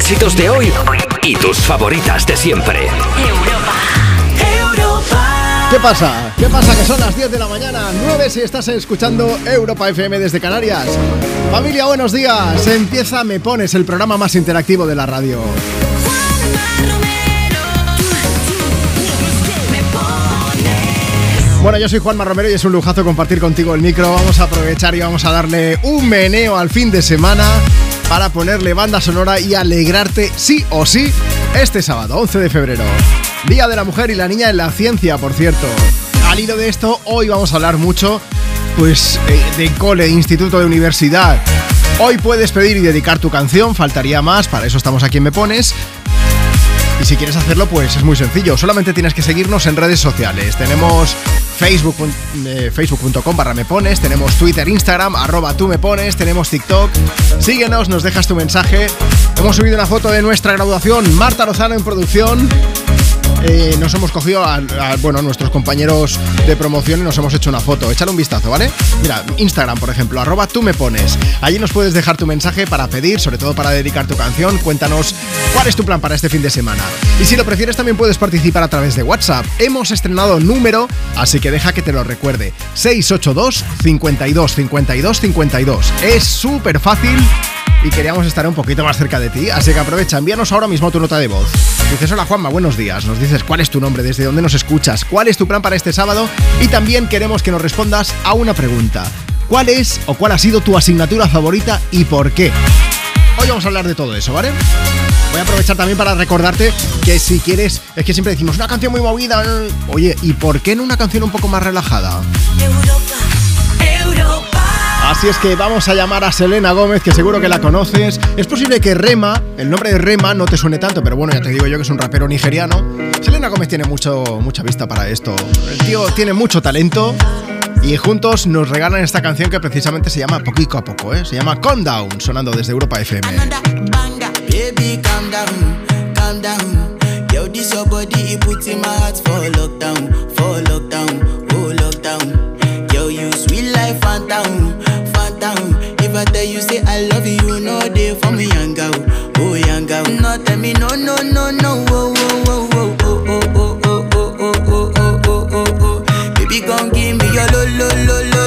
éxitos de hoy y tus favoritas de siempre. ¿Qué pasa? ¿Qué pasa? Que son las 10 de la mañana, 9 si estás escuchando Europa FM desde Canarias. Familia, buenos días. Empieza Me Pones, el programa más interactivo de la radio. Bueno, yo soy Juanma Romero y es un lujazo compartir contigo el micro. Vamos a aprovechar y vamos a darle un meneo al fin de semana para ponerle banda sonora y alegrarte sí o sí este sábado, 11 de febrero. Día de la Mujer y la Niña en la Ciencia, por cierto. Al hilo de esto, hoy vamos a hablar mucho pues eh, de cole, instituto, de universidad. Hoy puedes pedir y dedicar tu canción, faltaría más, para eso estamos aquí en Me Pones. Y si quieres hacerlo, pues es muy sencillo. Solamente tienes que seguirnos en redes sociales. Tenemos Facebook, eh, facebook.com barra me pones, tenemos Twitter, Instagram, arroba tú me pones, tenemos TikTok. Síguenos, nos dejas tu mensaje. Hemos subido una foto de nuestra graduación, Marta Lozano en producción. Eh, nos hemos cogido a, bueno, nuestros compañeros de promoción y nos hemos hecho una foto. Échale un vistazo, ¿vale? Mira, Instagram, por ejemplo, arroba tú me pones. Allí nos puedes dejar tu mensaje para pedir, sobre todo para dedicar tu canción. Cuéntanos cuál es tu plan para este fin de semana. Y si lo prefieres, también puedes participar a través de WhatsApp. Hemos estrenado número, así que deja que te lo recuerde. 682 52 52 52. Es súper fácil y queríamos estar un poquito más cerca de ti, así que aprovecha, envíanos ahora mismo tu nota de voz. Dices, hola Juanma, buenos días. Nos dices cuál es tu nombre, desde dónde nos escuchas, cuál es tu plan para este sábado y también queremos que nos respondas a una pregunta. ¿Cuál es o cuál ha sido tu asignatura favorita y por qué? Hoy vamos a hablar de todo eso, ¿vale? Voy a aprovechar también para recordarte que si quieres, es que siempre decimos una canción muy movida. Oye, ¿y por qué no una canción un poco más relajada? Así es que vamos a llamar a Selena Gómez, que seguro que la conoces. Es posible que Rema, el nombre de Rema, no te suene tanto, pero bueno, ya te digo yo que es un rapero nigeriano. Selena Gómez tiene mucho, mucha vista para esto. El tío tiene mucho talento y juntos nos regalan esta canción que precisamente se llama Poquito a Poco, ¿eh? Se llama Calm Down, sonando desde Europa FM. Down. If I tell you say I love you, know they for me young girl, oh young girl. No tell me no no no no, oh oh oh oh oh oh oh oh oh oh oh oh oh oh. Baby, gon' give me your lo lo lo lo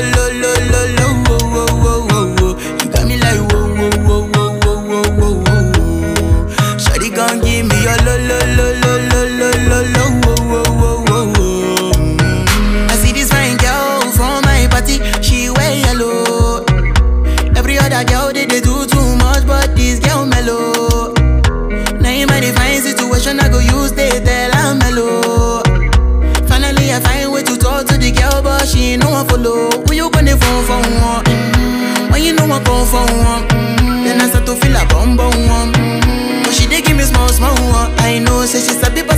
for one? Mm-hmm. When you know I come for one, mm-hmm. then I start to feel a bum bum one. Mm-hmm. But she dey give me small small one. I know, say she sabi pass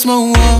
Small world.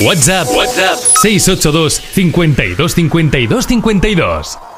WhatsApp, WhatsApp 682 52 52 52.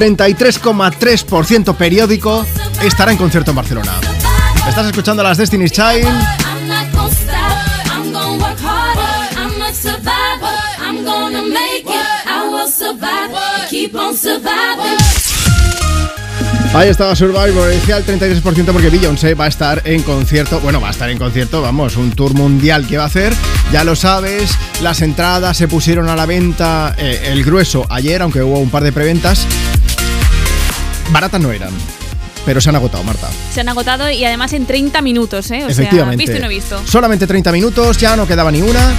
33,3% periódico estará en concierto en Barcelona. Estás escuchando las Destiny's Child. Ahí estaba Survivor, decía el 33% porque Beyoncé va a estar en concierto, bueno, va a estar en concierto, vamos, un tour mundial que va a hacer, ya lo sabes, las entradas se pusieron a la venta, eh, el grueso ayer, aunque hubo un par de preventas, baratas no eran, pero se han agotado, Marta. Se han agotado y además en 30 minutos, ¿eh? O Efectivamente. sea, visto y no visto. Solamente 30 minutos, ya no quedaba ni una.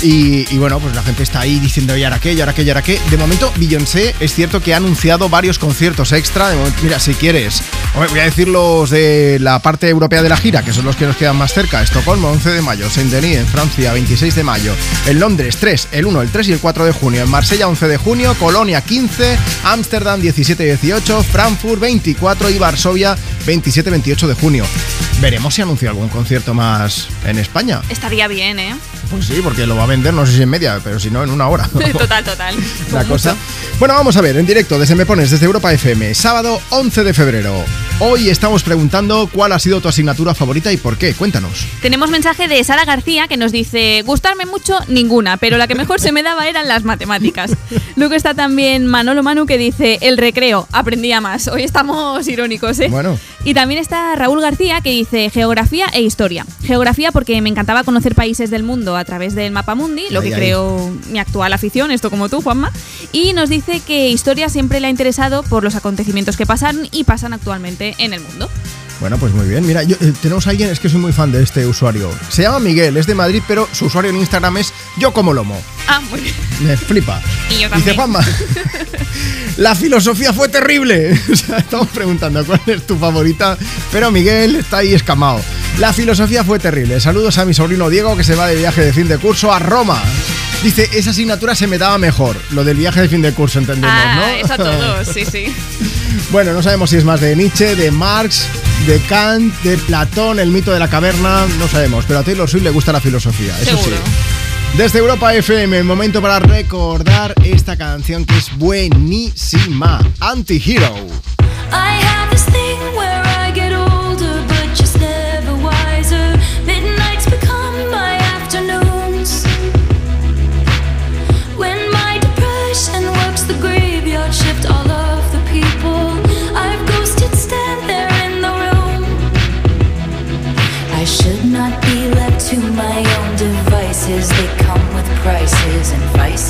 Y, y bueno, pues la gente está ahí diciendo, ¿y ahora qué? ¿y ahora qué? ¿y ahora qué? De momento, Beyoncé es cierto que ha anunciado varios conciertos extra. De momento, mira, si quieres, voy a decir los de la parte europea de la gira, que son los que nos quedan más cerca. Estocolmo, 11 de mayo. Saint-Denis, en Francia, 26 de mayo. En Londres, 3, el 1, el 3 y el 4 de junio. En Marsella, 11 de junio. Colonia, 15. Ámsterdam, 17 y 18. Frankfurt, 24. Y Varsovia, 27 y 28 de junio. Veremos si anuncia algún concierto más en España. Estaría bien, ¿eh? Pues sí, porque lo va a vender, no sé si en media, pero si no, en una hora. Total, total. La cosa. mucho. Bueno, vamos a ver, en directo desde Me Pones, desde Europa FM, sábado 11 de febrero. Hoy estamos preguntando cuál ha sido tu asignatura favorita y por qué. Cuéntanos. Tenemos mensaje de Sara García que nos dice, gustarme mucho ninguna, pero la que mejor se me daba eran las matemáticas. Luego está también Manolo Manu que dice, el recreo, aprendía más. Hoy estamos irónicos, ¿eh? Bueno. Y también está Raúl García que dice geografía e historia. Geografía porque me encantaba conocer países del mundo a través del mapa mundi, lo Ahí, que ahí. creo mi actual afición, esto como tú, Juanma. Y nos dice que historia siempre le ha interesado por los acontecimientos que pasaron y pasan actualmente en el mundo. Bueno, pues muy bien. Mira, yo- eh, tenemos a alguien, es que soy muy fan de este usuario. Se llama Miguel, es de Madrid, pero su usuario en Instagram es Yo como lomo. Ah, muy bien. Me flipa. Y yo Dice también. Juanma, la filosofía fue terrible. O sea, estamos preguntando cuál es tu favorita, pero Miguel está ahí escamado. La filosofía fue terrible. Saludos a mi sobrino Diego que se va de viaje de fin de curso a Roma. Dice, esa asignatura se me daba mejor. Lo del viaje de fin de curso, entendemos, Ah, ¿no? eso a todos, sí, sí. Bueno, no sabemos si es más de Nietzsche, de Marx, de Kant, de Platón, el mito de la caverna, no sabemos, pero a Taylor Swift le gusta la filosofía, eso Seguro. sí. Desde Europa FM, momento para recordar esta canción que es buenísima, Anti-Hero. I have this thing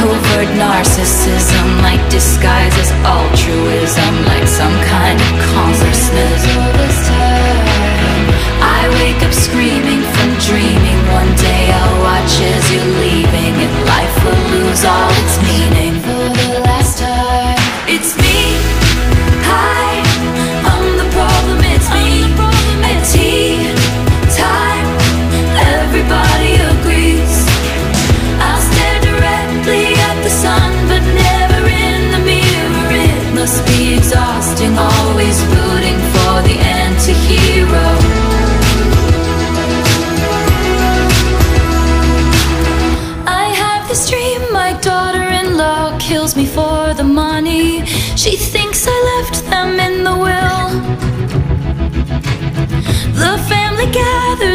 Covert narcissism? Like disguises altruism, like some kind of consciousness. All this time, I wake up screaming from dreaming. One day I'll watch as you're leaving, and life will lose all its meaning.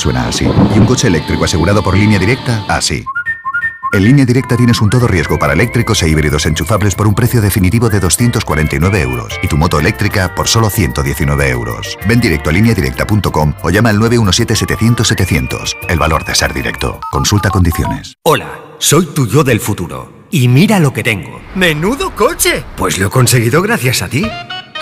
Suena así. Y un coche eléctrico asegurado por línea directa, así. En línea directa tienes un todo riesgo para eléctricos e híbridos enchufables por un precio definitivo de 249 euros y tu moto eléctrica por solo 119 euros. Ven directo a lineadirecta.com o llama al 917-700-700. El valor de ser directo. Consulta condiciones. Hola, soy tu yo del futuro. Y mira lo que tengo. ¡Menudo coche! Pues lo he conseguido gracias a ti.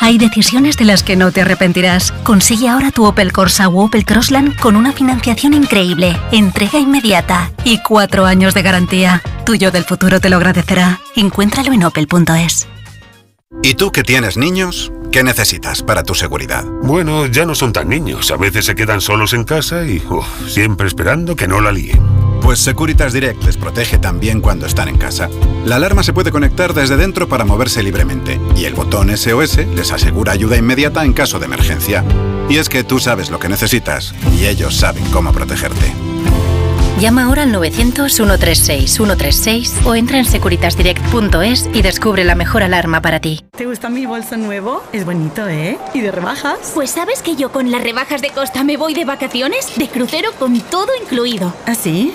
Hay decisiones de las que no te arrepentirás. Consigue ahora tu Opel Corsa o Opel Crossland con una financiación increíble, entrega inmediata y cuatro años de garantía. Tuyo del futuro te lo agradecerá. Encuéntralo en opel.es. ¿Y tú que tienes niños? ¿Qué necesitas para tu seguridad? Bueno, ya no son tan niños. A veces se quedan solos en casa y uf, siempre esperando que no la líen. Pues Securitas Direct les protege también cuando están en casa. La alarma se puede conectar desde dentro para moverse libremente y el botón SOS les asegura ayuda inmediata en caso de emergencia. Y es que tú sabes lo que necesitas y ellos saben cómo protegerte. Llama ahora al 900-136-136 o entra en securitasdirect.es y descubre la mejor alarma para ti. ¿Te gusta mi bolso nuevo? Es bonito, ¿eh? ¿Y de rebajas? Pues sabes que yo con las rebajas de Costa me voy de vacaciones, de crucero con todo incluido. ¿Ah, sí?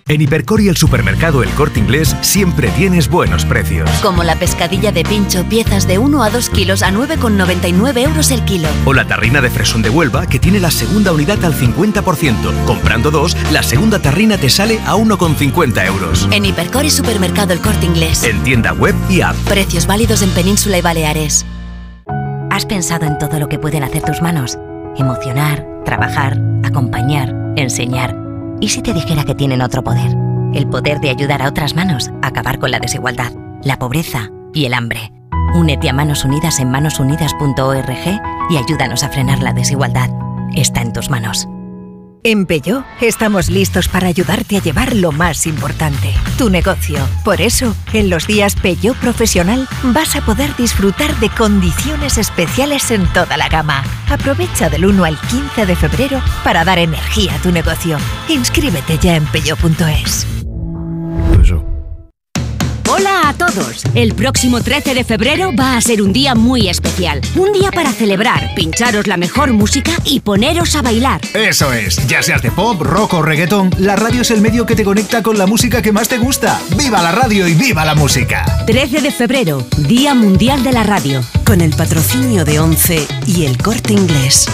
En Hipercor y el supermercado El Corte Inglés siempre tienes buenos precios. Como la pescadilla de pincho, piezas de 1 a 2 kilos a 9,99 euros el kilo. O la tarrina de fresón de Huelva que tiene la segunda unidad al 50%. Comprando dos, la segunda tarrina te sale a 1,50 euros. En Hipercor y supermercado El Corte Inglés. En tienda web y app. Precios válidos en Península y Baleares. ¿Has pensado en todo lo que pueden hacer tus manos? Emocionar, trabajar, acompañar, enseñar. ¿Y si te dijera que tienen otro poder? El poder de ayudar a otras manos a acabar con la desigualdad, la pobreza y el hambre. Únete a Manos Unidas en manosunidas.org y ayúdanos a frenar la desigualdad. Está en tus manos. En Peugeot estamos listos para ayudarte a llevar lo más importante, tu negocio. Por eso, en los días Peugeot Profesional vas a poder disfrutar de condiciones especiales en toda la gama. Aprovecha del 1 al 15 de febrero para dar energía a tu negocio. Inscríbete ya en peugeot.es. Hola a todos. El próximo 13 de febrero va a ser un día muy especial. Un día para celebrar, pincharos la mejor música y poneros a bailar. Eso es, ya seas de pop, rock o reggaetón, la radio es el medio que te conecta con la música que más te gusta. ¡Viva la radio y viva la música! 13 de febrero, Día Mundial de la Radio. Con el patrocinio de ONCE y el corte inglés.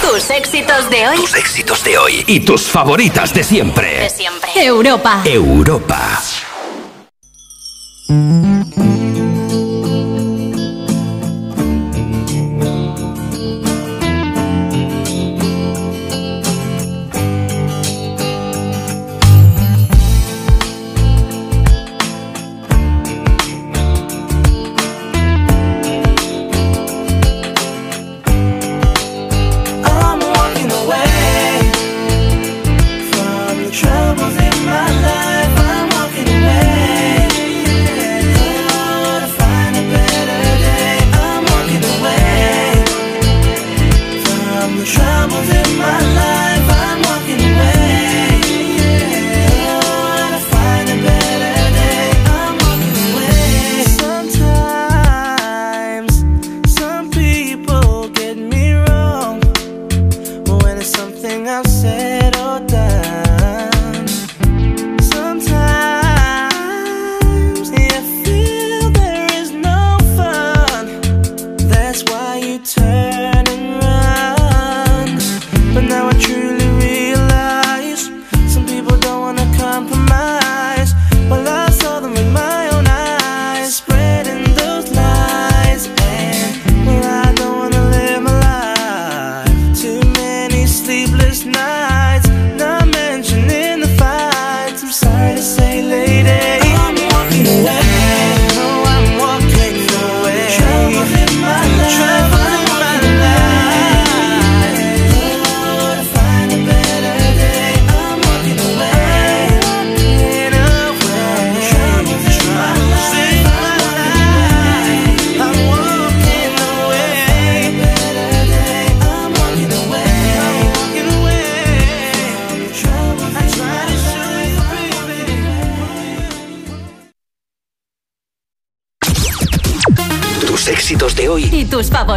Tus éxitos de hoy. Tus éxitos de hoy y tus favoritas de siempre. De siempre. Europa. Europa.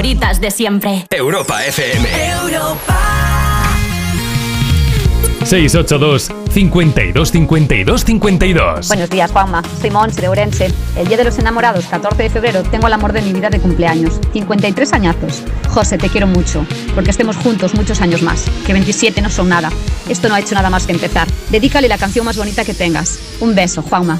Favoritas de siempre. Europa FM. 682 52 52 52. Buenos días, Juanma. Soy Monse de Orense. El Día de los Enamorados, 14 de febrero, tengo el amor de mi vida de cumpleaños. 53 añazos. José, te quiero mucho. Porque estemos juntos muchos años más. Que 27 no son nada. Esto no ha hecho nada más que empezar. Dedícale la canción más bonita que tengas. Un beso, Juanma.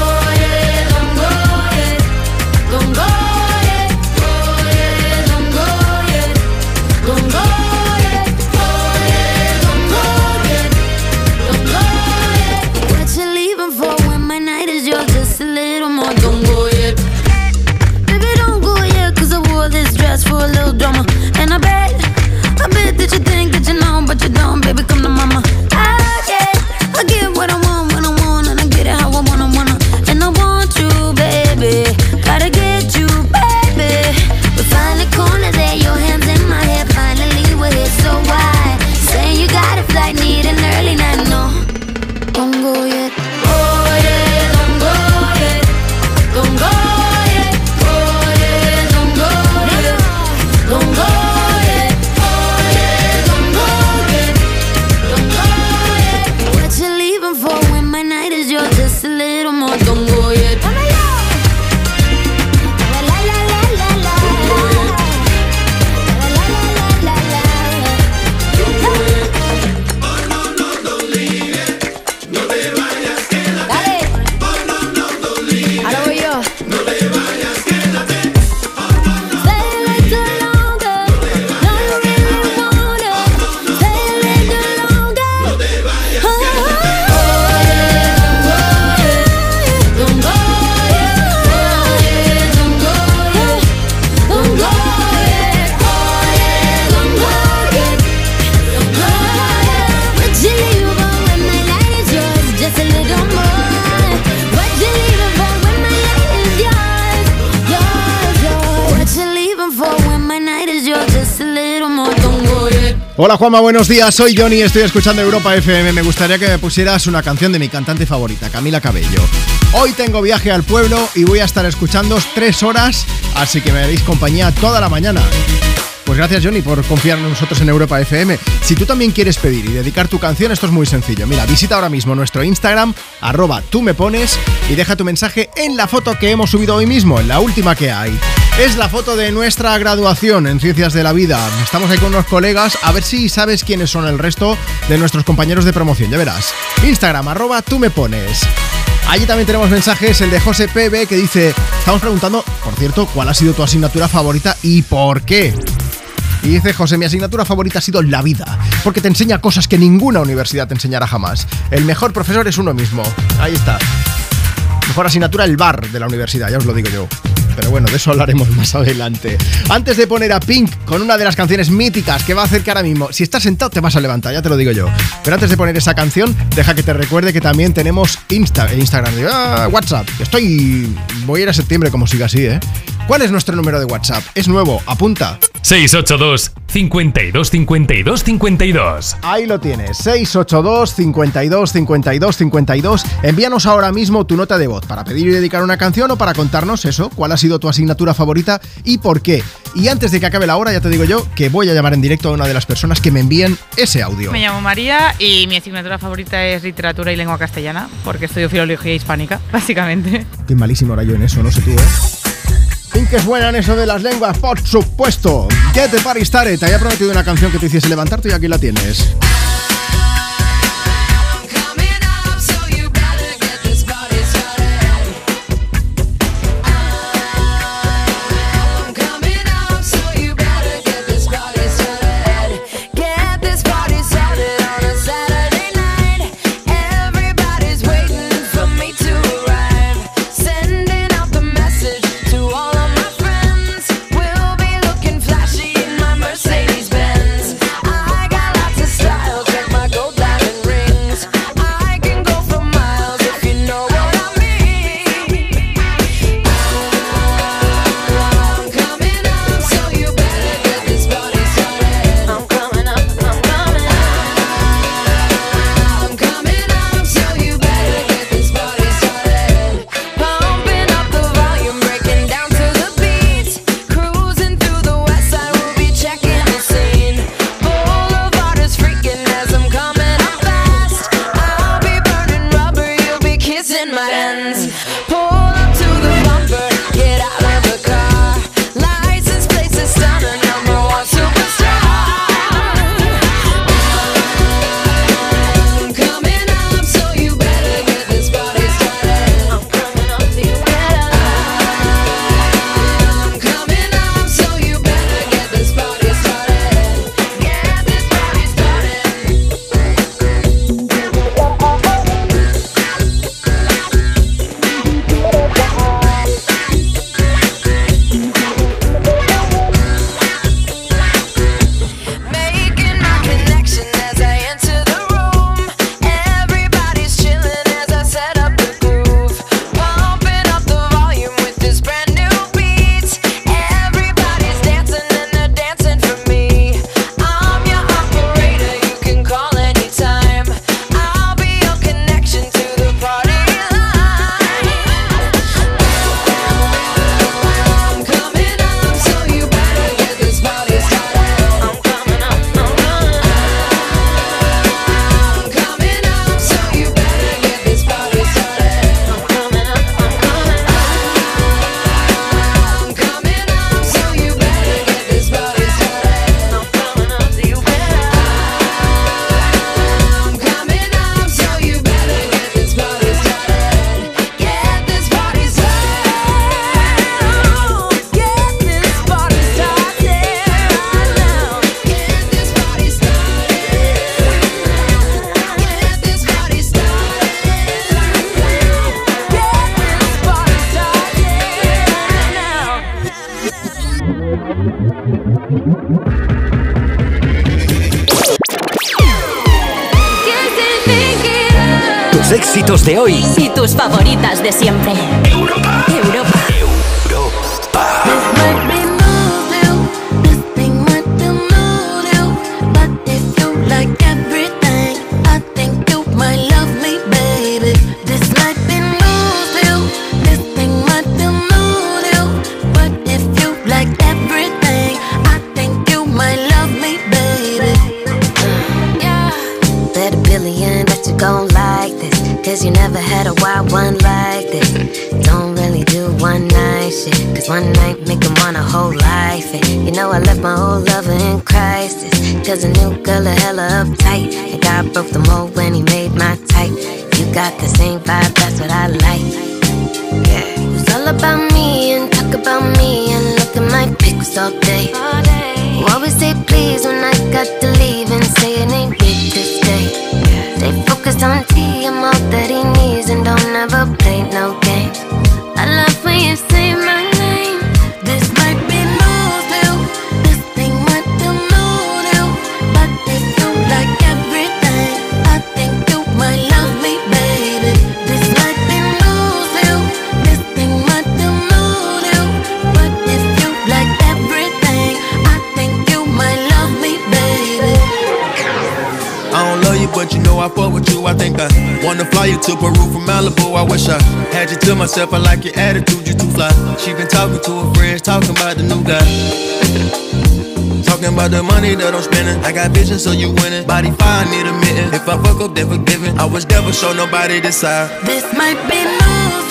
Hola Juanma, buenos días. Soy Johnny, estoy escuchando Europa FM. Me gustaría que me pusieras una canción de mi cantante favorita, Camila Cabello. Hoy tengo viaje al pueblo y voy a estar escuchando tres horas, así que me haréis compañía toda la mañana. Pues gracias Johnny por confiar en nosotros en Europa FM. Si tú también quieres pedir y dedicar tu canción, esto es muy sencillo. Mira, visita ahora mismo nuestro Instagram, arroba tú me pones, y deja tu mensaje en la foto que hemos subido hoy mismo, en la última que hay. Es la foto de nuestra graduación en Ciencias de la Vida. Estamos ahí con unos colegas, a ver si sabes quiénes son el resto de nuestros compañeros de promoción, ya verás. Instagram, arroba tú me pones. Allí también tenemos mensajes, el de José PB que dice, estamos preguntando, por cierto, ¿cuál ha sido tu asignatura favorita y por qué? Y dice José, mi asignatura favorita ha sido la vida, porque te enseña cosas que ninguna universidad te enseñará jamás. El mejor profesor es uno mismo. Ahí está. Mejor asignatura el bar de la universidad, ya os lo digo yo. Pero bueno, de eso hablaremos más adelante. Antes de poner a Pink con una de las canciones míticas que va a hacer que ahora mismo, si estás sentado te vas a levantar, ya te lo digo yo. Pero antes de poner esa canción, deja que te recuerde que también tenemos Insta, Instagram, ah, WhatsApp. Estoy... Voy a ir a septiembre como siga así, ¿eh? ¿Cuál es nuestro número de WhatsApp? Es nuevo, apunta. 682 52 52 52. Ahí lo tienes, 682 52 52 52. Envíanos ahora mismo tu nota de voz para pedir y dedicar una canción o para contarnos eso, cuál ha sido tu asignatura favorita y por qué. Y antes de que acabe la hora, ya te digo yo que voy a llamar en directo a una de las personas que me envíen ese audio. Me llamo María y mi asignatura favorita es literatura y lengua castellana, porque estudio filología hispánica, básicamente. Qué malísimo era yo en eso, no sé tú, ¿eh? Pink es buena en eso de las lenguas, por supuesto. Get the party. Te había prometido una canción que te hiciese levantarte y aquí la tienes. Myself. I like your attitude, you too fly. She been talking to her friends, talking about the new guy. Talking about the money that I'm spending. I got vision, so you winning. Body fine, need a mitten. If I fuck up, then forgiven. I was never show nobody this side. This might be new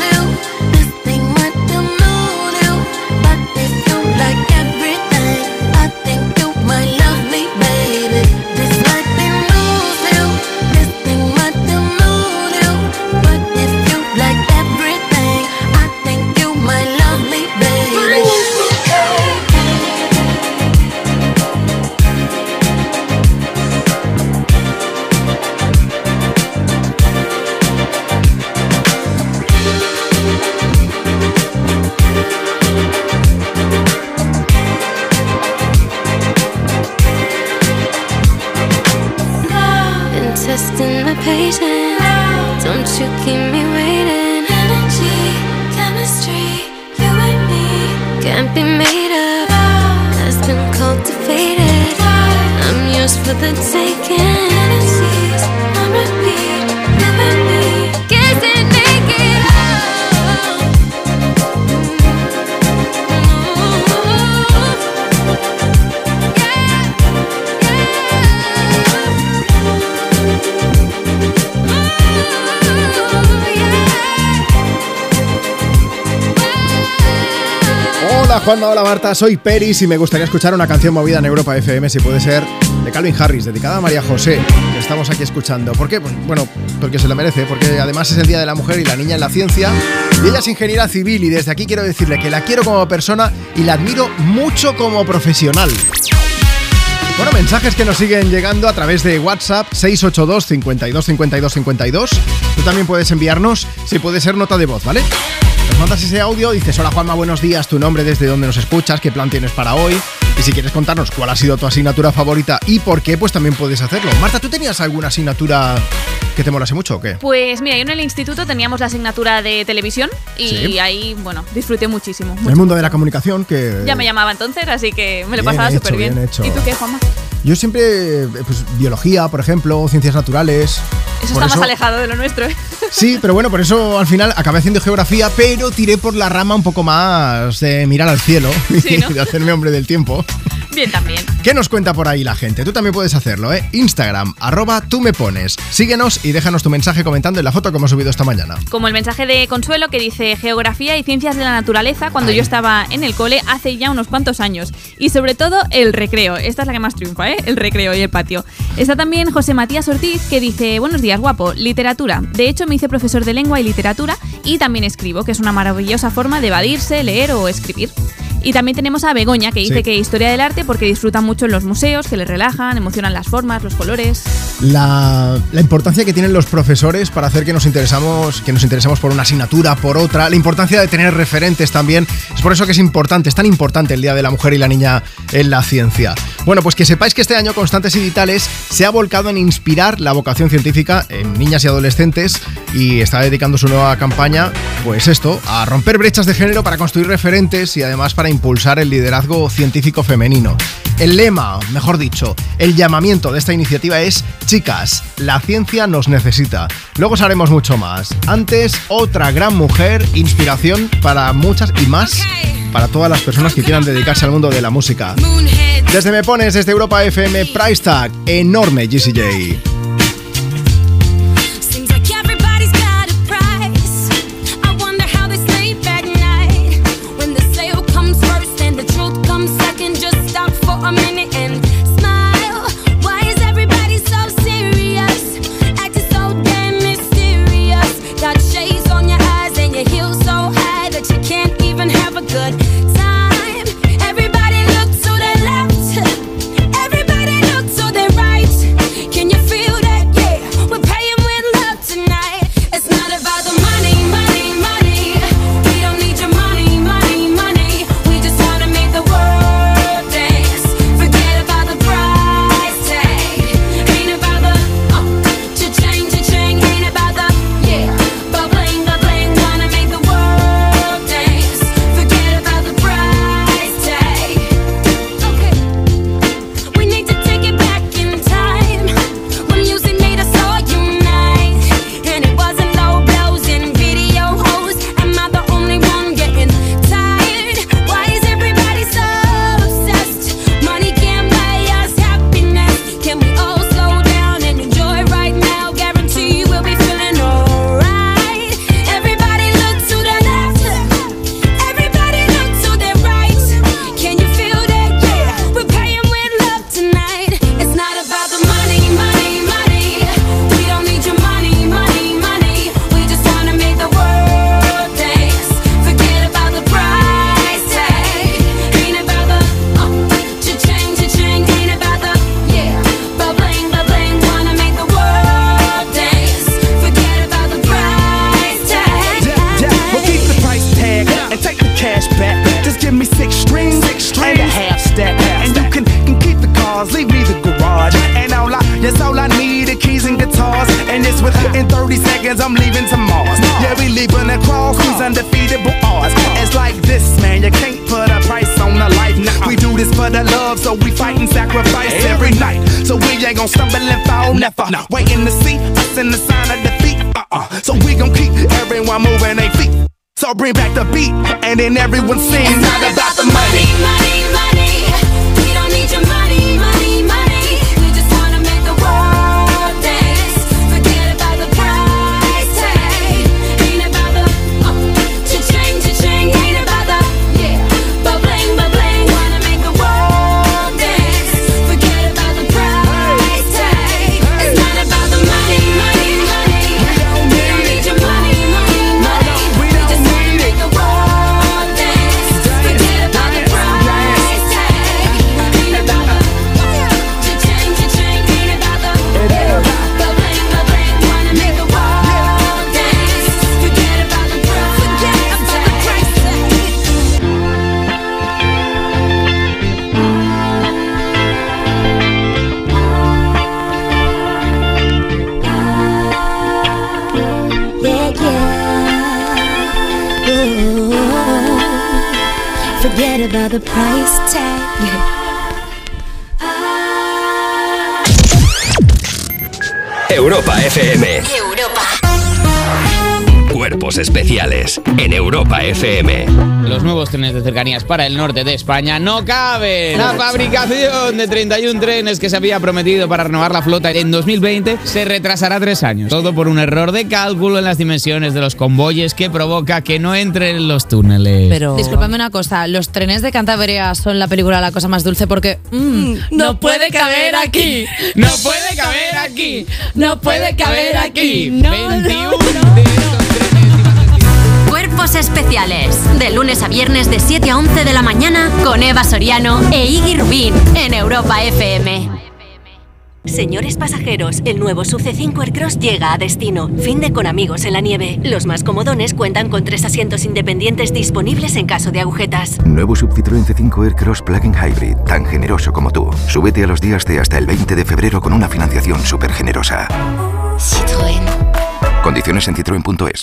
Juanma, hola Marta, soy Peris y me gustaría escuchar una canción movida en Europa FM, si puede ser, de Calvin Harris, dedicada a María José, que estamos aquí escuchando. ¿Por qué? Pues, bueno, porque se lo merece, porque además es el Día de la Mujer y la Niña en la Ciencia, y ella es ingeniera civil y desde aquí quiero decirle que la quiero como persona y la admiro mucho como profesional. Bueno, mensajes que nos siguen llegando a través de WhatsApp 682 52 52 52. Tú también puedes enviarnos, si puede ser nota de voz, ¿vale? Mandas ese audio, dices, hola Juanma, buenos días, tu nombre, desde dónde nos escuchas, qué plan tienes para hoy. Y si quieres contarnos cuál ha sido tu asignatura favorita y por qué, pues también puedes hacerlo. Marta, ¿tú tenías alguna asignatura que te molase mucho o qué? Pues mira, yo en el instituto teníamos la asignatura de televisión y Sí. ahí, bueno, disfruté muchísimo. En el mundo de la comunicación, que... Ya me llamaba entonces, así que me lo Bien pasaba súper bien. bien hecho. ¿Y tú qué, Juanma? Yo siempre, eh, pues biología, por ejemplo, ciencias naturales. Eso Por está más alejado de lo nuestro. ¿eh? Sí, pero bueno, por eso al final acabé haciendo geografía, pero tiré por la rama un poco más de mirar al cielo Sí, ¿no? y de hacerme hombre del tiempo. Bien también. ¿Qué nos cuenta por ahí la gente? Tú también puedes hacerlo, ¿eh? Instagram, arroba tú me pones. Síguenos y déjanos tu mensaje comentando en la foto que hemos subido esta mañana. Como el mensaje de Consuelo que dice Geografía y Ciencias de la Naturaleza cuando yo estaba en el cole hace ya unos cuantos años. Y sobre todo el recreo. Esta es la que más triunfa, ¿eh? El recreo y el patio. Está también José Matías Ortiz que dice Buenos días, guapo. Literatura. De hecho, me hice profesor de lengua y literatura y también escribo, que es una maravillosa forma de evadirse, leer o escribir. Y también tenemos a Begoña, que dice Sí. que historia del arte porque disfruta mucho en los museos, que le relajan, emocionan las formas, los colores. La, la importancia que tienen los profesores para hacer que nos interesamos, que nos interesemos por una asignatura, por otra, la importancia de tener referentes también. Es por eso que es importante, es tan importante el Día de la Mujer y la Niña en la ciencia. Bueno, pues que sepáis que este año Constantes y Vitales se ha volcado en inspirar la vocación científica en niñas y adolescentes y está dedicando su nueva campaña, pues esto, a romper brechas de género para construir referentes y además para impulsar el liderazgo científico femenino. El lema, mejor dicho, el llamamiento de esta iniciativa es Chicas, la ciencia nos necesita. Luego sabremos mucho más. Antes, otra gran mujer, inspiración para muchas y más para todas las personas que quieran dedicarse al mundo de la música. Desde Me Pones, desde Europa FM, Price Tag, enorme GCJ. Cercanías para el norte de España no caben. La fabricación de 31 trenes que se había prometido para renovar la flota en 2020 se retrasará tres años. Todo por un error de cálculo en las dimensiones de los convoyes que provoca que no entren en los túneles. Disculpadme una cosa, los trenes de Cantabria son la película La cosa más dulce porque mm, no, puede caber aquí. No puede caber aquí. No puede caber aquí. 21 Cuerpos especiales. De lunes a viernes de 7 a 11 de la mañana con Eva Soriano e Iggy Rubín en Europa FM. Señores pasajeros, el nuevo Sub C5 Aircross llega a destino. Fin de con amigos en la nieve. Los más comodones cuentan con tres asientos independientes disponibles en caso de agujetas. Nuevo Sub Citroën C5 Aircross Plug-in Hybrid, tan generoso como tú. Súbete a los días de hasta el 20 de febrero con una financiación súper generosa. Citroën. Condiciones en citroen.es.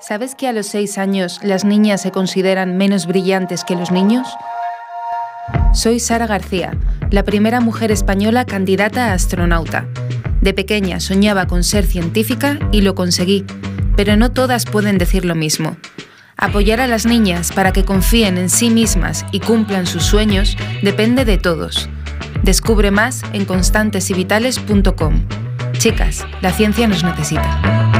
¿Sabes que a los 6 años las niñas se consideran menos brillantes que los niños? Soy Sara García, la primera mujer española candidata a astronauta. De pequeña soñaba con ser científica y lo conseguí, pero no todas pueden decir lo mismo. Apoyar a las niñas para que confíen en sí mismas y cumplan sus sueños depende de todos. Descubre más en constantesyvitales.com. Chicas, la ciencia nos necesita.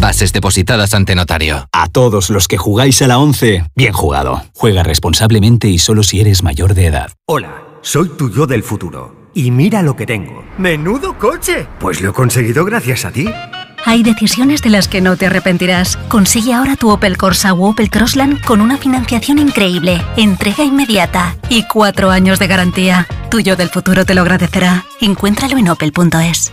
bases depositadas ante notario. A todos los que jugáis a la 11, bien jugado. Juega responsablemente y solo si eres mayor de edad. Hola, soy tu yo del futuro. Y mira lo que tengo. ¡Menudo coche! Pues lo he conseguido gracias a ti. Hay decisiones de las que no te arrepentirás. Consigue ahora tu Opel Corsa o Opel Crossland con una financiación increíble, entrega inmediata y cuatro años de garantía. Tuyo del futuro te lo agradecerá. Encuéntralo en opel.es.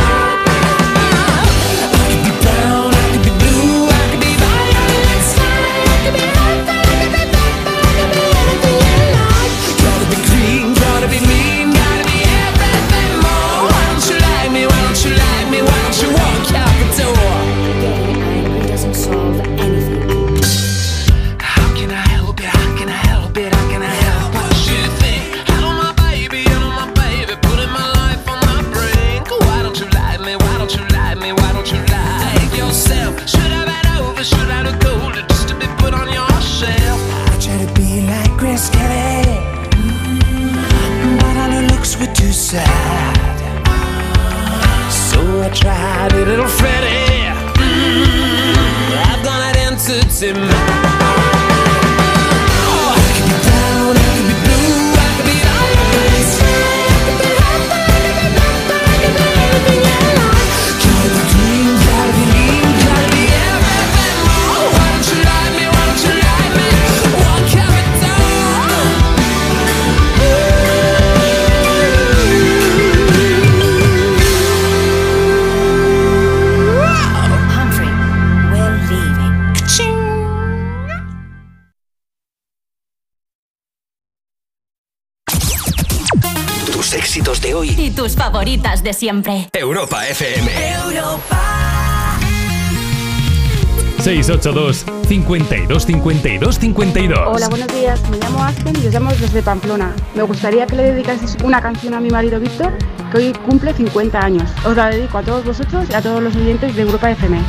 Sad. So I tried a little Freddie. Mm, I've gone out into mind. Tus favoritas de siempre. Europa FM. 682 52 52 52 Hola, buenos días. Me llamo Aspen y os llamo desde Pamplona. Me gustaría que le dedicaseis una canción a mi marido Víctor, que hoy cumple 50 años. Os la dedico a todos vosotros y a todos los oyentes de Europa FM.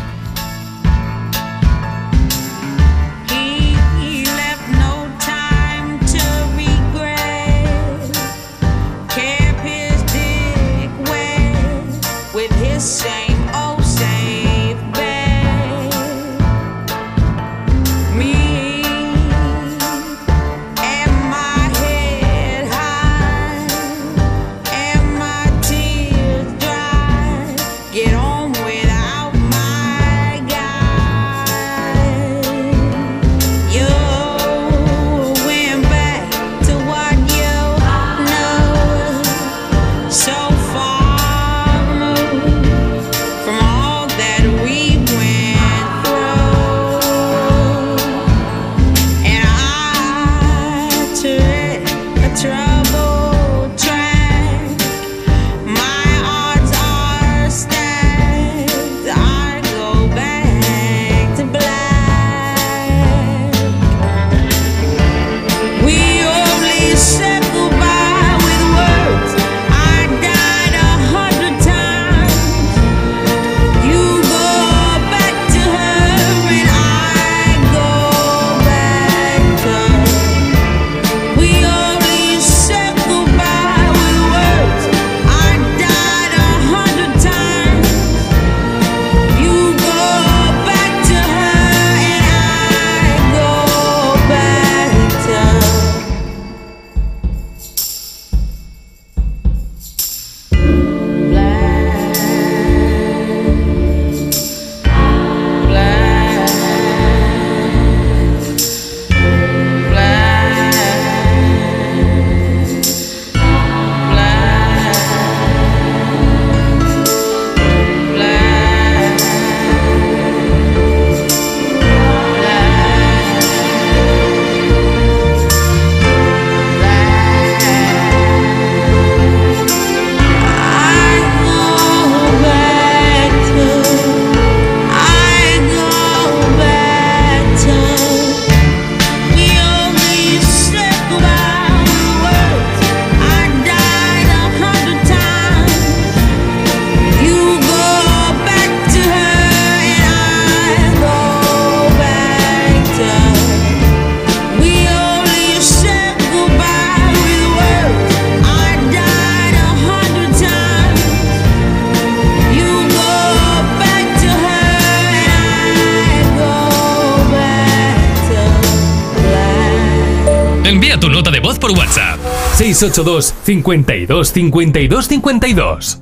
682 52 52 52.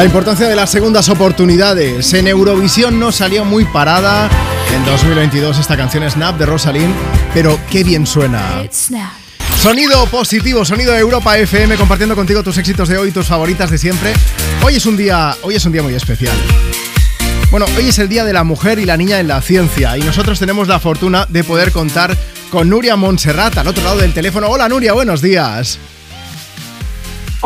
La importancia de las segundas oportunidades. En Eurovisión no salió muy parada en 2022 esta canción Snap de Rosalind, pero qué bien suena. Sonido positivo, sonido de Europa FM, compartiendo contigo tus éxitos de hoy, tus favoritas de siempre. Hoy es un día, hoy es un día muy especial. Bueno, hoy es el Día de la Mujer y la Niña en la Ciencia y nosotros tenemos la fortuna de poder contar con Nuria Montserrat al otro lado del teléfono. Hola Nuria, buenos días.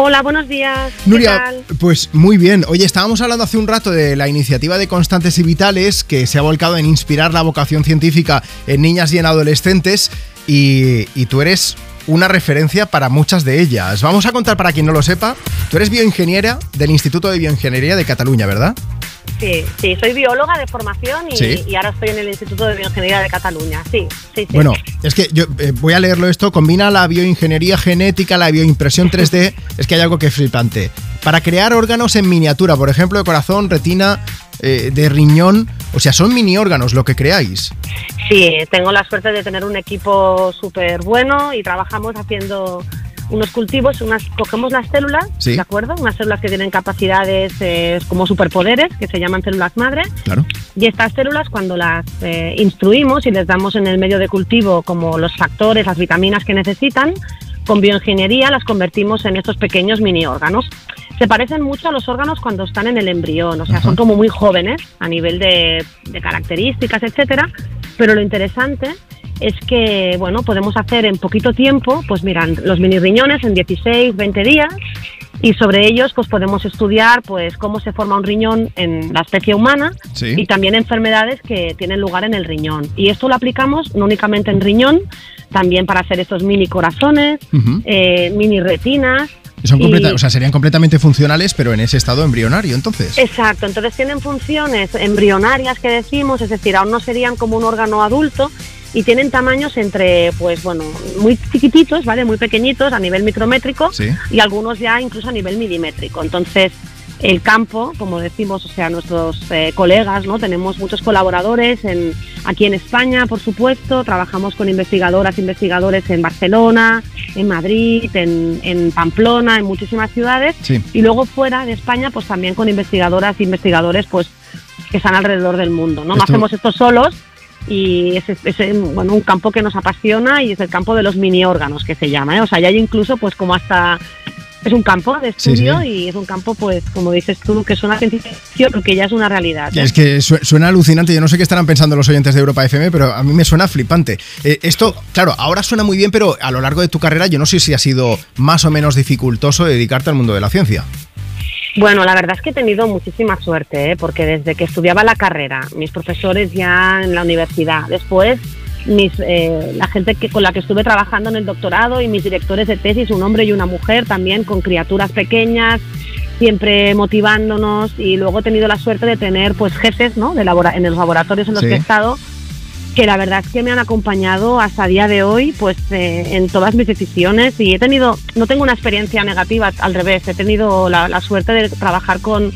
Hola, buenos días. ¿Qué Nuria, tal? pues muy bien. Oye, estábamos hablando hace un rato de la iniciativa de Constantes y Vitales que se ha volcado en inspirar la vocación científica en niñas y en adolescentes y, y tú eres una referencia para muchas de ellas. Vamos a contar para quien no lo sepa. Tú eres bioingeniera del Instituto de Bioingeniería de Cataluña, ¿verdad? Sí, sí, soy bióloga de formación y, Sí. y ahora estoy en el Instituto de Bioingeniería de Cataluña. Sí, sí, sí. Bueno, es que yo eh, voy a leerlo esto, combina la bioingeniería genética, la bioimpresión 3D, es que hay algo que es flipante. Para crear órganos en miniatura, por ejemplo, de corazón, retina, eh, de riñón, o sea, son mini órganos lo que creáis. Sí, tengo la suerte de tener un equipo súper bueno y trabajamos haciendo unos cultivos, unas, cogemos las células, Sí. ¿de acuerdo? Unas células que tienen capacidades eh, como superpoderes, que se llaman células madre. Claro. Y estas células, cuando las eh, instruimos y les damos en el medio de cultivo como los factores, las vitaminas que necesitan, con bioingeniería las convertimos en estos pequeños mini órganos. Se parecen mucho a los órganos cuando están en el embrión, o sea, son como muy jóvenes a nivel de, de características, etcétera. Pero lo interesante es que, bueno, podemos hacer en poquito tiempo, pues miran, los mini riñones en 16, 20 días y sobre ellos pues podemos estudiar pues cómo se forma un riñón en la especie humana Sí. y también enfermedades que tienen lugar en el riñón. Y esto lo aplicamos no únicamente en riñón, también para hacer estos mini corazones, eh, mini retinas. Son y- completa- o sea, serían completamente funcionales, pero en ese estado embrionario, entonces. Exacto, entonces tienen funciones embrionarias que decimos, es decir, aún no serían como un órgano adulto, y tienen tamaños entre, pues bueno, muy chiquititos, ¿vale? Muy pequeñitos a nivel micrométrico Sí. y algunos ya incluso a nivel milimétrico. Entonces, el campo, como decimos, o sea, nuestros eh, colegas, ¿no? Tenemos muchos colaboradores en, aquí en España, por supuesto, trabajamos con investigadoras, investigadores en Barcelona, en Madrid, en, en Pamplona, en muchísimas ciudades, Sí. y luego fuera de España, pues también con investigadoras e investigadores, pues que están alrededor del mundo, ¿no? Hacemos esto solos y es, bueno, un campo que nos apasiona y es el campo de los mini órganos que se llama, ¿eh? O sea, ya hay incluso pues como hasta es un campo de estudio sí. y es un campo pues como dices tú que suena ciencia que ya es una realidad. ¿eh? Es que su- suena alucinante. Yo no sé qué estarán pensando los oyentes de Europa FM, pero a mí me suena flipante. Eh, esto, claro, ahora suena muy bien, pero a lo largo de tu carrera yo no sé si ha sido más o menos dificultoso dedicarte al mundo de la ciencia. Bueno, la verdad es que he tenido muchísima suerte, ¿eh? porque desde que estudiaba la carrera, mis profesores ya en la universidad, después mis, eh, la gente que, con la que estuve trabajando en el doctorado y mis directores de tesis, un hombre y una mujer, también con criaturas pequeñas, siempre motivándonos y luego he tenido la suerte de tener pues jefes ¿no? de labora- en los laboratorios en los Sí. que he estado que la verdad es que me han acompañado hasta día de hoy pues eh, en todas mis decisiones y he tenido no tengo una experiencia negativa al revés he tenido la, la suerte de trabajar con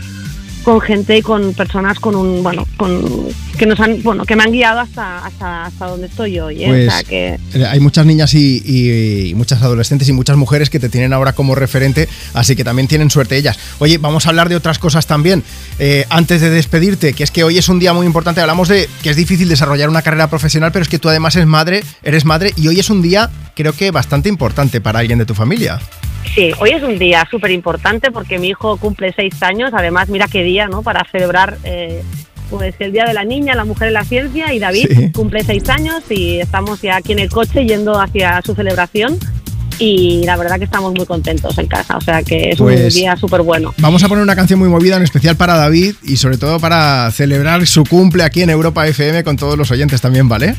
con gente y con personas con un bueno con que nos han bueno que me han guiado hasta hasta, hasta donde estoy hoy ¿eh? Pues, o sea que Eh, Hay muchas niñas y, y- y muchas adolescentes y muchas mujeres que te tienen ahora como referente, así que también tienen suerte ellas. Oye, vamos a hablar de otras cosas también. Eh, antes de despedirte, que es que hoy es un día muy importante, hablamos de que es difícil desarrollar una carrera profesional, pero es que tú además eres madre, eres madre y hoy es un día creo que bastante importante para alguien de tu familia. Sí, hoy es un día súper importante porque mi hijo cumple seis años. Además, mira qué día, ¿no? Para celebrar eh, pues el Día de la Niña, la Mujer en la Ciencia. Y David Sí. cumple seis años y estamos ya aquí en el coche yendo hacia su celebración. Y la verdad que estamos muy contentos en casa. O sea que es un Pues- día súper bueno. Vamos a poner una canción muy movida, en especial para David y sobre todo para celebrar su cumple aquí en Europa FM con todos los oyentes también, ¿vale?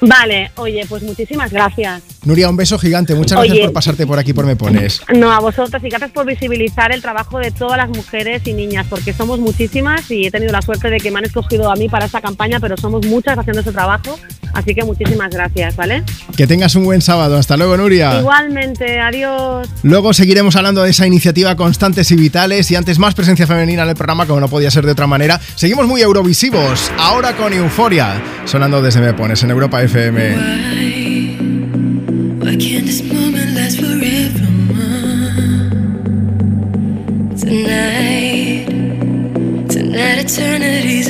Vale, oye, pues muchísimas gracias. Nuria, un beso gigante. Muchas gracias por pasarte por aquí por Me Pones. No, a vosotras y gracias por visibilizar el trabajo de todas las mujeres y niñas, porque somos muchísimas y he tenido la suerte de que me han escogido a mí para esta campaña, pero somos muchas haciendo ese trabajo, así que muchísimas gracias, ¿vale? Que tengas un buen sábado. Hasta luego, Nuria. Igualmente, adiós. Luego seguiremos hablando de esa iniciativa Constantes y Vitales y antes más presencia femenina en el programa, como no podía ser de otra manera. Seguimos muy eurovisivos, ahora con Euforia, sonando desde Me Pones en Europa FM. Why can't this moment last forever? Tonight, tonight eternity's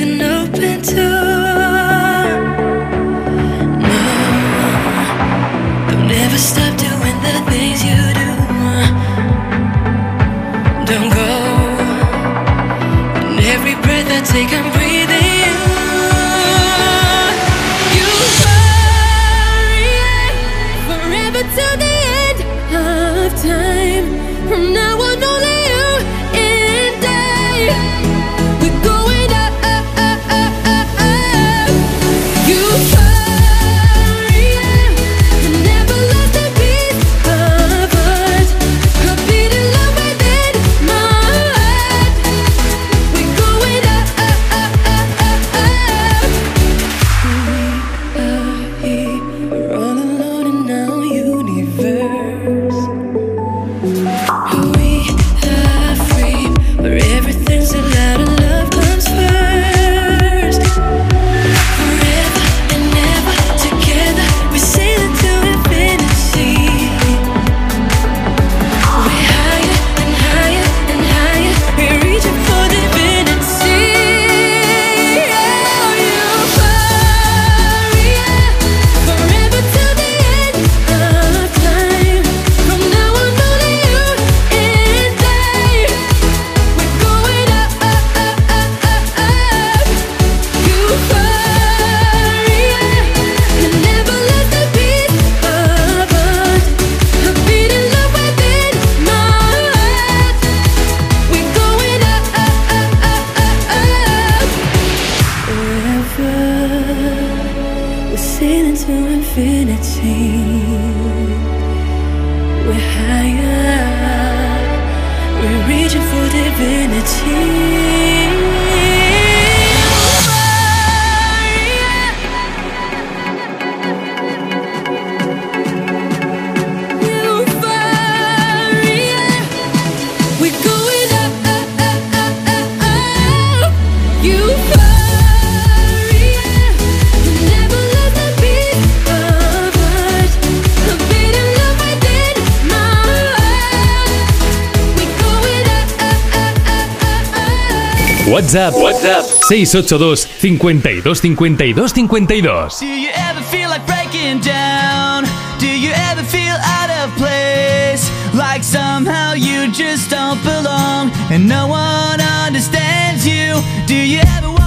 WhatsApp, WhatsApp 682 52 52 52. Do you ever feel like breaking down? Do you ever feel out of place? Like somehow you just don't belong and no one understands you? Do you ever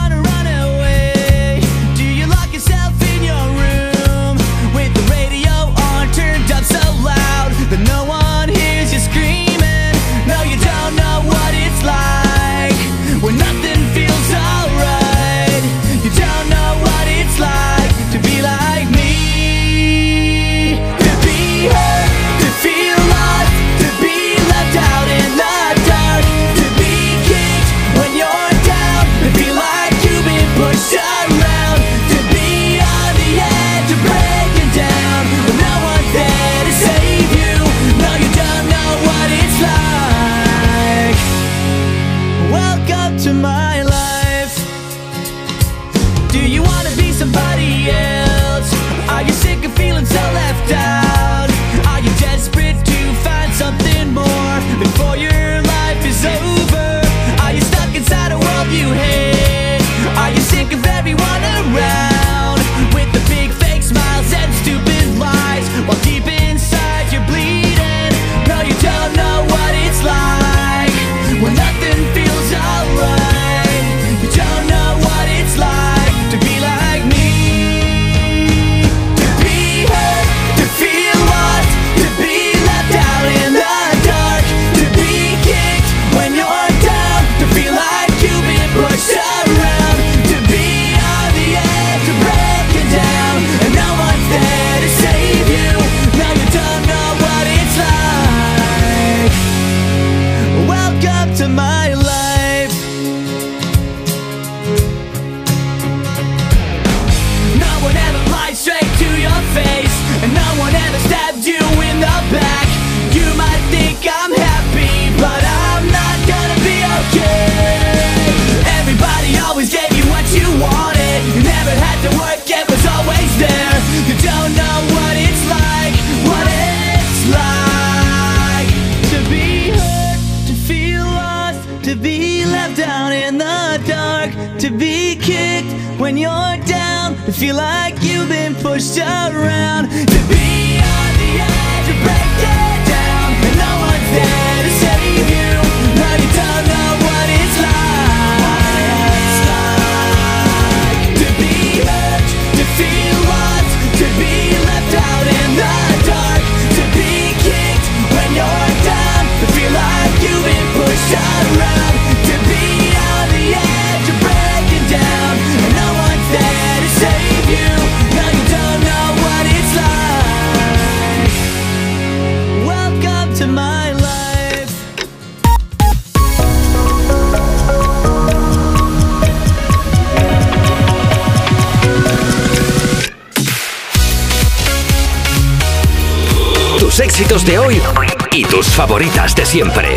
favoritas de siempre.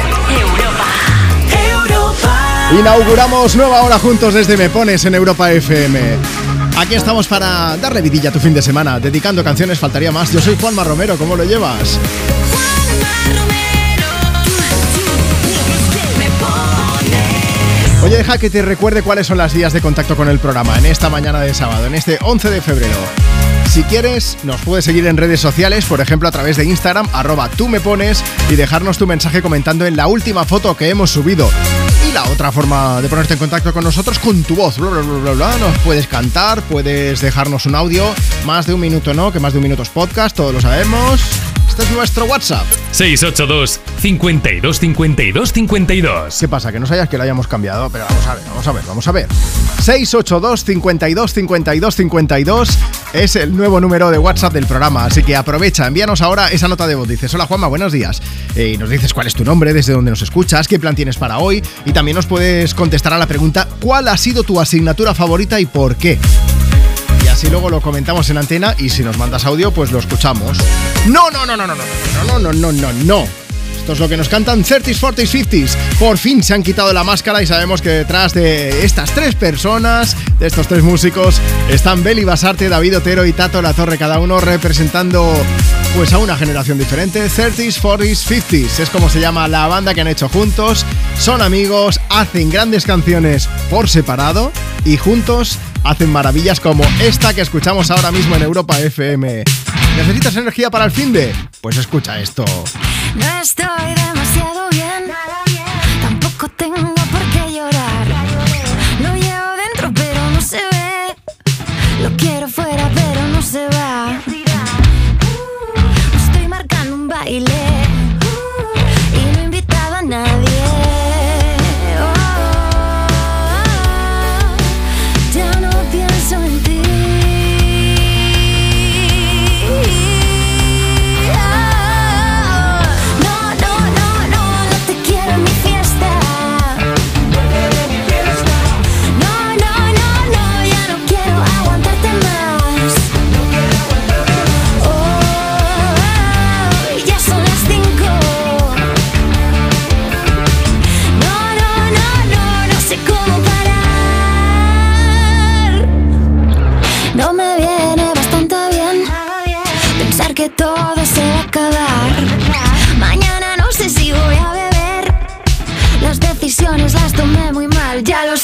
Inauguramos nueva hora juntos desde Me Pones en Europa FM. Aquí estamos para darle vidilla a tu fin de semana, dedicando canciones, faltaría más. Yo soy Juanma Romero, ¿cómo lo llevas? Oye, deja que te recuerde cuáles son las vías de contacto con el programa en esta mañana de sábado, en este 11 de febrero. Si quieres, nos puedes seguir en redes sociales, por ejemplo a través de Instagram, arroba tú me pones, y dejarnos tu mensaje comentando en la última foto que hemos subido. Y la otra forma de ponerte en contacto con nosotros con tu voz, bla, bla, bla, bla, bla. Nos puedes cantar, puedes dejarnos un audio, más de un minuto no, que más de un minuto es podcast, todos lo sabemos. Este es nuestro WhatsApp. 682 52 52 52. ¿Qué pasa? Que no sabías que lo hayamos cambiado, pero vamos a ver, vamos a ver, vamos a ver. 682 52 52 52 es el nuevo número de WhatsApp del programa, así que aprovecha, envíanos ahora esa nota de voz. Dices, hola Juanma, buenos días. Eh, y nos dices cuál es tu nombre, desde dónde nos escuchas, qué plan tienes para hoy y también nos puedes contestar a la pregunta, ¿cuál ha sido tu asignatura favorita y por qué? Y así luego lo comentamos en antena y si nos mandas audio, pues lo escuchamos. No, no, no, no, no, no, no, no, no, no, no. Esto es lo que nos cantan 30s, 40s, 50s. Por fin se han quitado la máscara y sabemos que detrás de estas tres personas, de estos tres músicos, están Beli Basarte, David Otero y Tato La Torre, cada uno representando pues a una generación diferente. 30s, 40s, 50s. Es como se llama la banda que han hecho juntos. Son amigos, hacen grandes canciones por separado y juntos hacen maravillas como esta que escuchamos ahora mismo en Europa FM. ¿Necesitas energía para el fin de? Pues escucha esto. No estoy demasiado bien. Nada bien. Tampoco tengo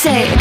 say.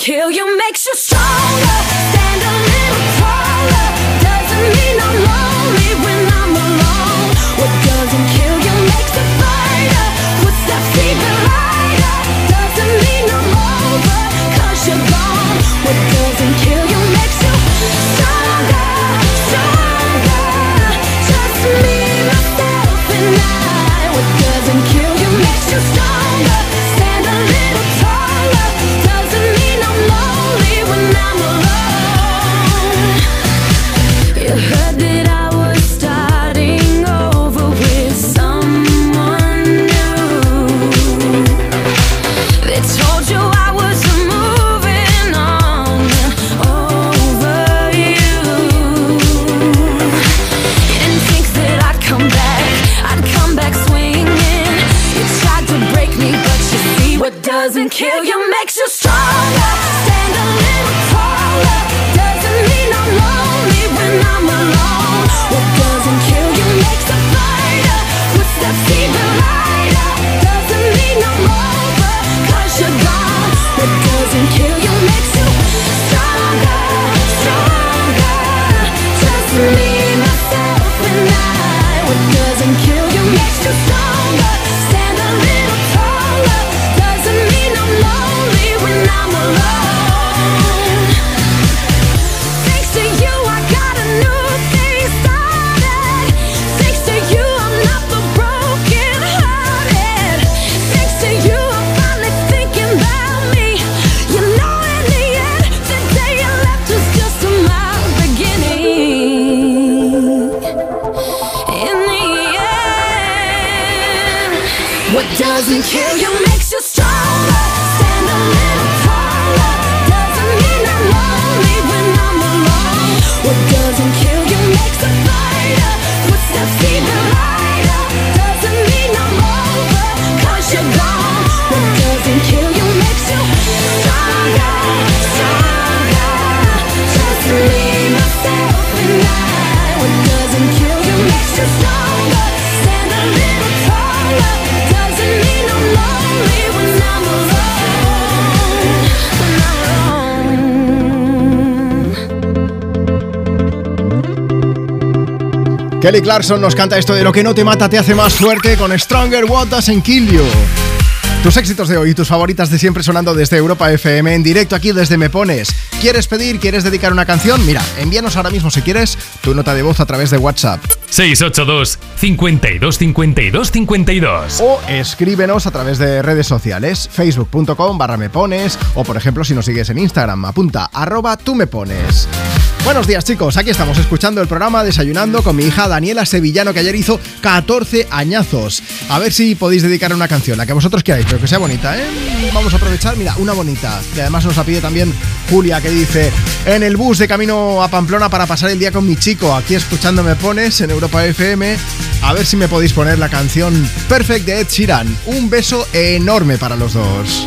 kill you, make Kelly Clarkson nos canta esto de lo que no te mata te hace más fuerte con Stronger What Doesn't Kill You. Tus éxitos de hoy y tus favoritas de siempre sonando desde Europa FM en directo aquí desde Me Pones. ¿Quieres pedir, quieres dedicar una canción? Mira, envíanos ahora mismo si quieres tu nota de voz a través de WhatsApp. 682 52 52 52. O escríbenos a través de redes sociales, facebook.com barra me pones, o por ejemplo si nos sigues en Instagram, apunta arroba tú me pones. Buenos días chicos, aquí estamos escuchando el programa Desayunando con mi hija Daniela Sevillano que ayer hizo 14 añazos. A ver si podéis dedicar una canción, la que vosotros queráis, pero que sea bonita, ¿eh? Vamos a aprovechar, mira, una bonita. Que además nos la pide también Julia que dice, en el bus de camino a Pamplona para pasar el día con mi chico, aquí escuchando me pones en Europa FM, a ver si me podéis poner la canción Perfect de Ed Sheeran. Un beso enorme para los dos.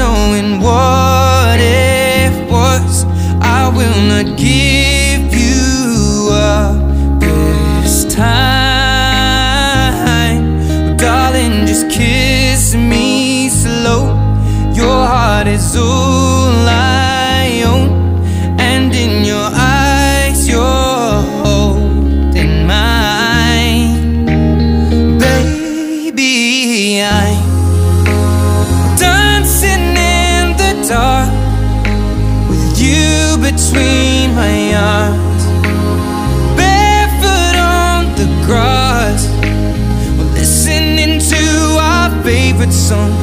knowing what it was. I will not give you up this time. Darling, just kiss me slow. Your heart is all some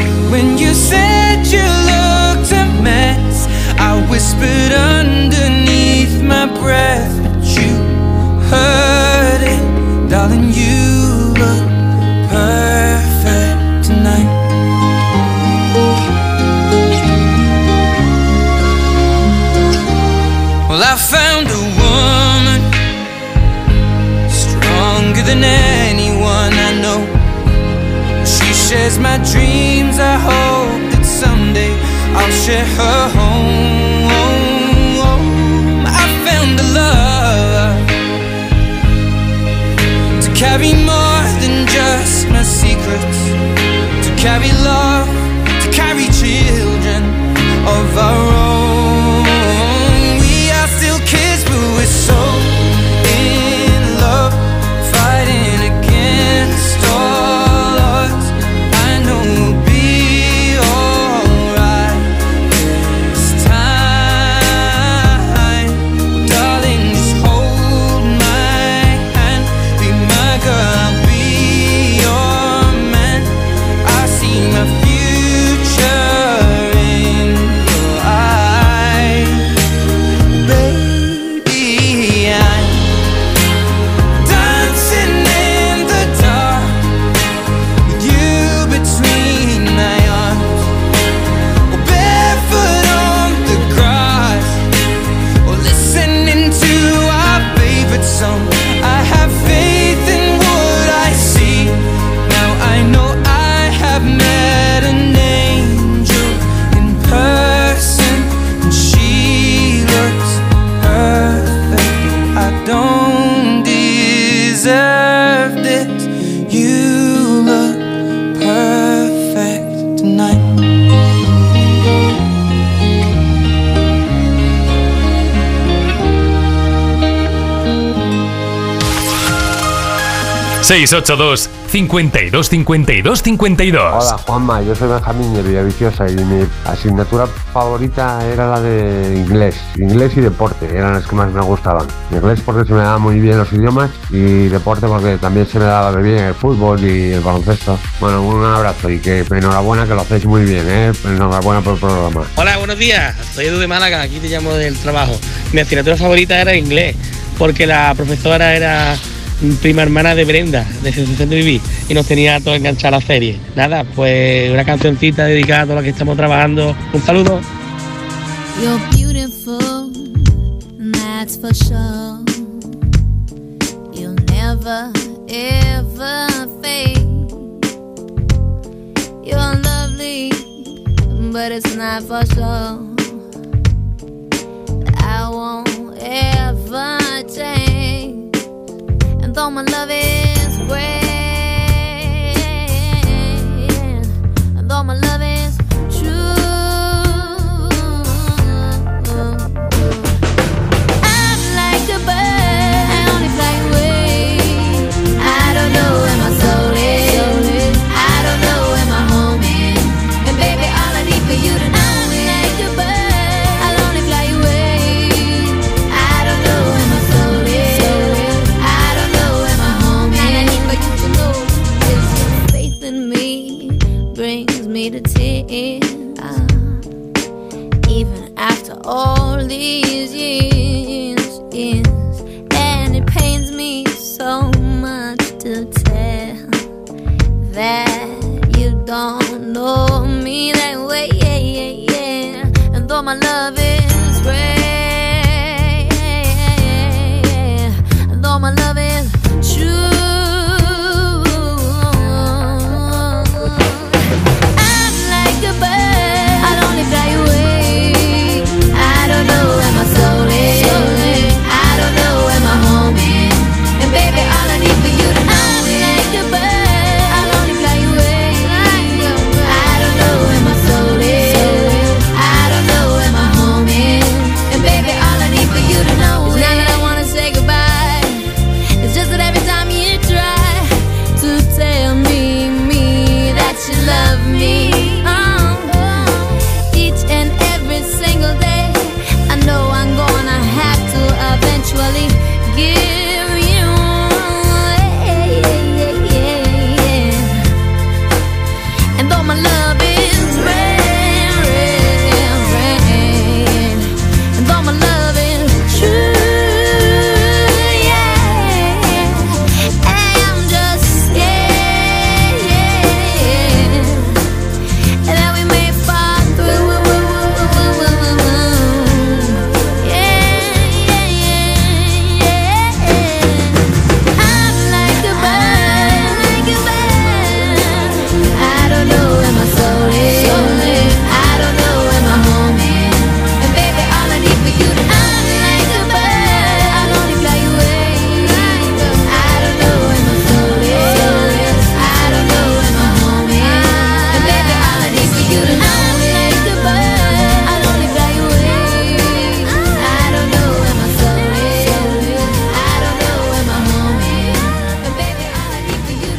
dreams. I hope that someday I'll share her home. I found a love to carry more than just my secrets, to carry love, 682 52 52 52. Hola Juanma, yo soy Benjamín de Villaviciosa y mi asignatura favorita era la de inglés. Inglés y deporte eran las que más me gustaban. Inglés porque se me daba muy bien los idiomas y deporte porque también se me daba bien el fútbol y el baloncesto. Bueno, un abrazo y que enhorabuena que lo hacéis muy bien, ¿eh? Enhorabuena por el programa. Hola, buenos días. Soy Edu de Málaga, aquí te llamo del trabajo. Mi asignatura favorita era inglés, porque la profesora era prima hermana de Brenda, de Sensación de Vivir, y nos tenía todo enganchado a la serie. Nada, pues una cancioncita dedicada a todos los que estamos trabajando. Un saludo. You're beautiful, that's for sure. You'll never, ever fade. You're lovely, but it's not for sure. I won't ever change. And though my love is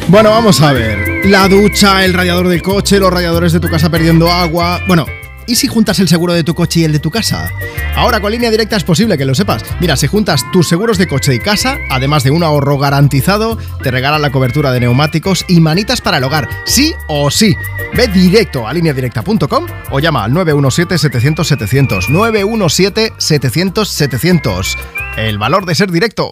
Bueno, vamos a ver. La ducha, el radiador del coche, los radiadores de tu casa perdiendo agua. Bueno, ¿y si juntas el seguro de tu coche y el de tu casa? Ahora con línea directa es posible que lo sepas. Mira, si juntas tus seguros de coche y casa, además de un ahorro garantizado, te regalan la cobertura de neumáticos y manitas para el hogar. Sí o sí. Ve directo a lineadirecta.com o llama al 917-700-700. 917-700-700. El valor de ser directo.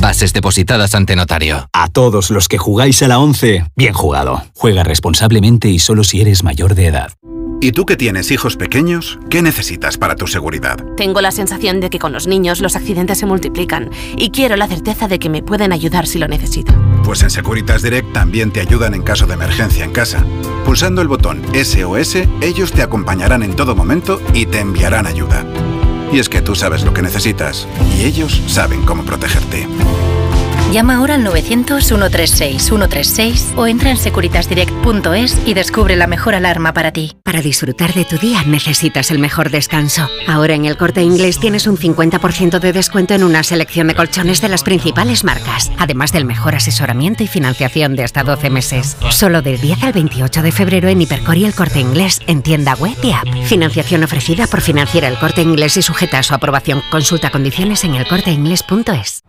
bases depositadas ante notario. A todos los que jugáis a la 11, bien jugado. Juega responsablemente y solo si eres mayor de edad. ¿Y tú que tienes hijos pequeños? ¿Qué necesitas para tu seguridad? Tengo la sensación de que con los niños los accidentes se multiplican y quiero la certeza de que me pueden ayudar si lo necesito. Pues en Securitas Direct también te ayudan en caso de emergencia en casa. Pulsando el botón SOS, ellos te acompañarán en todo momento y te enviarán ayuda. Y es que tú sabes lo que necesitas y ellos saben cómo protegerte. Llama ahora al 900-136-136 o entra en securitasdirect.es y descubre la mejor alarma para ti. Para disfrutar de tu día necesitas el mejor descanso. Ahora en el corte inglés tienes un 50% de descuento en una selección de colchones de las principales marcas, además del mejor asesoramiento y financiación de hasta 12 meses. Solo del 10 al 28 de febrero en Hipercor y el corte inglés en tienda web y app. Financiación ofrecida por Financiera el corte inglés y sujeta a su aprobación. Consulta condiciones en elcorteinglés.es.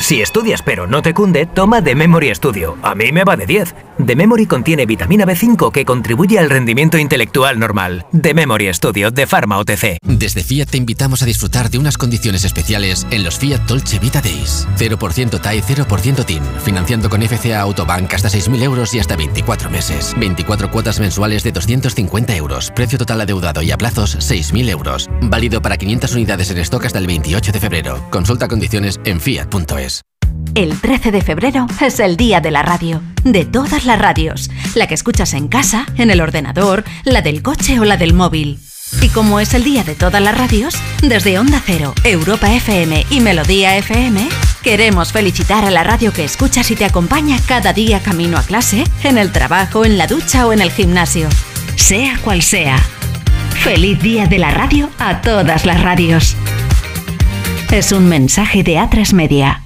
Si estudias pero no te cunde, toma The Memory Studio. A mí me va de 10. The Memory contiene vitamina B5 que contribuye al rendimiento intelectual normal. The Memory Studio de Pharma OTC. Desde Fiat te invitamos a disfrutar de unas condiciones especiales en los Fiat Dolce Vita Days. 0% TAE, 0% TIN. Financiando con FCA Autobank hasta 6.000 euros y hasta 24 meses. 24 cuotas mensuales de 250 euros. Precio total adeudado y a plazos 6.000 euros. Válido para 500 unidades en stock hasta el 28 de febrero. Consulta condiciones en fiat.es. El 13 de febrero es el día de la radio, de todas las radios, la que escuchas en casa, en el ordenador, la del coche o la del móvil. Y como es el día de todas las radios, desde Onda Cero, Europa FM y Melodía FM, queremos felicitar a la radio que escuchas y te acompaña cada día camino a clase, en el trabajo, en la ducha o en el gimnasio. Sea cual sea. Feliz día de la radio a todas las radios. Es un mensaje de Atras Media.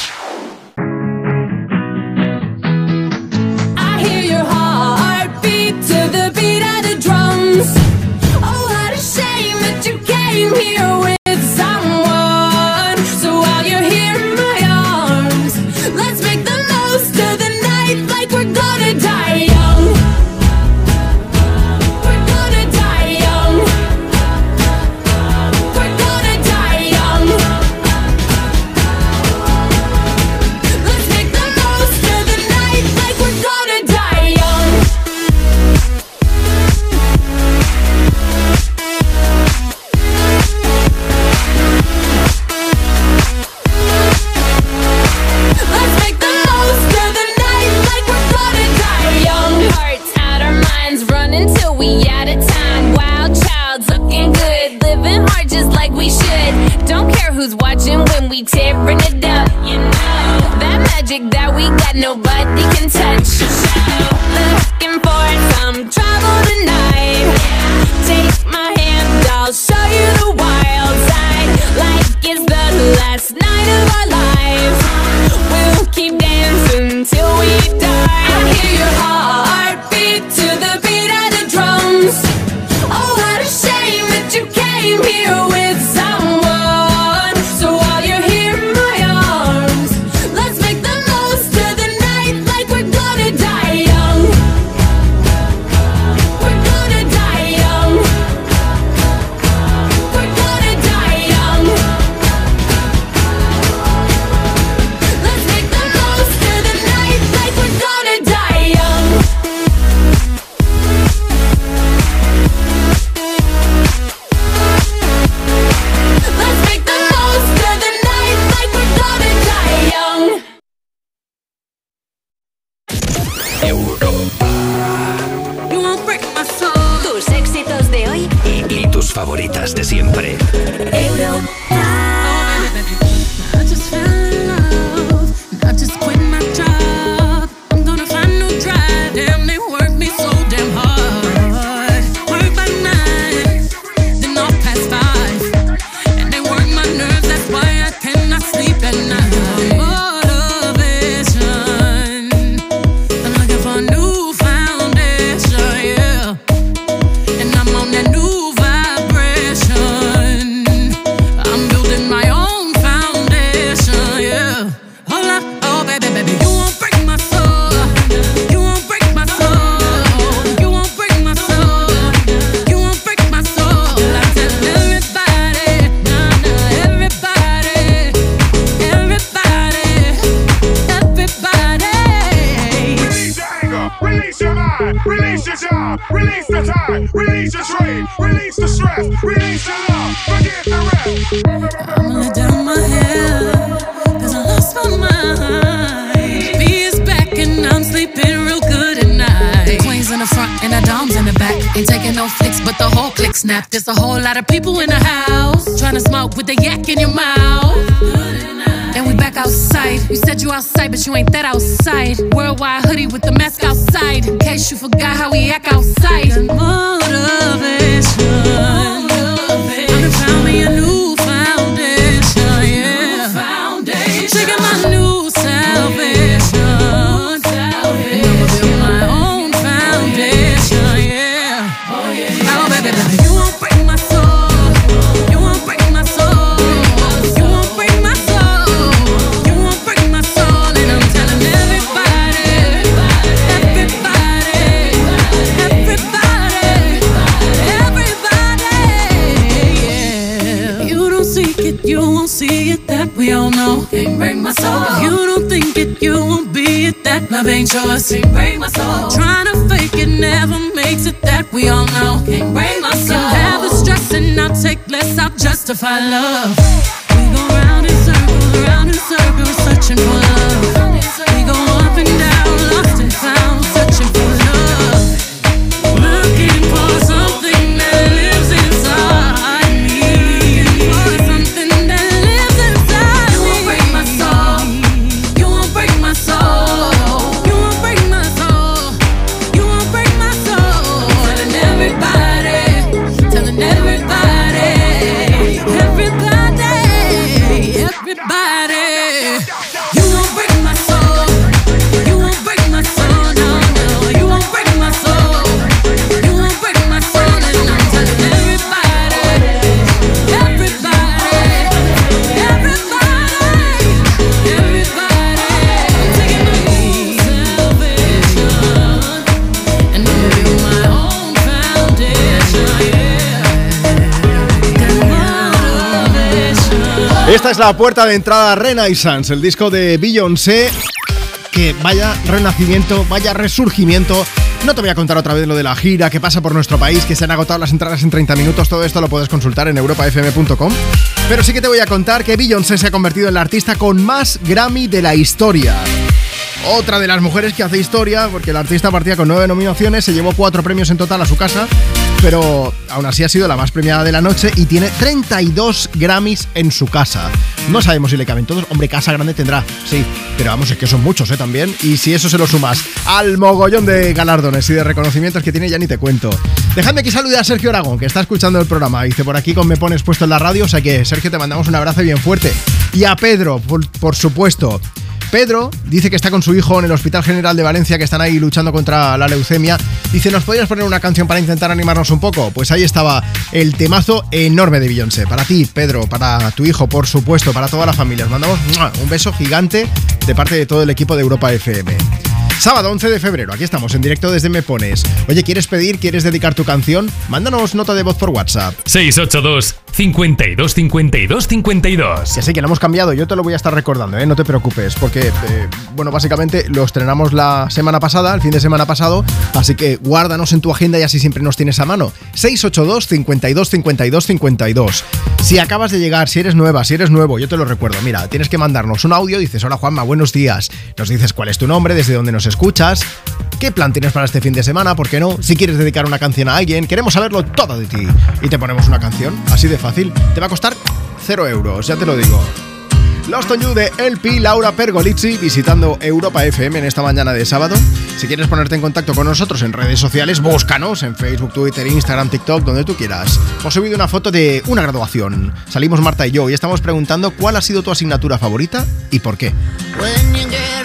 Who's watching when we tearing it up. You know that magic that we got, nobody can touch. La puerta de entrada a Renaissance, el disco de Beyoncé. Que vaya renacimiento, vaya resurgimiento. No te voy a contar otra vez lo de la gira que pasa por nuestro país, que se han agotado las entradas en 30 minutos. Todo esto lo puedes consultar en europafm.com. Pero sí que te voy a contar que Beyoncé se ha convertido en la artista con más Grammy de la historia. Otra de las mujeres que hace historia, porque el artista partía con nueve nominaciones, se llevó cuatro premios en total a su casa, pero aún así ha sido la más premiada de la noche y tiene 32 Grammys en su casa. No sabemos si le caben todos. Hombre, casa grande tendrá, sí, pero vamos, es que son muchos, ¿eh? También. Y si eso se lo sumas al mogollón de galardones y de reconocimientos que tiene, ya ni te cuento. Dejadme aquí saludar a Sergio Aragón, que está escuchando el programa. Dice por aquí con Me Pones puesto en la radio, o sea que, Sergio, te mandamos un abrazo bien fuerte. Y a Pedro, por, por supuesto. Pedro dice que está con su hijo en el Hospital General de Valencia, que están ahí luchando contra la leucemia. Dice, ¿nos podrías poner una canción para intentar animarnos un poco? Pues ahí estaba el temazo enorme de Beyoncé. Para ti, Pedro, para tu hijo, por supuesto, para toda la familia. Os mandamos un beso gigante de parte de todo el equipo de Europa FM. Sábado 11 de febrero, aquí estamos en directo desde Me Pones. Oye, ¿quieres pedir, quieres dedicar tu canción? Mándanos nota de voz por WhatsApp. 682 52 52 52. Ya sé que lo hemos cambiado, yo te lo voy a estar recordando, ¿eh? no te preocupes, porque, eh, bueno, básicamente lo estrenamos la semana pasada, el fin de semana pasado, así que guárdanos en tu agenda y así siempre nos tienes a mano. 682 52 52 52. Si acabas de llegar, si eres nueva, si eres nuevo, yo te lo recuerdo, mira, tienes que mandarnos un audio, dices, hola Juanma, buenos días, nos dices cuál es tu nombre, desde dónde nos escuchas, qué plan tienes para este fin de semana, ¿por qué no? Si quieres dedicar una canción a alguien, queremos saberlo todo de ti. Y te ponemos una canción, así de fácil. Te va a costar cero euros, ya te lo digo. Lost on You de LP Laura Pergolizzi visitando Europa FM en esta mañana de sábado. Si quieres ponerte en contacto con nosotros en redes sociales, búscanos en Facebook, Twitter, Instagram, TikTok, donde tú quieras. Hemos subido una foto de una graduación. Salimos Marta y yo y estamos preguntando cuál ha sido tu asignatura favorita y por qué. When you get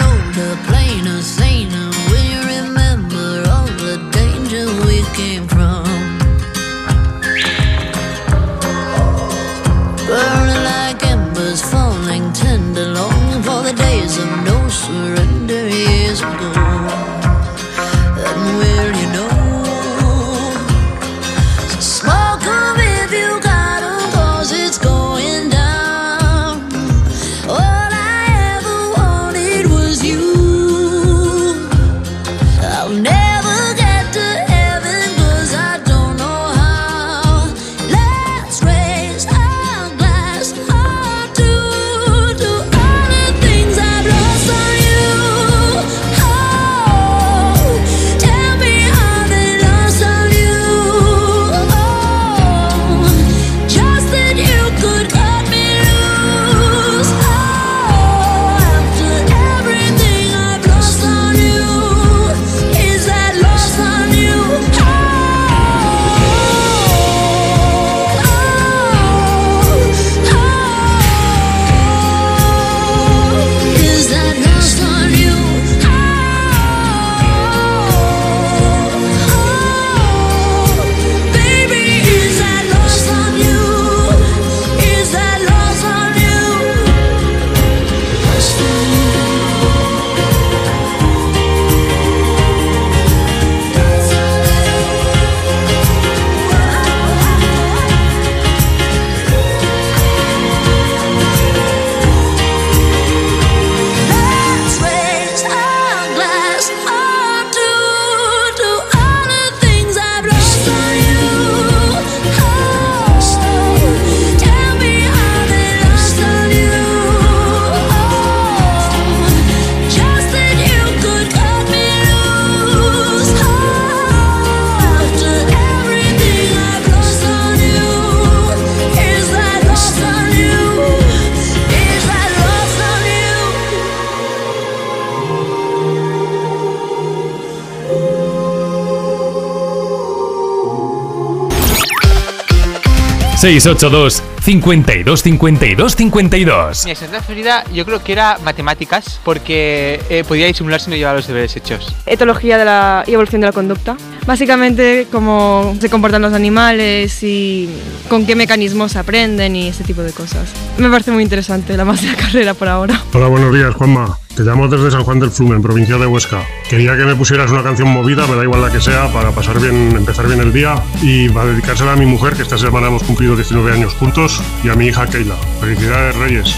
682 52 52 52. Mi asignatura preferida yo creo que era matemáticas porque eh, podía disimular si no llevaba los deberes hechos. Etología de la, y evolución de la conducta. Básicamente cómo se comportan los animales y con qué mecanismos se aprenden y ese tipo de cosas. Me parece muy interesante la más de la carrera por ahora. Hola, buenos días, Juanma. Te llamo desde San Juan del Flumen, provincia de Huesca. Quería que me pusieras una canción movida, me da igual la que sea, para pasar bien, empezar bien el día y para dedicársela a mi mujer, que esta semana hemos cumplido 19 años juntos, y a mi hija Keila. Felicidades, Reyes.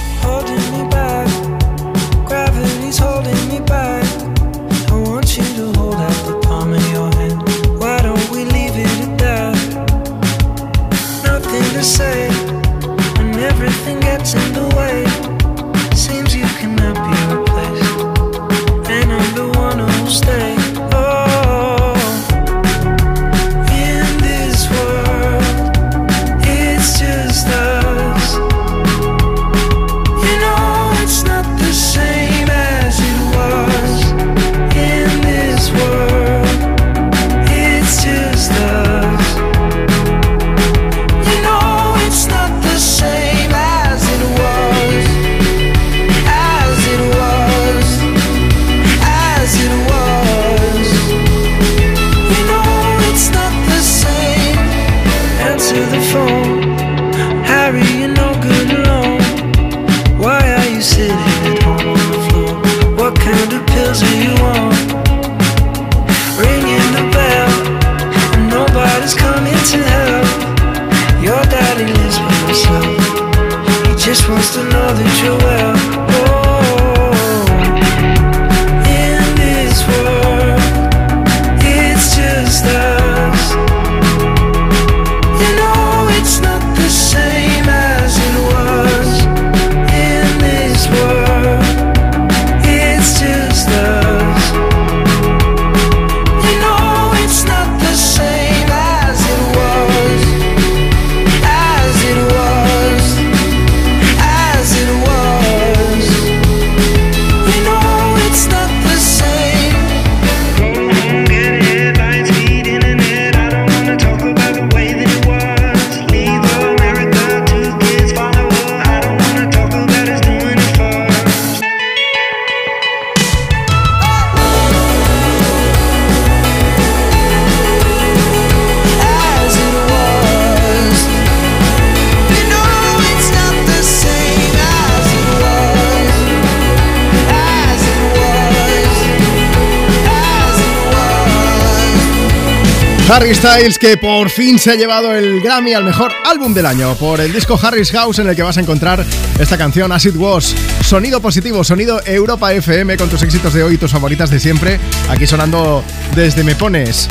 Harry Styles que por fin se ha llevado el Grammy al mejor álbum del año por el disco Harry's House en el que vas a encontrar esta canción As It Was. Sonido positivo, sonido Europa FM con tus éxitos de hoy y tus favoritas de siempre. Aquí sonando desde Me Pones.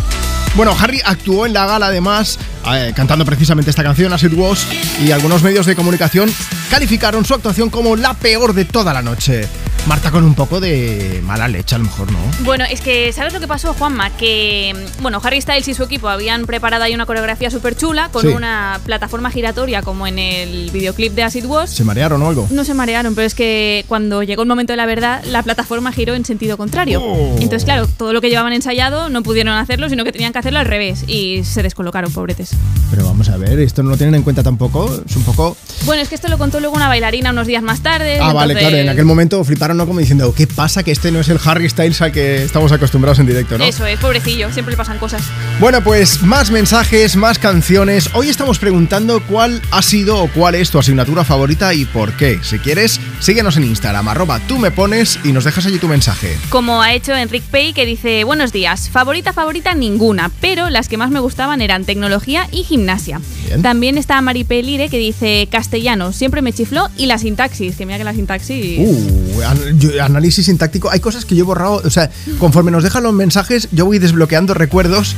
Bueno, Harry actuó en la gala además eh, cantando precisamente esta canción As It Was y algunos medios de comunicación calificaron su actuación como la peor de toda la noche. Marta con un poco de mala leche a lo mejor, ¿no? Bueno, es que, ¿sabes lo que pasó, Juanma? Que, bueno, Harry Styles y su equipo habían preparado ahí una coreografía súper chula con Sí. una plataforma giratoria como en el videoclip de As It Was. ¿Se marearon o algo? No se marearon, pero es que cuando llegó el momento de la verdad, la plataforma giró en sentido contrario. Oh. Entonces, claro, todo lo que llevaban ensayado no pudieron hacerlo, sino que tenían que hacerlo al revés y se descolocaron, pobretes. Pero vamos a ver, esto no lo tienen en cuenta tampoco. Es un poco. Bueno, es que esto lo contó luego una bailarina unos días más tarde. Ah, vale, claro. En aquel momento fliparon, ¿no? Como diciendo, ¿qué pasa? Que este no es el Harry Styles al que estamos acostumbrados en directo, ¿no? Eso es, pobrecillo, siempre le pasan cosas. Bueno, pues más mensajes, más canciones. Hoy estamos preguntando cuál ha sido o cuál es tu asignatura favorita y por qué. Si quieres, síguenos en Instagram, arroba tú me pones y nos dejas allí tu mensaje. Como ha hecho Enric Pay, que dice: Buenos días, favorita, favorita, ninguna, pero las que más me gustaban eran tecnología y gimnasia. Bien. También está Maripé Lire, que dice: Castellano, siempre me chifló, y la sintaxis, que mira que la sintaxis. Uh, an- yo- análisis sintáctico. Hay cosas que yo he borrado. O sea, conforme nos dejan los mensajes, yo voy desbloqueando recuerdos.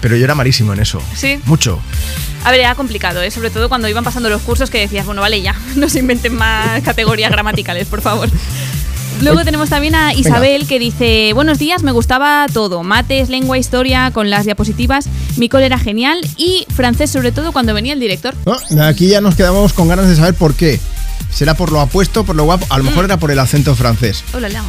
Pero yo era malísimo en eso. Sí. Mucho. A ver, era complicado, ¿eh? sobre todo cuando iban pasando los cursos que decías: Bueno, vale, ya, no se inventen más categorías gramaticales, por favor. Luego tenemos también a Isabel que dice, buenos días, me gustaba todo, mates, lengua, historia, con las diapositivas, mi cole era genial y francés sobre todo cuando venía el director. No, aquí ya nos quedamos con ganas de saber por qué. ¿Será por lo apuesto, por lo guapo? A lo mejor era por el acento francés. Hola, León.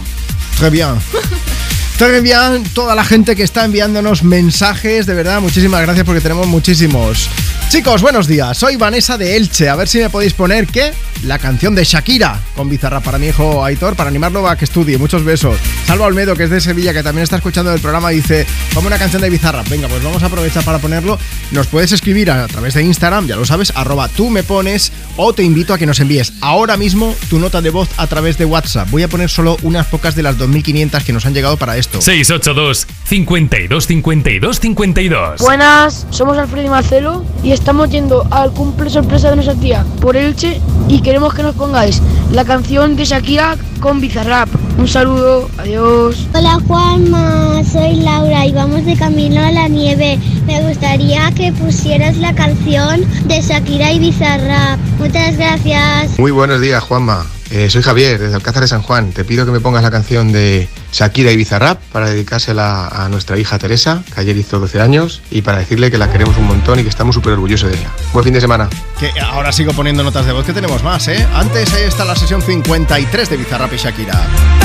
Très bien. También toda la gente que está enviándonos mensajes, de verdad, muchísimas gracias porque tenemos muchísimos. Chicos, buenos días. Soy Vanessa de Elche. A ver si me podéis poner ¿qué? La canción de Shakira con Bizarra para mi hijo Aitor, para animarlo a que estudie. Muchos besos. Salva Olmedo, que es de Sevilla, que también está escuchando el programa, dice: Ponme una canción de Bizarra. Venga, pues vamos a aprovechar para ponerlo. Nos puedes escribir a través de Instagram, ya lo sabes, arroba tú me pones, o te invito a que nos envíes ahora mismo tu nota de voz a través de WhatsApp. Voy a poner solo unas pocas de las 2500 que nos han llegado para esto. 682 52 52 52. Buenas, somos Alfredo y Marcelo y estamos yendo al cumple sorpresa de nuestra tía por Elche y queremos que nos pongáis la canción de Shakira con Bizarrap. Un saludo, adiós. Hola Juanma, soy Laura y vamos de camino a la nieve. Me gustaría que pusieras la canción de Shakira y Bizarrap. Muchas gracias. Muy buenos días, Juanma. Eh, soy Javier, desde Alcázar de San Juan. Te pido que me pongas la canción de Shakira y Bizarrap para dedicársela a nuestra hija Teresa, que ayer hizo 12 años, y para decirle que la queremos un montón y que estamos súper orgullosos de ella. Buen fin de semana. Que ahora sigo poniendo notas de voz que tenemos más, ¿eh? Antes ahí está la sesión 53 de Bizarrap y Shakira.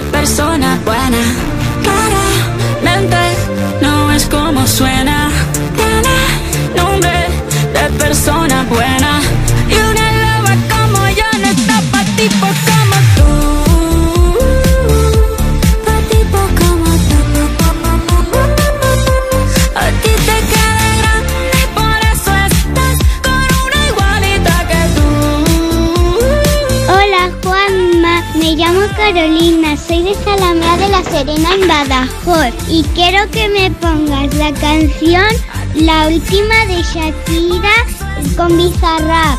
de persona buena. Claramente no es como suena. Tiene nombre de persona buena. Y una loba como yo no está pa' tipos como Soy de Salamea de la Serena en Badajoz y quiero que me pongas la canción La última de Shakira con Bizarrap.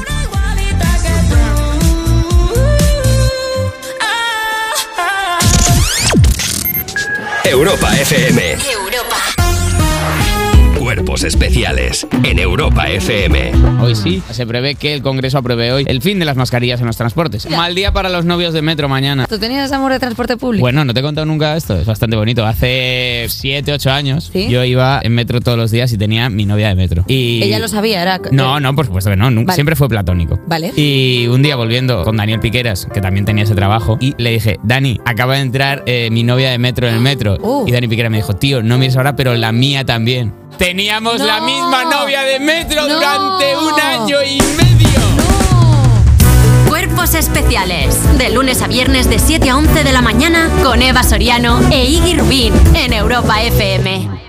Europa FM. Europa. Cuerpo Cuerpos especiales en Europa FM. Hoy sí, se prevé que el Congreso apruebe hoy el fin de las mascarillas en los transportes. Mal día para los novios de metro mañana. ¿Tú tenías amor de transporte público? Bueno, no te he contado nunca esto, es bastante bonito. Hace 7, 8 años ¿Sí? yo iba en metro todos los días y tenía mi novia de metro. Y... Ella lo sabía, era... No, no, por supuesto que no, nunca, Vale. siempre fue platónico. Vale. Y un día volviendo con Daniel Piqueras, que también tenía ese trabajo, y le dije, Dani, acaba de entrar eh, mi novia de metro en el metro. Uh. Y Dani Piqueras me dijo, tío, no mires ahora, pero la mía también. Teníamos la misma novia de metro durante un año y medio. Cuerpos especiales. De lunes a viernes de 7 a 11 de la mañana con Eva Soriano e Iggy Rubín en Europa FM.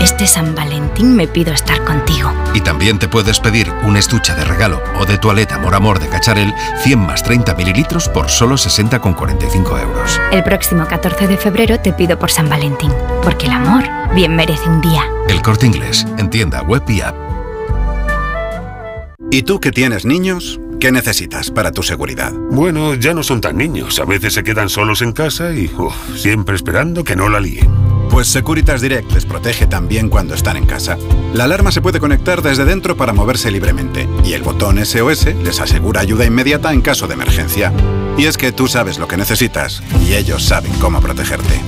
Este San Valentín me pido estar contigo. Y también te puedes pedir un estuche de regalo o de toaleta Amor Amor de Cacharel 100 más 30 mililitros por solo 60,45 euros. El próximo 14 de febrero te pido por San Valentín, porque el amor bien merece un día. El corte inglés, en tienda web y app. ¿Y tú que tienes niños? ¿Qué necesitas para tu seguridad? Bueno, ya no son tan niños. A veces se quedan solos en casa y uf, siempre esperando que no la líen. Pues Securitas Direct les protege también cuando están en casa. La alarma se puede conectar desde dentro para moverse libremente y el botón SOS les asegura ayuda inmediata en caso de emergencia. Y es que tú sabes lo que necesitas y ellos saben cómo protegerte.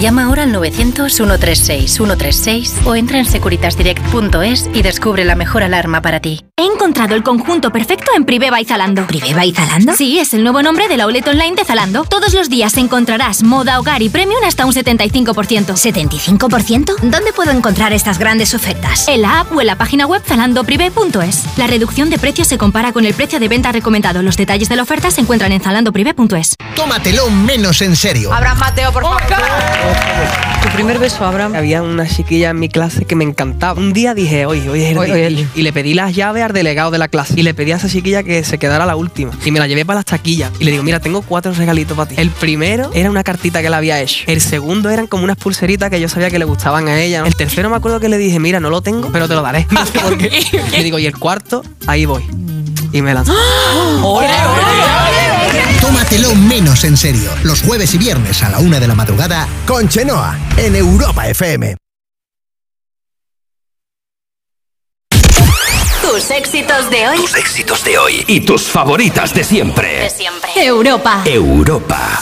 Llama ahora al 900-136-136 o entra en securitasdirect.es y descubre la mejor alarma para ti. He encontrado el conjunto perfecto en Priveva y Zalando. ¿Priveva y Zalando? Sí, es el nuevo nombre de la outlet online de Zalando. Todos los días encontrarás moda, hogar y premium hasta un 75%. ¿75%? ¿Dónde puedo encontrar estas grandes ofertas? En la app o en la página web zalandoprivé.es. La reducción de precios se compara con el precio de venta recomendado. Los detalles de la oferta se encuentran en zalandoprivé.es. Tómatelo menos en serio. Abraham Mateo, por favor. Tu primer beso, Abraham. Había una chiquilla en mi clase que me encantaba. Un día dije, oye, el día. Y le pedí las llaves al delegado de la clase. Y le pedí a esa chiquilla que se quedara la última. Y me la llevé para las taquillas. Y le digo, mira, tengo cuatro regalitos para ti. El primero era una cartita que le había hecho. El segundo eran como unas pulseritas que yo sabía que le gustaban a ella. ¿no? El tercero me acuerdo que le dije, mira, no lo tengo, pero te lo daré. No sé por qué. Le digo, y el cuarto, ahí voy. Y me lanzó. Tómatelo menos en serio. Los jueves y viernes a la una de la madrugada con Chenoa en Europa FM. Tus éxitos de hoy. Tus éxitos de hoy y tus favoritas de siempre. De siempre. Europa. Europa.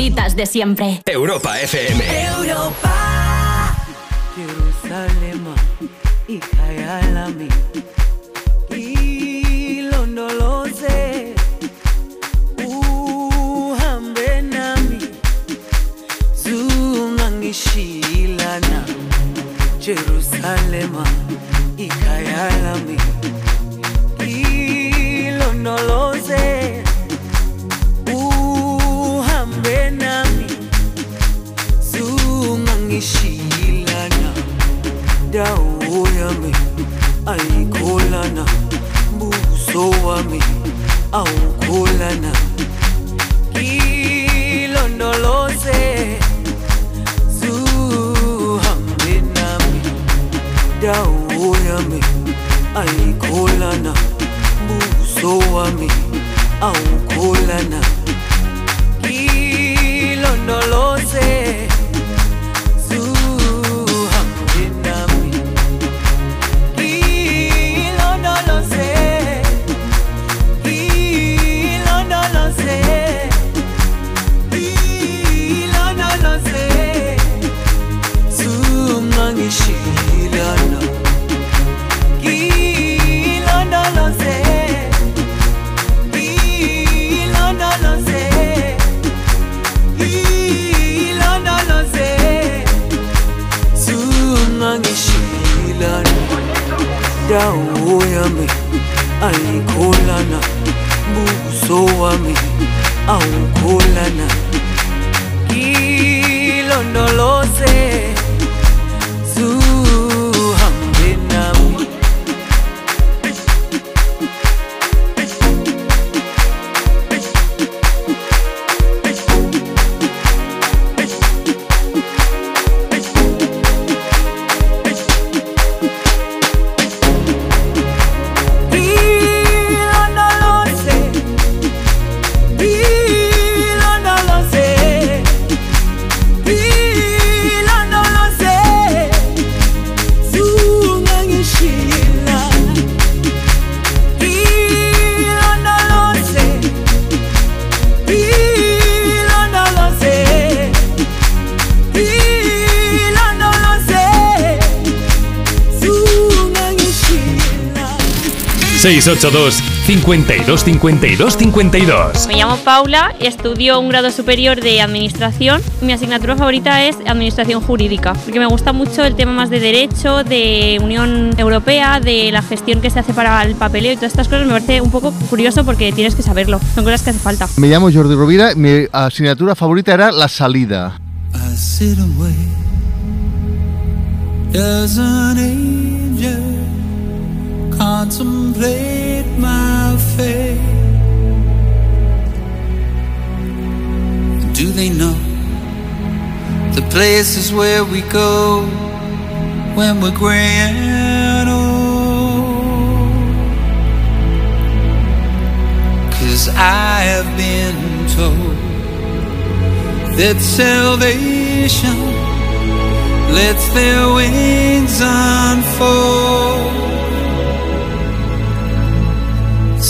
Favoritas de siempre. Europa FM. 682 52 52 52. Me llamo Paula y estudio un grado superior de administración. Mi asignatura favorita es administración jurídica, porque me gusta mucho el tema más de derecho, de Unión Europea, de la gestión que se hace para el papeleo y todas estas cosas. Me parece un poco curioso porque tienes que saberlo. Son cosas que hace falta. Me llamo Jordi Rovira, mi asignatura favorita era la salida. Contemplate my fate? Do they know the places where we go when we're gray and old? Cause I have been told that salvation lets their wings unfold.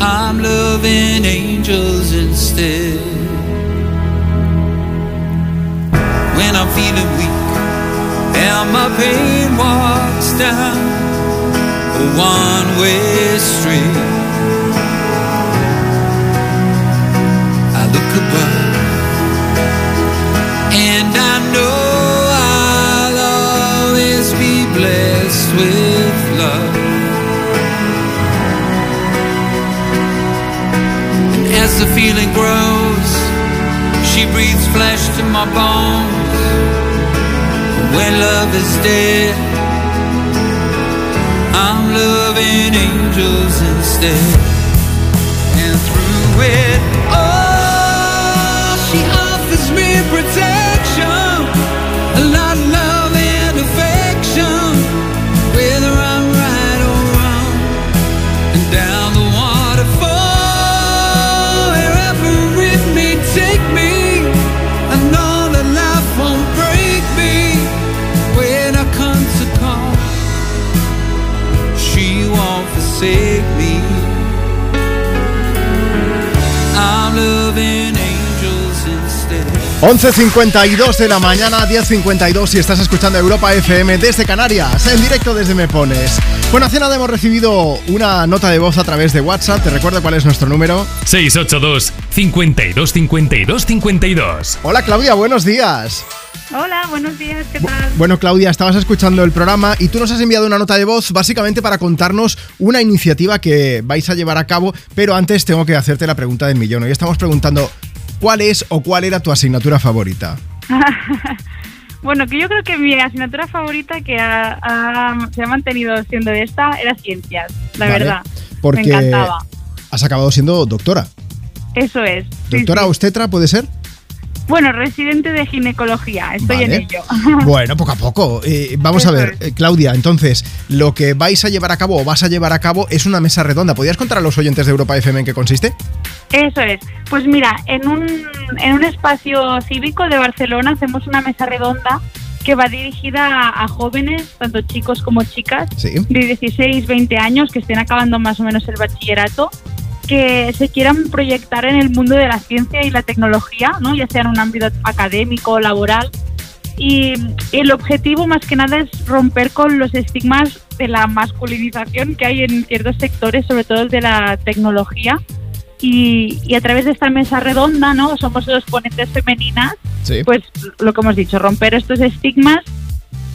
I'm loving angels instead. When I'm feeling weak and my pain walks down a one way street, I look above and I know I'll always be blessed with love. As the feeling grows, she breathes flesh to my bones. When love is dead, I'm loving angels instead. And through it 11.52 de la mañana, 10.52 si estás escuchando Europa FM desde Canarias, en directo desde Me Pones. Bueno, hace nada hemos recibido una nota de voz a través de WhatsApp. Te recuerdo cuál es nuestro número. 682 52 52 52. Hola Claudia, buenos días. Hola, buenos días, ¿qué tal? Bueno, Claudia, estabas escuchando el programa y tú nos has enviado una nota de voz básicamente para contarnos una iniciativa que vais a llevar a cabo, pero antes tengo que hacerte la pregunta del millón. Hoy estamos preguntando, ¿cuál es o cuál era tu asignatura favorita? bueno, que yo creo que mi asignatura favorita que ha- ha- se ha mantenido siendo esta era ciencias, la Vale, verdad. Porque Me encantaba. has acabado siendo doctora. Eso es. sí, ¿Doctora sí. obstetra puede ser? Bueno, residente de ginecología, estoy en ello. Bueno, poco a poco. Eh, vamos a ver, eh, Claudia, entonces, lo que vais a llevar a cabo o vas a llevar a cabo es una mesa redonda. ¿Podrías contar a los oyentes de Europa FM en qué consiste? Eso es. Pues mira, en un, en un espacio cívico de Barcelona hacemos una mesa redonda que va dirigida a, a jóvenes, tanto chicos como chicas, Sí. de 16, 20 años que estén acabando más o menos el bachillerato, que se quieran proyectar en el mundo de la ciencia y la tecnología, ¿no? ya sea en un ámbito académico, laboral. Y el objetivo más que nada es romper con los estigmas de la masculinización que hay en ciertos sectores, sobre todo el de la tecnología. Y, y a través de esta mesa redonda, ¿no? Somos los ponentes femeninas, Sí. pues lo que hemos dicho, romper estos estigmas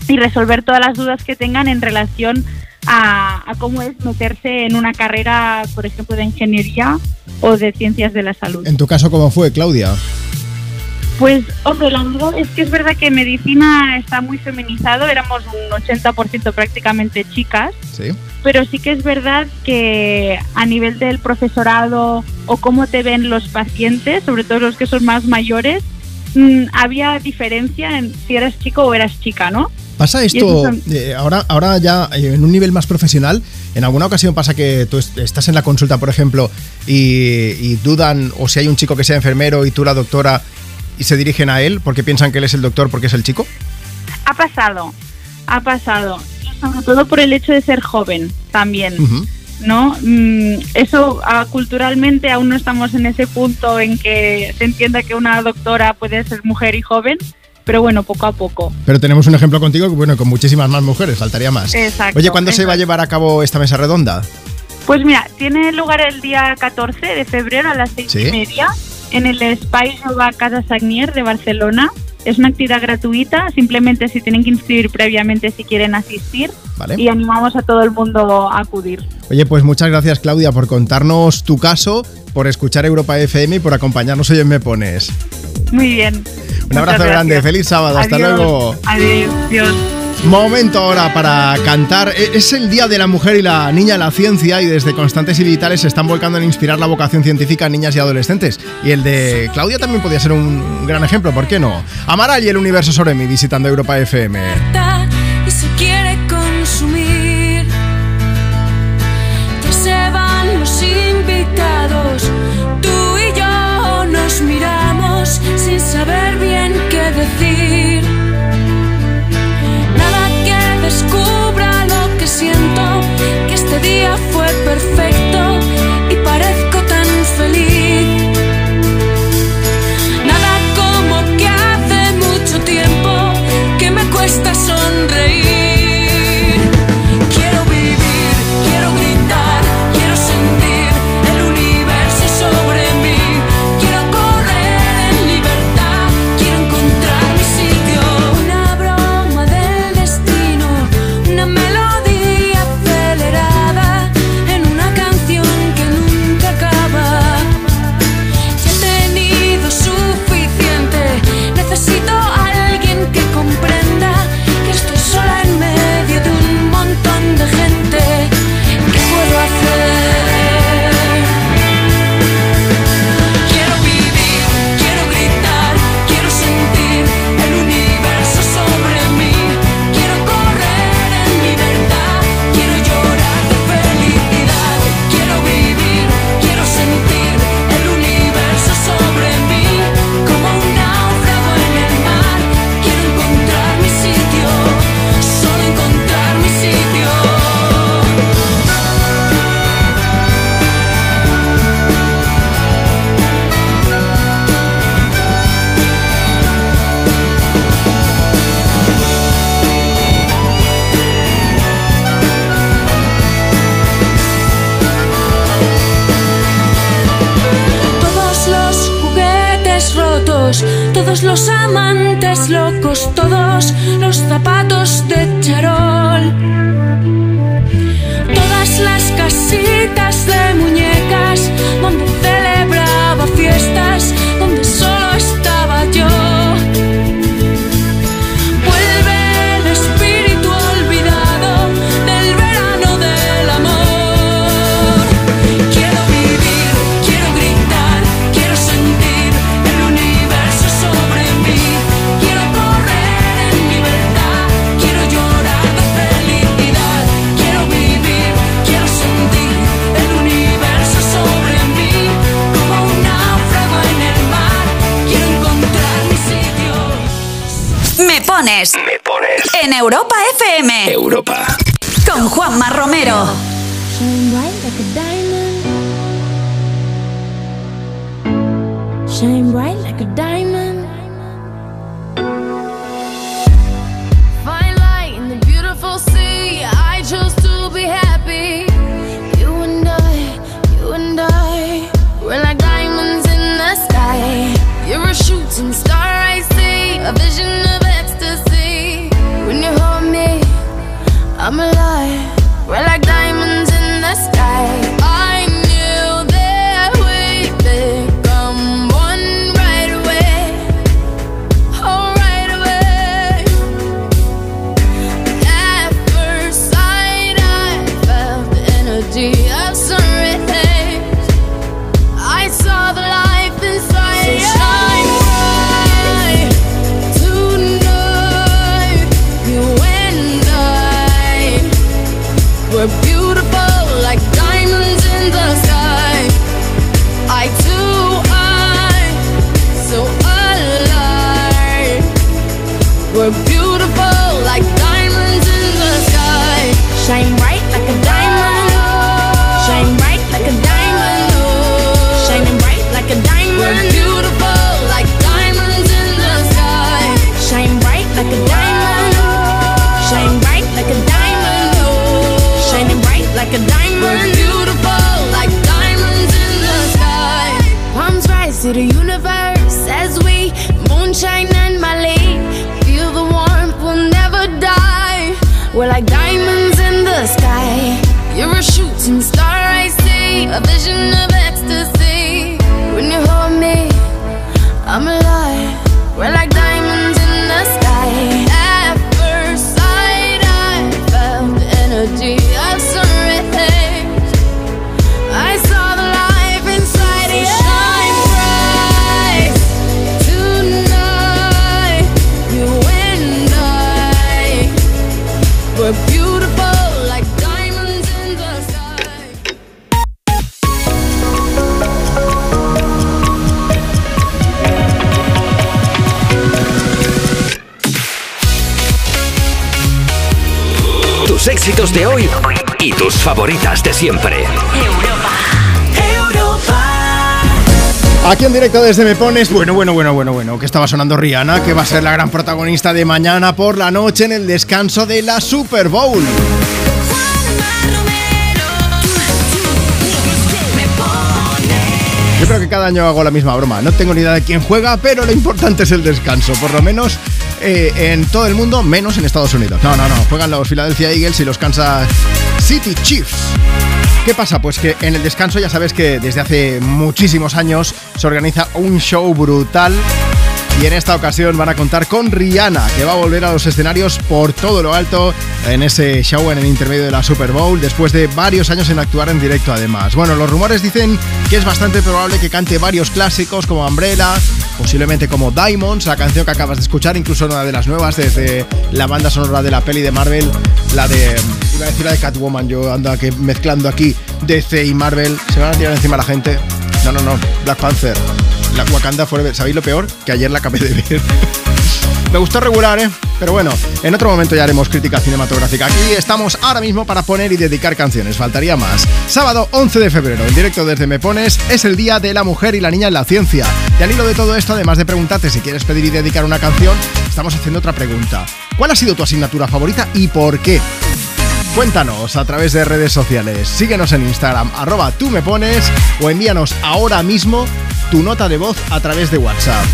y resolver todas las dudas que tengan en relación a, a cómo es meterse en una carrera, por ejemplo, de ingeniería o de ciencias de la salud. En tu caso, ¿cómo fue, Claudia? Pues, hombre, la verdad es que es verdad que medicina está muy feminizado, éramos un 80% prácticamente chicas, Sí. pero sí que es verdad que a nivel del profesorado o cómo te ven los pacientes, sobre todo los que son más mayores, mm, había diferencia en si eras chico o eras chica, ¿no? Pasa esto, eh, ahora, ahora ya eh, en un nivel más profesional, en alguna ocasión pasa que tú est- estás en la consulta, por ejemplo, y, y dudan, o si hay un chico que sea enfermero y tú la doctora, y se dirigen a él porque piensan que él es el doctor porque es el chico. Ha pasado, ha pasado, sobre todo por el hecho de ser joven también. ¿No? Mm, eso ah, culturalmente aún no estamos en ese punto en que se entienda que una doctora puede ser mujer y joven, pero bueno, poco a poco. Pero tenemos un ejemplo contigo, que bueno, con muchísimas más mujeres, faltaría más. Exacto, Oye, ¿cuándo se va a llevar a cabo esta mesa redonda? Pues mira, tiene lugar el día 14 de febrero a las seis Sí. y media en el Espai Jove Casa Sagnier de Barcelona. Es una actividad gratuita, simplemente si tienen que inscribir previamente si quieren asistir Vale. y animamos a todo el mundo a acudir. Oye, pues muchas gracias, Claudia, por contarnos tu caso, por escuchar Europa FM y por acompañarnos hoy en Me Pones. Muy bien. Un abrazo grande, feliz sábado, hasta luego. Adiós. Momento ahora para cantar. E- Es el Día de la Mujer y la Niña en la Ciencia y desde Constantes y Vitales se están volcando en inspirar la vocación científica en niñas y adolescentes. Y el de Claudia también podría ser un gran ejemplo, ¿por qué no? Amaral y el universo sobre mí visitando Europa FM. y se quiere consumir. Ya se van los invitados, tú y yo nos miramos sin saber bien qué decir. Este día fue perfecto los amantes locos, todos los zapatos de charol. Todas las casitas de En Europa FM. Europa. Con Juanma Romero. Shine bright like a diamond. Shine bright like a diamond. The De hoy y tus favoritas de siempre. Aquí en directo desde Me Pones, bueno, bueno, bueno, bueno, bueno, que estaba sonando Rihanna, que va a ser la gran protagonista de mañana por la noche en el descanso de la Super Bowl. Yo creo que cada año hago la misma broma. No tengo ni idea de quién juega, pero lo importante es el descanso. Por lo menos eh, en todo el mundo, menos en Estados Unidos. No, no, no. Juegan los Philadelphia Eagles y los Kansas City Chiefs. ¿Qué pasa? Pues que en el descanso ya sabes que desde hace muchísimos años se organiza un show brutal. Y en esta ocasión van a contar con Rihanna, que va a volver a los escenarios por todo lo alto en ese show en el intermedio de la Super Bowl, después de varios años en actuar en directo además. Bueno, los rumores dicen que es bastante probable que cante varios clásicos como Umbrella, posiblemente como Diamonds, la canción que acabas de escuchar, incluso una de las nuevas desde la banda sonora de la peli de Marvel, la de... iba a decir la de Catwoman, yo ando aquí mezclando aquí DC y Marvel, se van a tirar encima la gente. No, no, no, Black Panther. La Wakanda Forever. ¿Sabéis lo peor? Que ayer la acabé de ver. Me gustó regular, ¿eh? Pero bueno, en otro momento ya haremos crítica cinematográfica. Aquí estamos ahora mismo para poner y dedicar canciones. Faltaría más. Sábado 11 de febrero, en directo desde Me Pones, es el Día de la Mujer y la Niña en la Ciencia. Y al hilo de todo esto, además de preguntarte si quieres pedir y dedicar una canción, estamos haciendo otra pregunta. ¿Cuál ha sido tu asignatura favorita y por qué? Cuéntanos a través de redes sociales. Síguenos en Instagram, arroba tú me pones, o envíanos ahora mismo tu nota de voz a través de WhatsApp.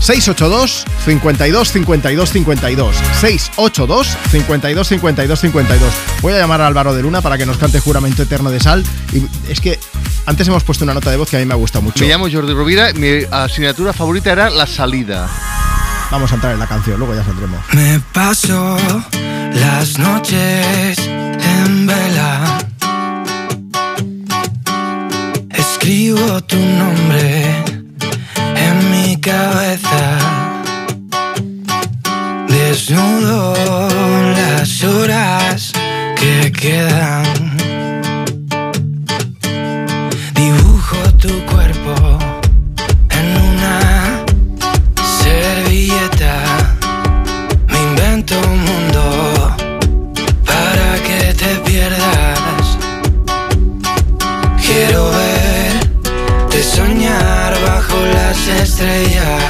682 52 52 52 682 52 52 52 Voy a llamar a Álvaro de Luna para que nos cante Juramento Eterno de Sal y es que antes hemos puesto una nota de voz que a mí me gusta mucho. Me llamo Jordi Rovira, mi asignatura favorita era La Salida. Vamos a entrar en la canción, luego ya saldremos. Me paso las noches en vela. Escribo tu nombre cabeza. Desnudo las horas que quedan. Estrellas.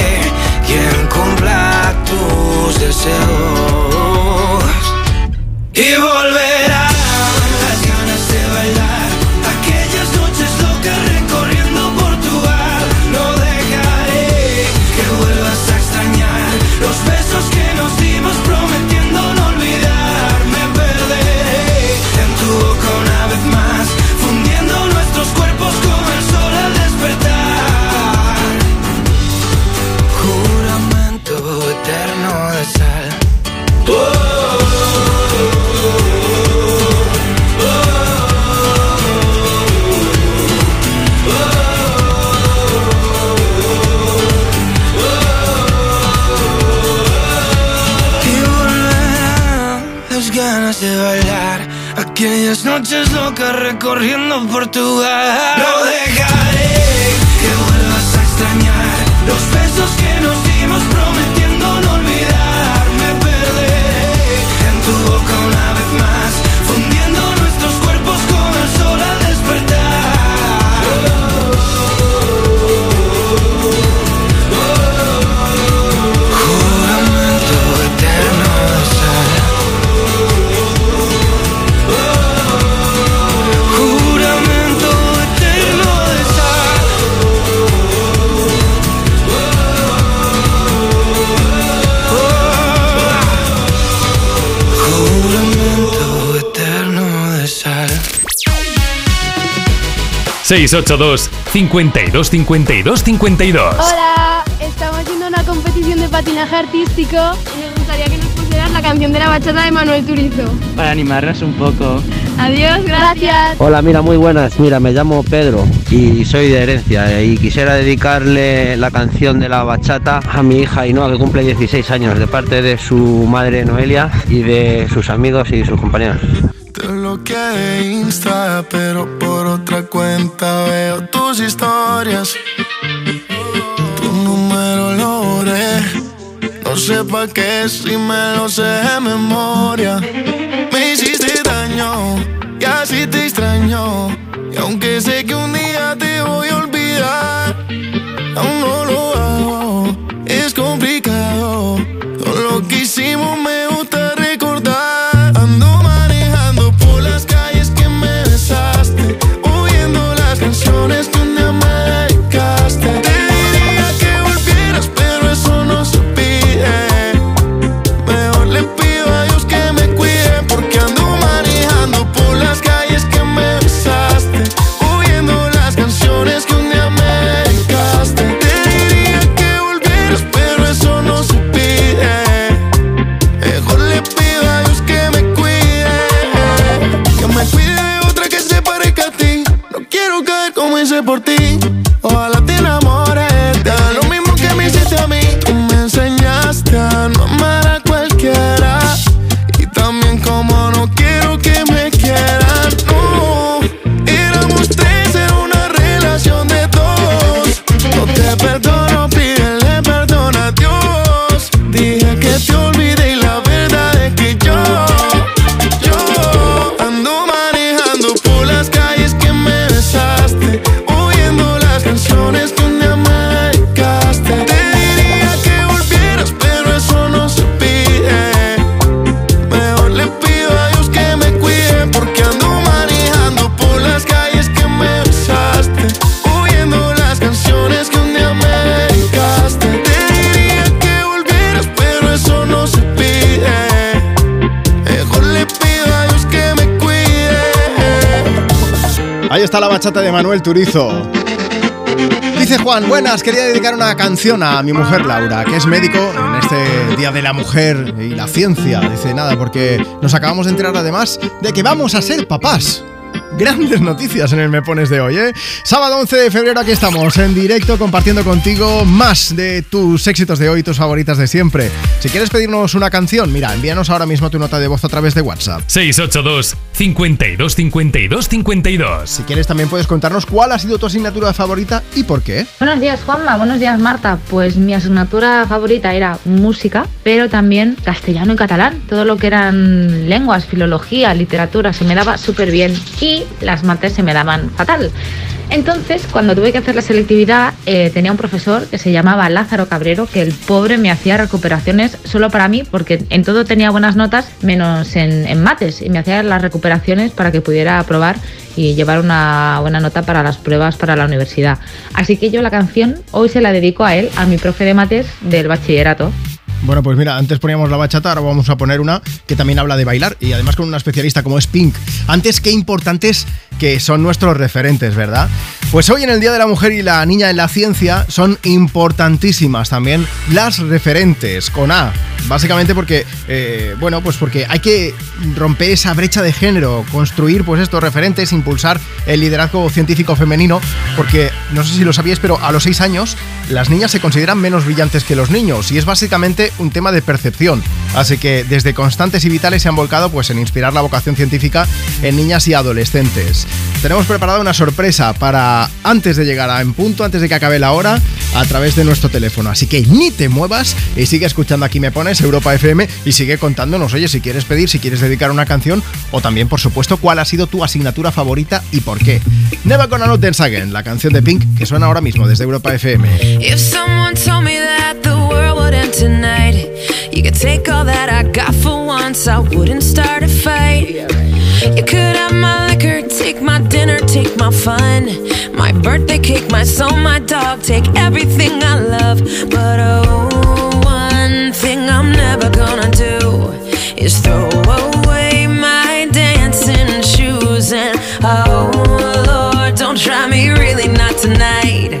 tus deseos. Y volverán locas recorriendo Portugal 682 52 52 52 Hola, estamos haciendo una competición de patinaje artístico y nos gustaría que nos pusieras la canción de la bachata de Manuel Turizo. Para animarnos un poco. Adiós, gracias. Hola, mira, muy buenas. Mira, me llamo Pedro y soy de herencia eh, y quisiera dedicarle la canción de la bachata a mi hija Ainhoa que cumple 16 años de parte de su madre Noelia y de sus amigos y sus compañeros. Te bloqueé de Insta, pero otra cuenta veo tus historias. Tu número lo. No sé pa' qué si me lo sé de memoria. Me hiciste daño y así te extraño. Está la bachata de Manuel Turizo. Dice Juan, buenas, quería dedicar una canción a mi mujer Laura, que es médico en este Día de la Mujer y la Ciencia. Dice nada, porque nos acabamos de enterar además de que vamos a ser papás. Grandes noticias en el Me Pones de hoy, ¿eh? Sábado 11 de febrero aquí estamos en directo compartiendo contigo más de tus éxitos de hoy, tus favoritas de siempre. Si quieres pedirnos una canción, mira, envíanos ahora mismo tu nota de voz a través de WhatsApp. 682 52 52 52. Si quieres también puedes contarnos cuál ha sido tu asignatura favorita y por qué. Buenos días Juanma, buenos días Marta. Pues mi asignatura favorita era música, pero también castellano y catalán. Todo lo que eran lenguas, filología, literatura, se me daba súper bien. Y las mates se me daban fatal. Entonces, cuando tuve que hacer la selectividad, eh, tenía un profesor que se llamaba Lázaro Cabrero, que el pobre me hacía recuperaciones solo para mí, porque en todo tenía buenas notas, menos en, en mates, y me hacía las recuperaciones para que pudiera aprobar y llevar una buena nota para las pruebas para la universidad. Así que yo la canción hoy se la dedico a él, a mi profe de mates del bachillerato. Bueno, pues mira, antes poníamos la bachata, ahora vamos a poner una que también habla de bailar y además con una especialista como es Pink. Antes, qué importantes que son nuestros referentes, ¿verdad? Pues hoy en el Día de la Mujer y la Niña en la Ciencia son importantísimas también las referentes con A. Básicamente porque, eh, bueno, pues porque hay que romper esa brecha de género, construir pues estos referentes, impulsar el liderazgo científico femenino, porque no sé si lo sabíais, pero a los 6 años las niñas se consideran menos brillantes que los niños y es básicamente un tema de percepción. Así que desde Constantes y Vitales se han volcado pues en inspirar la vocación científica en niñas y adolescentes. Tenemos preparada una sorpresa para antes de llegar a en punto, antes de que acabe la hora, a través de nuestro teléfono. Así que ni te muevas y sigue escuchando aquí me pones Europa FM y sigue contándonos, oye, si quieres pedir, si quieres dedicar una canción o también, por supuesto, cuál ha sido tu asignatura favorita y por qué. Never Gonna Not Dance Again, la canción de Pink que suena ahora mismo desde Europa FM. If someone told me that the world would end tonight, you could take all that I got for once, I wouldn't start a fight. You could have my liquor, take my dinner, take my fun, my birthday cake, my soul, my dog, take everything I love. But oh, one thing I'm never gonna do is throw away my dancing shoes. And oh, Lord, don't try me really not tonight.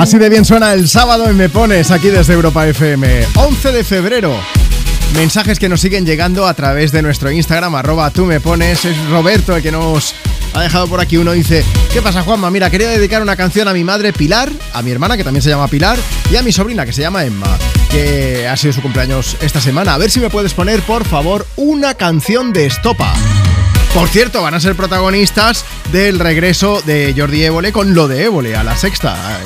Así de bien suena el sábado en Me Pones aquí desde Europa FM. 11 de febrero. Mensajes que nos siguen llegando a través de nuestro Instagram, arroba tú me pones. Es Roberto el que nos ha dejado por aquí. Uno dice, ¿qué pasa Juanma? Mira, quería dedicar una canción a mi madre Pilar, a mi hermana que también se llama Pilar, y a mi sobrina que se llama Emma, que ha sido su cumpleaños esta semana. A ver si me puedes poner, por favor, una canción de Estopa. Por cierto, van a ser protagonistas del regreso de Jordi Évole con lo de Évole a la sexta,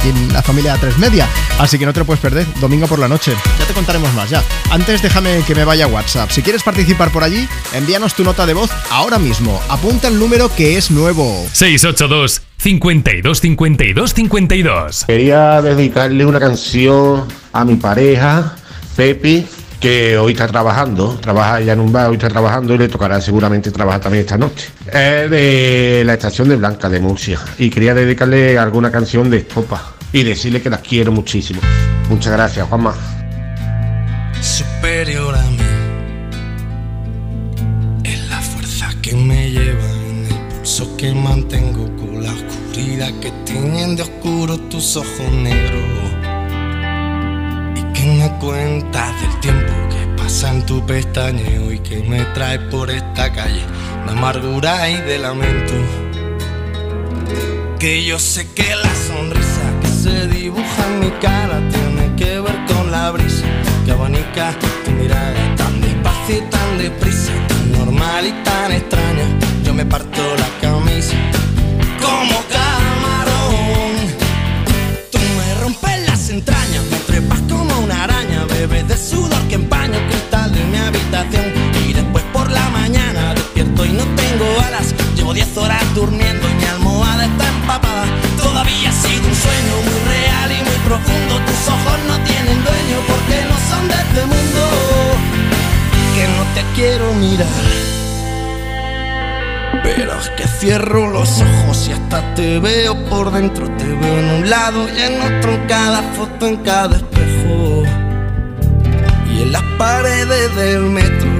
aquí en la familia 3 Media. Así que no te lo puedes perder, domingo por la noche. Ya te contaremos más, ya. Antes déjame que me vaya a WhatsApp. Si quieres participar por allí, envíanos tu nota de voz ahora mismo. Apunta el número que es nuevo. 682 52 52 52. Quería dedicarle una canción a mi pareja, Pepi, que hoy está trabajando, trabaja ella en un bar, hoy está trabajando y le tocará seguramente trabajar también esta noche. Es de la estación de Blanca de Murcia y quería dedicarle alguna canción de Estopa y decirle que la quiero muchísimo. Muchas gracias, Juanma. superior a mí. Es la fuerza que me lleva en el pulso que mantengo con la oscuridad que tiñen de oscuro tus ojos negros. Cuentas del tiempo que pasa en tu pestañeo y que me trae por esta calle de amargura y de lamento. Que yo sé que la sonrisa que se dibuja en mi cara tiene que ver con la brisa que abanica tu mirada tan despacio tan deprisa, tan normal y tan extraña. Yo me parto la camisa como camarón. Tú me rompes las entrañas, 10 horas durmiendo y mi almohada está empapada. Todavía ha sido un sueño muy real y muy profundo. Tus ojos no tienen dueño porque no son de este mundo. Que no te quiero mirar. Pero es que cierro los ojos y hasta te veo por dentro. Te veo en un lado y en otro, en cada foto, en cada espejo. Y en las paredes del metro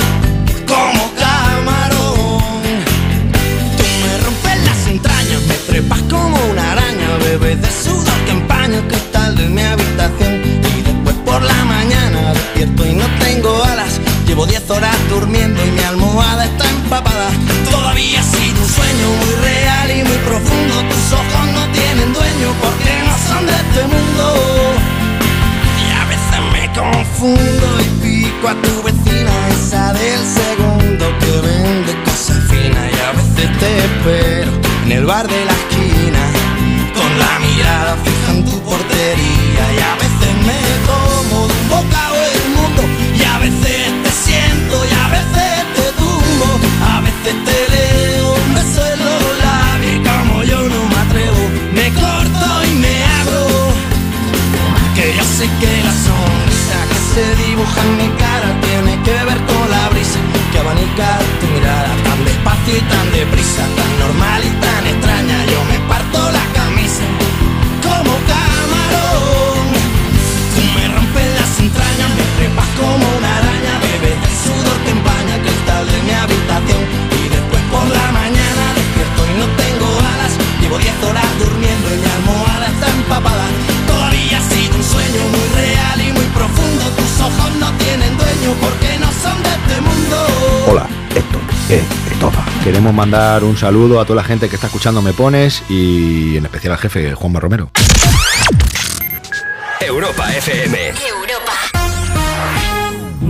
de mi habitación. Y después por la mañana despierto y no tengo alas. Llevo 10 horas durmiendo y mi almohada está empapada. Todavía ha sido un sueño muy real y muy profundo. Tus ojos no tienen dueño porque no son de este mundo. Y a veces me confundo y pico a tu vecina, esa del segundo que vende cosas finas. Y a veces te espero en el bar de la esquina, mirada fija en tu portería. Y a veces me como de un bocado el mundo, y a veces te siento, y a veces te tumbo, a veces te leo un beso en los labios. Como yo no me atrevo, me corto y me abro. sé que la sonrisa que se dibuja en mi cara tiene que ver con la brisa que abanica tu mirada tan despacio y tan deprisa, tan normal está empapada. Todavía ha sido un sueño muy real y muy profundo. Tus ojos no tienen dueño porque no son de este mundo. Hola, Héctor, eh, Estopa. Queremos mandar un saludo a toda la gente que está escuchando Me Pones y en especial al jefe Juanma Romero. Europa FM.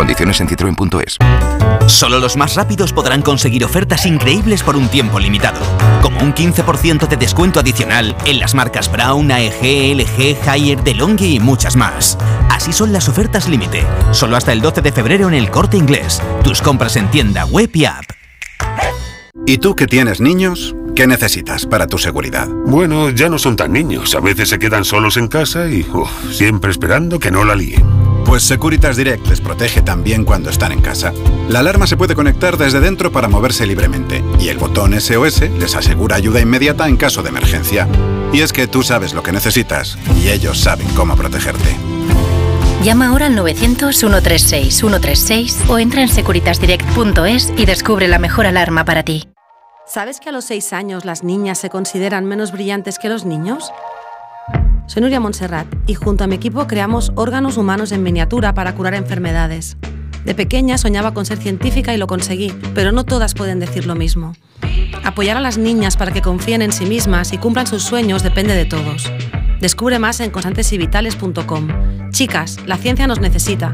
Condiciones en citroen.es. Solo los más rápidos podrán conseguir ofertas increíbles por un tiempo limitado, como un 15% de descuento adicional en las marcas Brown, AEG, LG, Haier, DeLonghi y muchas más. Así son las ofertas límite, solo hasta el 12 de febrero en el Corte Inglés. Tus compras en tienda web y app. ¿Y tú que tienes niños? ¿Qué necesitas para tu seguridad? Bueno, ya no son tan niños. A veces se quedan solos en casa y uf, siempre esperando que no la líen. Pues Securitas Direct les protege también cuando están en casa. La alarma se puede conectar desde dentro para moverse libremente y el botón SOS les asegura ayuda inmediata en caso de emergencia. Y es que tú sabes lo que necesitas y ellos saben cómo protegerte. Llama ahora al 900-136-136 o entra en securitasdirect.es y descubre la mejor alarma para ti. ¿Sabes que a los 6 años las niñas se consideran menos brillantes que los niños? Soy Nuria Montserrat y junto a mi equipo creamos órganos humanos en miniatura para curar enfermedades. De pequeña soñaba con ser científica y lo conseguí, pero no todas pueden decir lo mismo. Apoyar a las niñas para que confíen en sí mismas y cumplan sus sueños depende de todos. Descubre más en constantesivitales.com. Chicas, la ciencia nos necesita.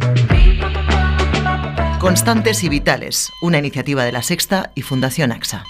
Constantes y Vitales, una iniciativa de la Sexta y Fundación AXA.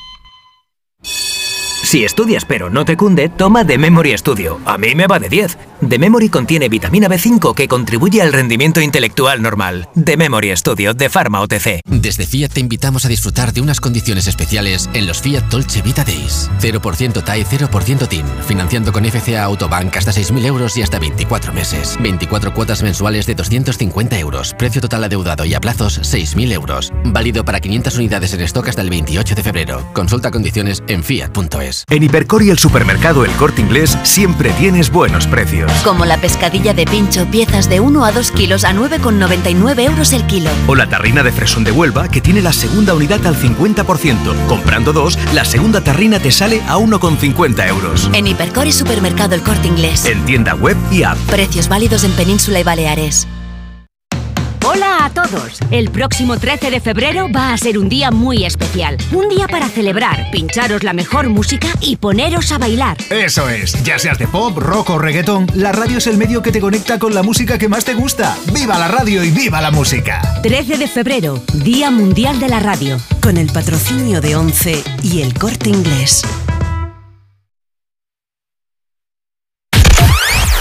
Si estudias pero no te cunde, toma The Memory Studio. A mí me va de 10. The Memory contiene vitamina B5 que contribuye al rendimiento intelectual normal. The Memory Studio de Pharma OTC. Desde Fiat te invitamos a disfrutar de unas condiciones especiales en los Fiat Dolce Vita Days. 0% TAE, 0% TIN. Financiando con FCA Autobank hasta 6.000 euros y hasta 24 meses. 24 cuotas mensuales de 250 euros. Precio total adeudado y a plazos 6.000 euros. Válido para 500 unidades en stock hasta el 28 de febrero. Consulta condiciones en fiat.es. En Hipercor y el supermercado El Corte Inglés siempre tienes buenos precios. Como la pescadilla de pincho, piezas de 1 a 2 kilos a 9,99 euros el kilo. O la tarrina de fresón de Huelva que tiene la segunda unidad al 50%. Comprando dos, la segunda tarrina te sale a 1,50 euros. En Hipercor y supermercado El Corte Inglés. En tienda web y app. Precios válidos en Península y Baleares. Hola a todos. El próximo 13 de febrero va a ser un día muy especial. Un día para celebrar, pincharos la mejor música y poneros a bailar. Eso es, ya seas de pop, rock o reggaetón, la radio es el medio que te conecta con la música que más te gusta. ¡Viva la radio y viva la música! 13 de febrero, Día Mundial de la Radio. Con el patrocinio de ONCE y el corte inglés.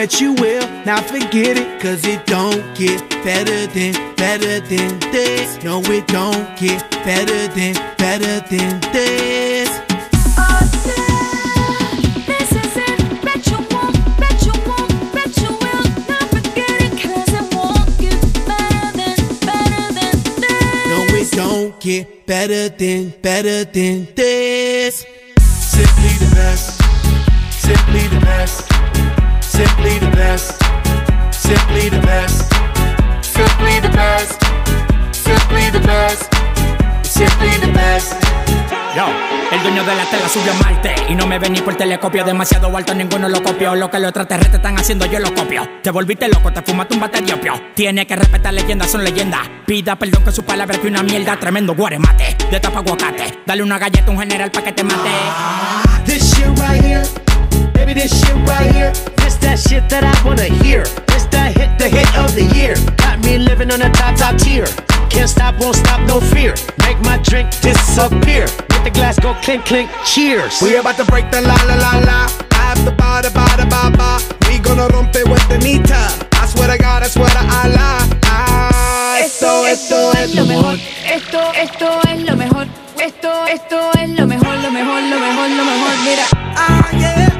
Bet you will not forget it. Cause it don't get better than, better than this. No, it don't get better than, better than this. Don't get better than, better than this. Simply the best. Simply the best. Simply the best. Simply the best. Simply the best. Simply the best. Simply the best. Yo, el dueño de la tela subió a Marte Y no me ven ni por telescopio Demasiado alto, ninguno lo copió Lo que los extraterrestres están haciendo, yo lo copio Te volviste loco, te fumaste un bate de opio Tiene que respetar leyendas, son leyendas Pida perdón que su palabra que una mierda Tremendo guaremate, de tapa aguacate Dale una galleta a un general pa' que te mate This shit right here, baby, this shit right here. This that shit that I wanna hear. This that hit, the hit of the year. Got me living on a top, top tier. Can't stop, won't stop, no fear. Make my drink disappear. Let the glass go clink, clink, cheers. We about to break the la la la la. I have the ba da ba da ba ba. We gonna rompe with the nita. I swear to God, I swear to Allah. Ah, esto, esto es lo mejor. Esto, esto es lo mejor. Esto, esto es lo mejor, lo mejor, lo mejor, lo mejor. Mira. Ah, yeah.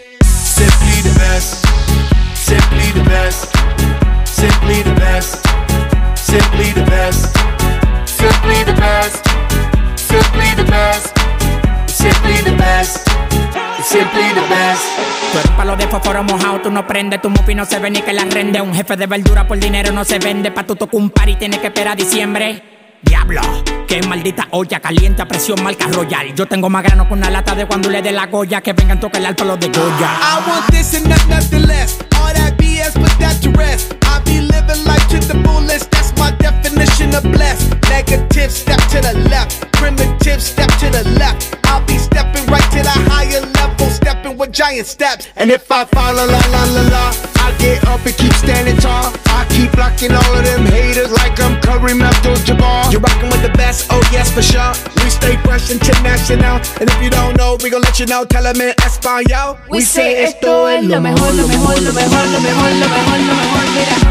Simply the best. Simply the best. Simply the best. Simply the best. Simply the best. Simply the best. Simply the best. Simply the best. Tú eres palo de fósforo mojado, tú no prendes, tu mufi no se ve ni que la rende. Un jefe de verdura por dinero no se vende, pa' tu tocar un par y tienes que esperar a diciembre. Diablo, qué maldita olla caliente a presión marca royal. Yo tengo más grano con una lata de cuando le dé la goya que vengan tocar el palo de Goya. I want this and not nothing less. All that BS, put that to rest. Be living life to the fullest. That's my definition of blessed. Negative, step to the left. Primitive, step to the left. I'll be stepping right to the higher level, stepping with giant steps. And if I fall, la la la la la, I get up and keep standing tall. I keep blocking all of them haters like I'm Kareem Abdul-Jabbar. You're rocking with the best, oh yes for sure. We stay fresh international, and if you don't know, we gon' let you know. Tell Tell 'em in Espanol. We say esto es lo mejor, lo mejor, lo mejor, lo mejor, lo mejor, lo mejor. Mira.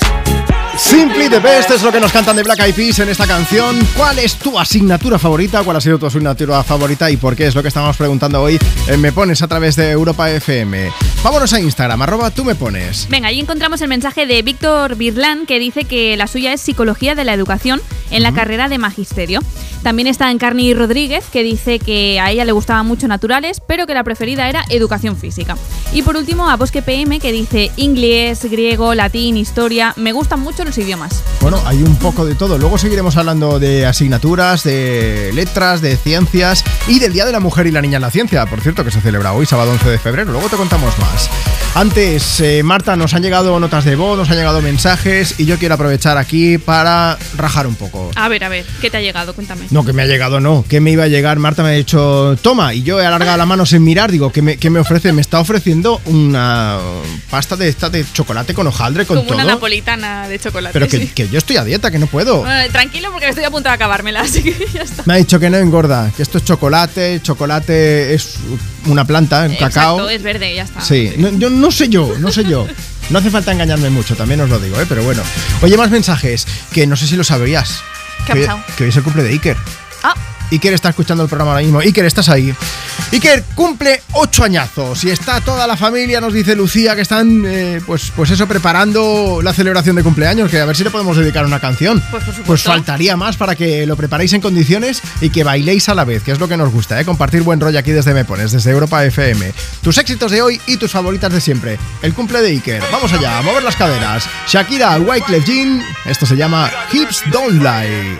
es lo que nos cantan de Black Eyed Peas en esta canción. ¿Cuál es tu asignatura favorita? ¿Cuál ha sido tu asignatura favorita y por qué? Es lo que estamos preguntando hoy. en Me Pones a través de Europa FM. Vámonos a Instagram, arroba tú me pones. Venga, ahí encontramos el mensaje de Víctor Birlán que dice que la suya es Psicología de la Educación en la carrera de Magisterio. También está Encarni Rodríguez que dice que a ella le gustaban mucho naturales, pero que la preferida era Educación Física. Y por último a Bosque PM que dice inglés, griego, latín, historia. Me gustan mucho los idiomas. Bueno, hay un poco de todo. Luego seguiremos hablando de asignaturas, de letras, de ciencias y del Día de la Mujer y la Niña en la Ciencia, por cierto, que se celebra hoy, sábado 11 de febrero. Luego te contamos más. Antes, eh, Marta, nos han llegado notas de voz, nos han llegado mensajes y yo quiero aprovechar aquí para rajar un poco. A ver, a ver, ¿qué te ha llegado? Cuéntame. No, que me ha llegado, no. Que me iba a llegar. Marta me ha dicho, toma. Y yo he alargado la mano sin mirar. Digo, ¿qué me, qué me ofrece? Me está ofreciendo una pasta de esta de chocolate con hojaldre, con Como todo. una napolitana de chocolate. Pero que, sí. que yo estoy a dieta, que no puedo. Bueno, tranquilo porque estoy a punto de acabármela, así que ya está. Me ha dicho que no engorda, que esto es chocolate. Chocolate es una planta, un cacao. Es verde, ya está. Sí, no, yo no sé yo, no sé yo. No hace falta engañarme mucho, también os lo digo, ¿eh? pero bueno. Oye, más mensajes, que no sé si lo sabías. ¿Qué ha que, pasado? que hoy es el cumple de Iker. Ah, Iker está escuchando el programa ahora mismo. Iker, estás ahí. Iker cumple ocho añazos y está toda la familia, nos dice Lucía, que están, eh, pues, pues eso, preparando la celebración de cumpleaños, que a ver si le podemos dedicar una canción. Pues, por supuesto. Pues faltaría más para que lo preparéis en condiciones y que bailéis a la vez, que es lo que nos gusta, ¿eh? Compartir buen rollo aquí desde Me Pones, desde Europa FM. Tus éxitos de hoy y tus favoritas de siempre. El cumple de Iker. Vamos allá, a mover las caderas. Shakira, Wyclef Jean. Esto se llama Hips Don't Lie.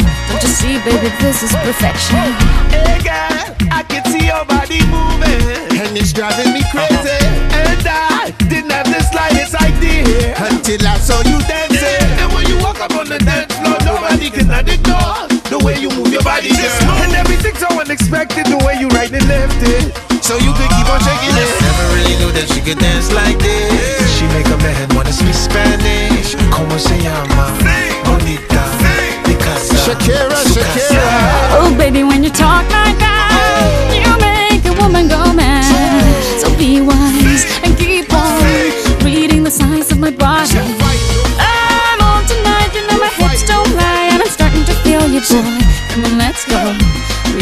Don't you see, baby, this is perfection. Hey girl, I can see your body moving, and it's driving me crazy. And I didn't have the slightest idea until I saw you dancing. And when you walk up on the dance floor, nobody can ignore the way you move your body, girl. And everything's so unexpected, the way you right and left it. So you could keep on shaking it. Never really knew that she could dance like this. She make a man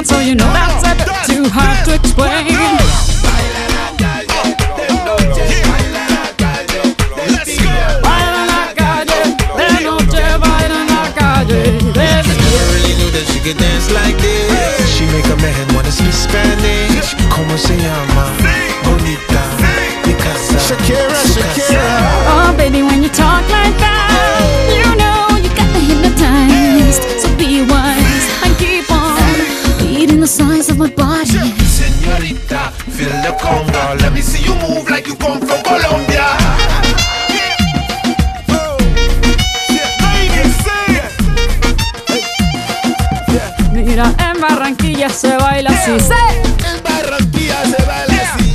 can't, so you know that's a bit too hard to explain. Baila en la calle, de noche baila en la calle. de Never really knew that she could dance like así. En Barranquilla se baila así.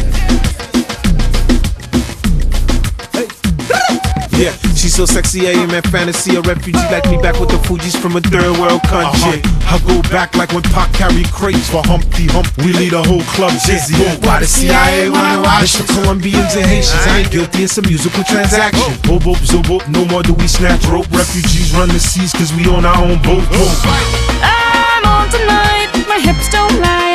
Yeah, she's so sexy, I am in fantasy. A refugee like me back with the Fuji's from a third world country. Uh-huh. I go back like when Pac carried crates for Humpty Hump. We lead a whole club dizzy. Why the CIA wanna watch the Colombians and Haitians? I ain't guilty, it's a musical transaction. Boop, boop, zoop, no more do we snatch rope. Refugees run the seas cause we on our own boat. I'm on tonight, my hips don't lie, and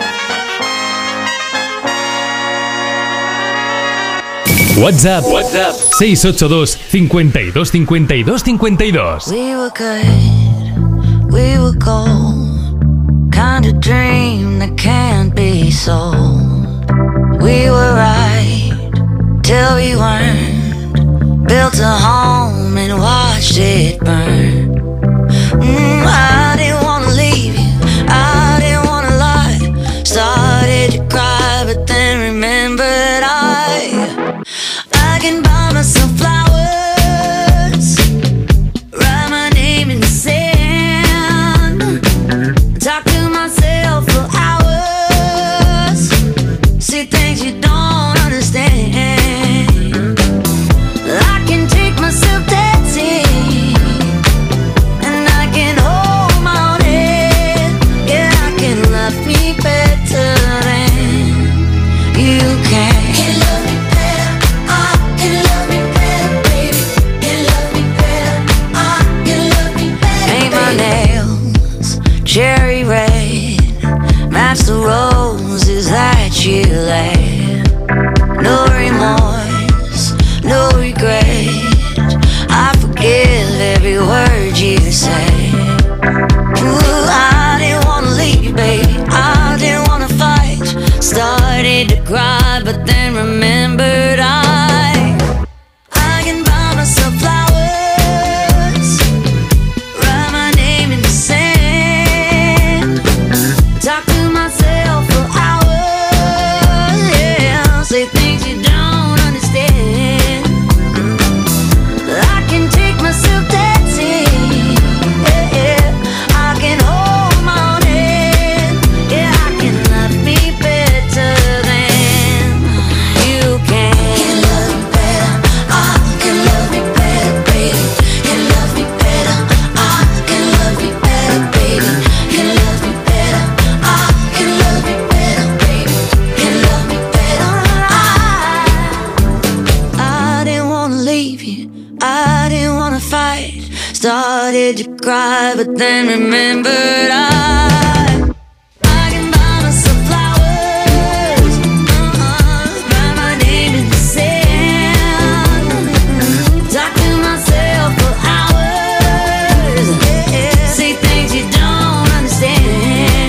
WhatsApp. WhatsApp. 682 52 52 52. We were good, we were gold. Kind of dream that can't be sold. We were right till we weren't. Built a home and watched it burn. Mm, I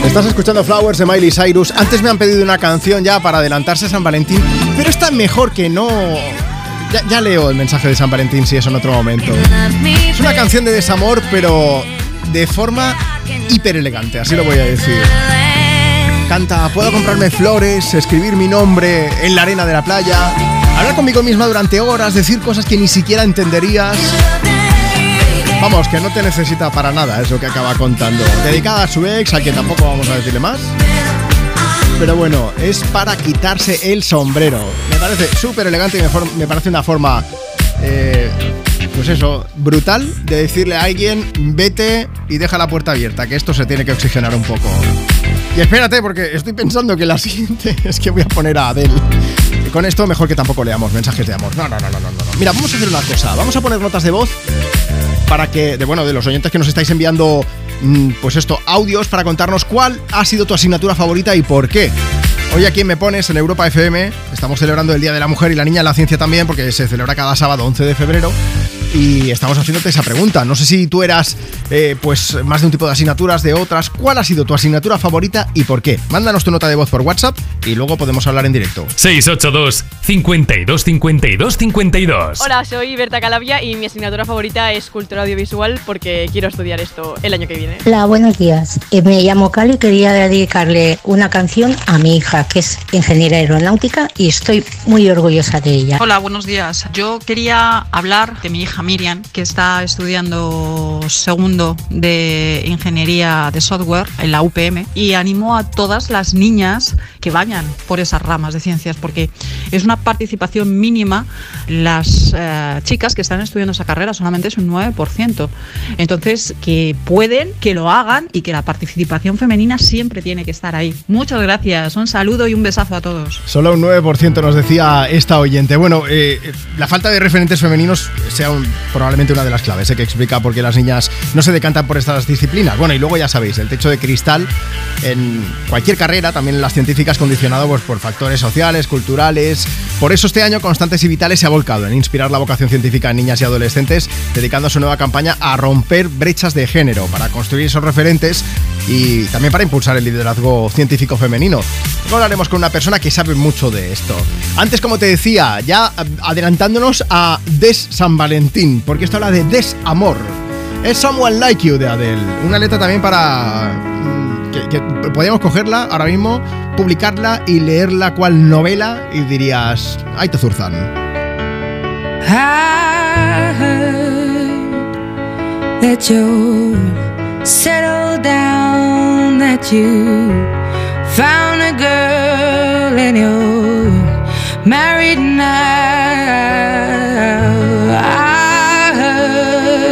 Estás escuchando Flowers de Miley Cyrus. Antes me han pedido una canción ya para adelantarse a San Valentín, pero está mejor que no. Ya, ya leo el mensaje de San Valentín si es en otro momento. Es una canción de desamor, pero de forma hiper elegante, así lo voy a decir. Canta, puedo comprarme flores, escribir mi nombre en la arena de la playa, hablar conmigo misma durante horas, decir cosas que ni siquiera entenderías. Vamos, que no te necesita para nada, es lo que acaba contando. Dedicada a su ex, a quien tampoco vamos a decirle más. Pero bueno, es para quitarse el sombrero. Me parece súper elegante y me parece una forma, eh, pues eso, brutal de decirle a alguien, vete y deja la puerta abierta, que esto se tiene que oxigenar un poco. Y espérate, porque estoy pensando que la siguiente es que voy a poner a Adele. Y con esto mejor que tampoco leamos mensajes de amor. No, no, no, no, no, no. Mira, vamos a hacer una cosa. Vamos a poner notas de voz para que, de bueno, de los oyentes que nos estáis enviando, mm, pues esto, audios para contarnos cuál ha sido tu asignatura favorita y por qué. Hoy aquí en Me Pones, en Europa FM, estamos celebrando el Día de la Mujer y la Niña en la Ciencia también, porque se celebra cada sábado 11 de febrero. Y estamos haciéndote esa pregunta. No sé si tú eras, eh, pues, más de un tipo de asignaturas, de otras. ¿Cuál ha sido tu asignatura favorita y por qué? Mándanos tu nota de voz por WhatsApp y luego podemos hablar en directo. 682 52 52 52. Hola, soy Berta Calavia y mi asignatura favorita es cultura audiovisual porque quiero estudiar esto el año que viene. Hola, buenos días. Eh, Me llamo Cali y quería dedicarle una canción a mi hija, que es ingeniera aeronáutica, y estoy muy orgullosa de ella. Hola, buenos días. Yo quería hablar de mi hija Miriam, que está estudiando segundo de ingeniería de software en la UPM, y animo a todas las niñas que vayan por esas ramas de ciencias, porque es una participación mínima. Las eh, chicas que están estudiando esa carrera solamente es un 9%. Entonces, que pueden, que lo hagan y que la participación femenina siempre tiene que estar ahí. Muchas gracias. Un saludo y un besazo a todos. Solo un 9% nos decía esta oyente. Bueno, eh, la falta de referentes femeninos sea un- probablemente una de las claves eh, que explica por qué las niñas no se decantan por estas disciplinas. Bueno, y luego ya sabéis, el techo de cristal en cualquier carrera, también en las científicas, condicionado pues, por factores sociales, culturales. Por eso este año Constantes y Vitales se ha volcado en inspirar la vocación científica en niñas y adolescentes, dedicando su nueva campaña a romper brechas de género, para construir esos referentes y también para impulsar el liderazgo científico femenino. Luego hablaremos con una persona que sabe mucho de esto. Antes, como te decía, ya adelantándonos a Des San Valentín, porque esto habla de desamor. Es Someone Like You de Adele. Una letra también para. mm, que, que podríamos cogerla ahora mismo, publicarla y leerla cual novela y dirías. ¡Ay, te zurzan! I that you settled down, that you found a girl and you're married now. I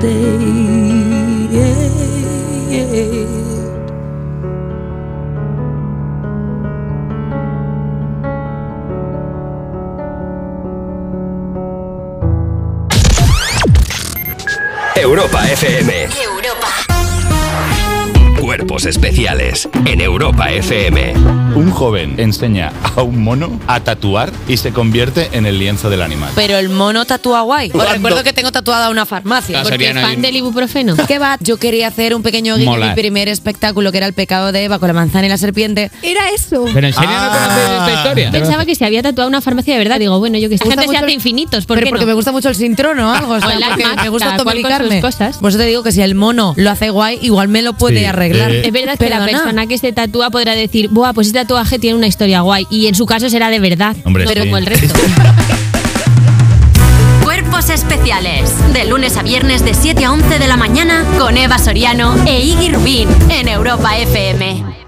Instead. Europa FM. Cuerpos especiales en Europa FM. Un joven enseña a un mono a tatuar y se convierte en el lienzo del animal. Pero el mono tatúa guay. Os recuerdo que tengo tatuada una farmacia. Ah, porque no fan del ibuprofeno. ¿Qué va? Yo quería hacer un pequeño guiño en mi primer espectáculo, que era el pecado de Eva con la manzana y la serpiente. Era eso. Pero en serio no conoces esta historia. Pensaba que se había tatuado una farmacia de verdad. Digo, bueno, yo que sé. La gente se hace infinitos. ¿por Pero qué porque no? me gusta mucho el sintrono o algo. o sea, el porque me gusta cosas. Por eso te digo que si el mono lo hace guay, igual me lo puede Sí, arreglar. Es verdad que la Perdona. persona que se tatúa podrá decir, Buah, pues ese tatuaje tiene una historia guay. Y en su caso será de verdad. Hombre, no sí. como el resto. Cuerpos especiales. De lunes a viernes de 7 a 11 de la mañana con Eva Soriano e Iggy Rubín en Europa FM.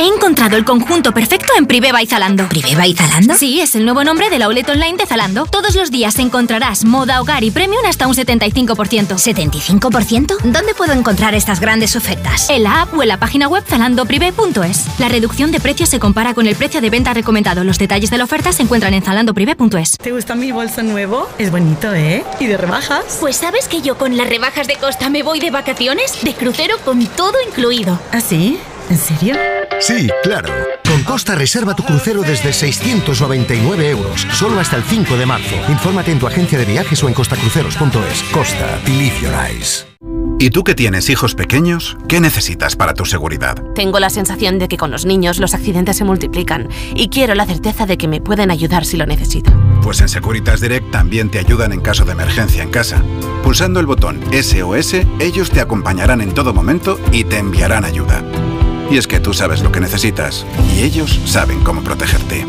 He encontrado el conjunto perfecto en Priveva y Zalando. ¿Priveva y Zalando? Sí, es el nuevo nombre de la outlet online de Zalando. Todos los días encontrarás moda, hogar y premium hasta un 75%. ¿75%? ¿Dónde puedo encontrar estas grandes ofertas? En la app o en la página web zalandoprivé.es. La reducción de precios se compara con el precio de venta recomendado. Los detalles de la oferta se encuentran en zalandoprivé.es. ¿Te gusta mi bolso nuevo? Es bonito, ¿eh? ¿Y de rebajas? Pues sabes que yo con las rebajas de Costa me voy de vacaciones, de crucero con todo incluido. ¿Ah, sí? ¿En serio? Sí, claro. Con Costa reserva tu crucero desde 699 euros, solo hasta el 5 de marzo. Infórmate en tu agencia de viajes o en costacruceros.es. Costa, believe your eyes. ¿Y tú que tienes hijos pequeños? ¿Qué necesitas para tu seguridad? Tengo la sensación de que con los niños los accidentes se multiplican y quiero la certeza de que me pueden ayudar si lo necesito. Pues en Securitas Direct también te ayudan en caso de emergencia en casa. Pulsando el botón SOS, ellos te acompañarán en todo momento y te enviarán ayuda. Y es que tú sabes lo que necesitas y ellos saben cómo protegerte.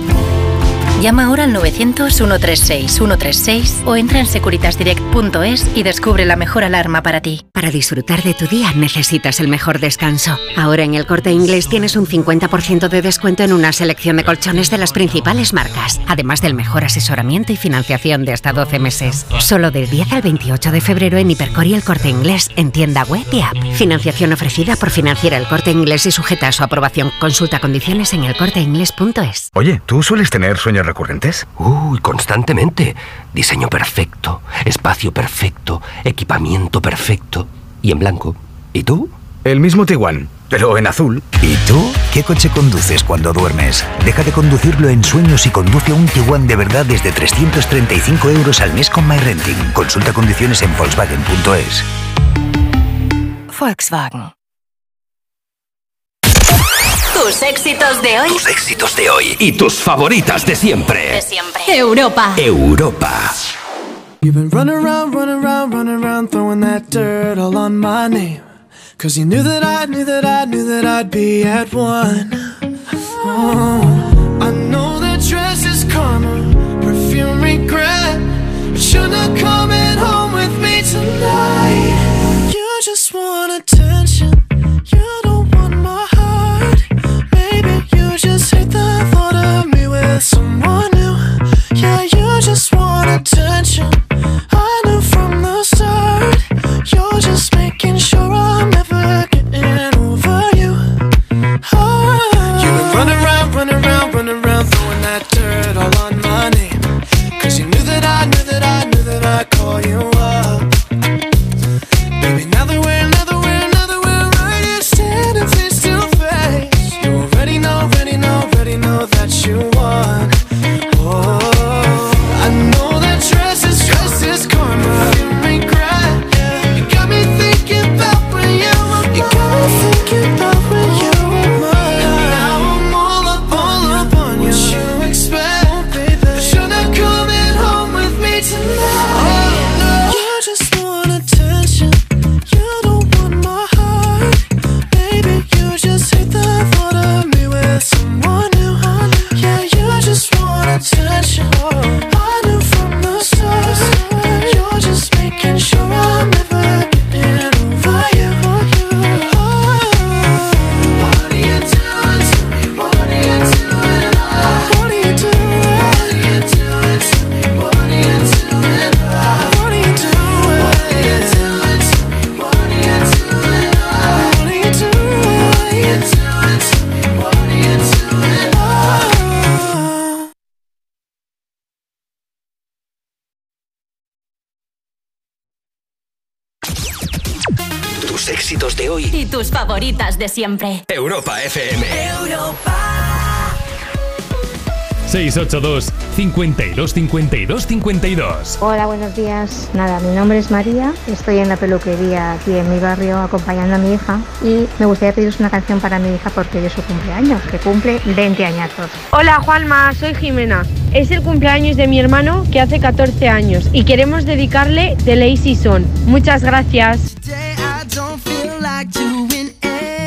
Llama ahora al 900-136-136 o entra en securitasdirect.es y descubre la mejor alarma para ti. Para disfrutar de tu día necesitas el mejor descanso. Ahora en el corte inglés tienes un 50% de descuento en una selección de colchones de las principales marcas, además del mejor asesoramiento y financiación de hasta 12 meses. Solo del 10 al 28 de febrero en Hipercor y el corte inglés en tienda web y app. Financiación ofrecida por Financiera el corte inglés y sujeta a su aprobación. Consulta condiciones en elcorteinglés.es. Oye, ¿tú sueles tener sueños recurrentes? Uy, constantemente. Diseño perfecto, espacio perfecto, equipamiento perfecto. Y en blanco. ¿Y tú? El mismo Tiguan, pero en azul. ¿Y tú? ¿Qué coche conduces cuando duermes? Deja de conducirlo en sueños y conduce un Tiguan de verdad desde 335 euros al mes con MyRenting. Consulta condiciones en Volkswagen.es. Volkswagen. Tus éxitos de hoy. Tus éxitos de hoy. Y tus favoritas de siempre. De siempre. Europa. Europa. You've been running around, running around, running around, throwing that dirt all on my name. Cause you knew that I knew that I knew that I'd be at one. Oh, I know that dress is karma, perfume regret. But you're not coming home with me tonight. You just want attention. You don't you just hate the thought of me with someone new. Yeah, you just want attention. Europa FM. Europa. 682 52 52 52 Hola, buenos días. Nada, mi nombre es María. Estoy en la peluquería aquí en mi barrio acompañando a mi hija. Y me gustaría pediros una canción para mi hija porque es su cumpleaños, que cumple 20 añazos. Hola, Juanma. Soy Jimena. Es el cumpleaños de mi hermano que hace 14 años y queremos dedicarle The Lazy Son. Muchas gracias.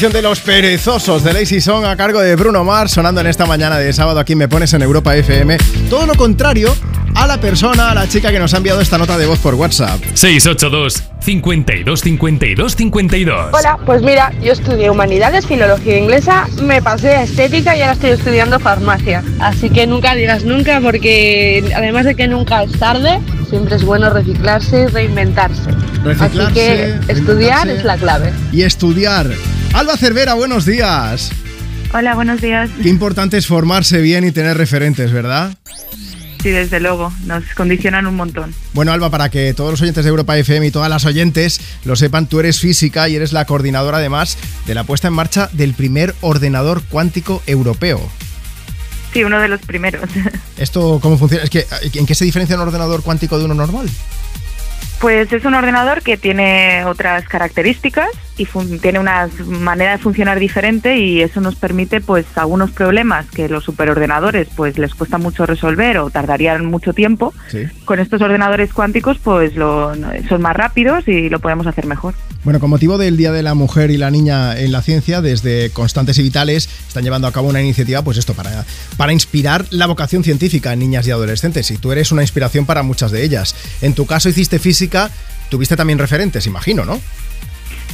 canción de Los Perezosos de Lazy Song a cargo de Bruno Mars, sonando en esta mañana de sábado aquí me pones en Europa FM. Todo lo contrario a la persona, a la chica que nos ha enviado esta nota de voz por WhatsApp. 682 52 52 52. Hola, pues mira, yo estudié humanidades, filología inglesa, me pasé a estética y ahora estoy estudiando farmacia. Así que nunca digas nunca porque además de que nunca es tarde, siempre es bueno reciclarse y reinventarse. Así Reciclarse, que estudiar reinventarse. es la clave. Y estudiar. Alba Cervera, buenos días. Hola, buenos días. Qué importante es formarse bien y tener referentes, ¿verdad? Sí, desde luego, nos condicionan un montón. Bueno, Alba, para que todos los oyentes de Europa FM y todas las oyentes lo sepan, tú eres física y eres la coordinadora además de la puesta en marcha del primer ordenador cuántico europeo. Sí, uno de los primeros. ¿Esto cómo funciona? Es que, ¿En qué se diferencia un ordenador cuántico de uno normal? Pues es un ordenador que tiene otras características y tiene una manera de funcionar diferente y eso nos permite pues algunos problemas que los superordenadores pues les cuesta mucho resolver o tardarían mucho tiempo. Sí. Con estos ordenadores cuánticos pues lo- son más rápidos y lo podemos hacer mejor. Bueno, con motivo del Día de la Mujer y la Niña en la Ciencia, desde Constantes y Vitales están llevando a cabo una iniciativa, pues esto, para, para inspirar la vocación científica en niñas y adolescentes. Y tú eres una inspiración para muchas de ellas. En tu caso hiciste física, tuviste también referentes, imagino, ¿no?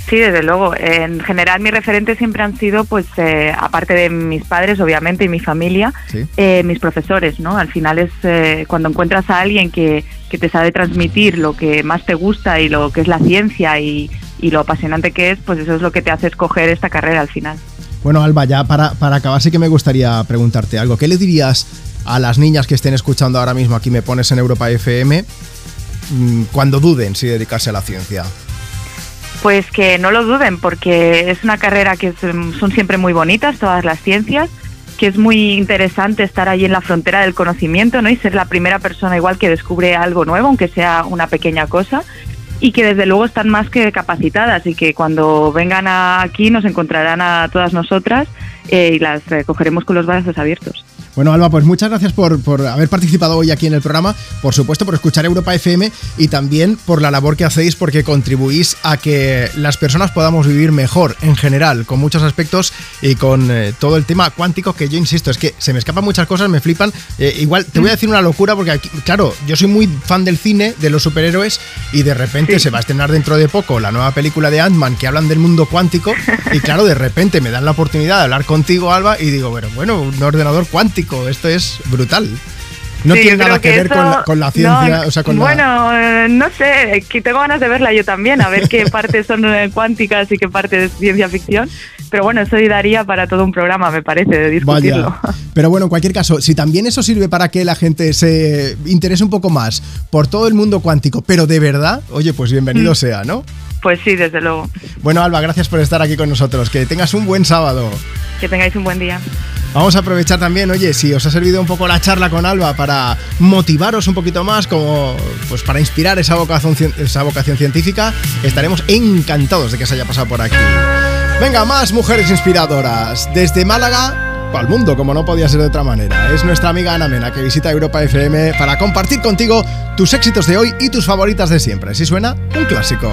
Sí, desde luego. En general mis referentes siempre han sido, pues, eh, aparte de mis padres, obviamente, y mi familia, Sí. eh, mis profesores, ¿no? Al final es eh, cuando encuentras a alguien que, que te sabe transmitir lo que más te gusta y lo que es la ciencia y, y lo apasionante que es, pues eso es lo que te hace escoger esta carrera al final. Bueno, Alba, ya para, para acabar sí que me gustaría preguntarte algo. ¿Qué le dirías a las niñas que estén escuchando ahora mismo aquí me pones en Europa FM mm, cuando duden si dedicarse a la ciencia? Pues que no lo duden, porque es una carrera que es, mm, son siempre muy bonitas, todas las ciencias, que es muy interesante estar ahí en la frontera del conocimiento, ¿no? Y ser la primera persona igual que descubre algo nuevo, aunque sea una pequeña cosa, y que desde luego están más que capacitadas y que cuando vengan aquí nos encontrarán a todas nosotras eh, y las recogeremos con los brazos abiertos. Bueno, Alba, pues muchas gracias por, por haber participado hoy aquí en el programa, por supuesto por escuchar Europa FM y también por la labor que hacéis porque contribuís a que las personas podamos vivir mejor en general, con muchos aspectos y con eh, todo el tema cuántico que yo insisto, es que se me escapan muchas cosas, me flipan. Eh, igual te voy a decir una locura porque aquí, claro, yo soy muy fan del cine, de los superhéroes y de repente se va a estrenar dentro de poco la nueva película de Ant-Man que hablan del mundo cuántico y claro, de repente me dan la oportunidad de hablar contigo, Alba, y digo, bueno, bueno, un ordenador cuántico, esto es brutal. No Sí, tiene nada que, ver con, la, con la ciencia, no, o sea, con bueno, eh, no sé, que tengo ganas de verla yo también, a ver qué partes son eh, cuánticas y qué parte es ciencia ficción. Pero bueno, eso daría para todo un programa, me parece, de discutirlo. Vaya. Pero bueno, en cualquier caso, si también eso sirve para que la gente se interese un poco más por todo el mundo cuántico, pero de verdad, oye, pues bienvenido Mm. sea, ¿no? Pues sí, desde luego. Bueno, Alba, gracias por estar aquí con nosotros. Que tengas un buen sábado. Que tengáis un buen día. Vamos a aprovechar también, oye, si os ha servido un poco la charla con Alba para motivaros un poquito más, como pues para inspirar esa vocación, científica, estaremos encantados de que se haya pasado por aquí. Venga, más mujeres inspiradoras. Desde Málaga al mundo, como no podía ser de otra manera. Es nuestra amiga Ana Mena que visita Europa FM para compartir contigo tus éxitos de hoy y tus favoritas de siempre. Si suena, un clásico.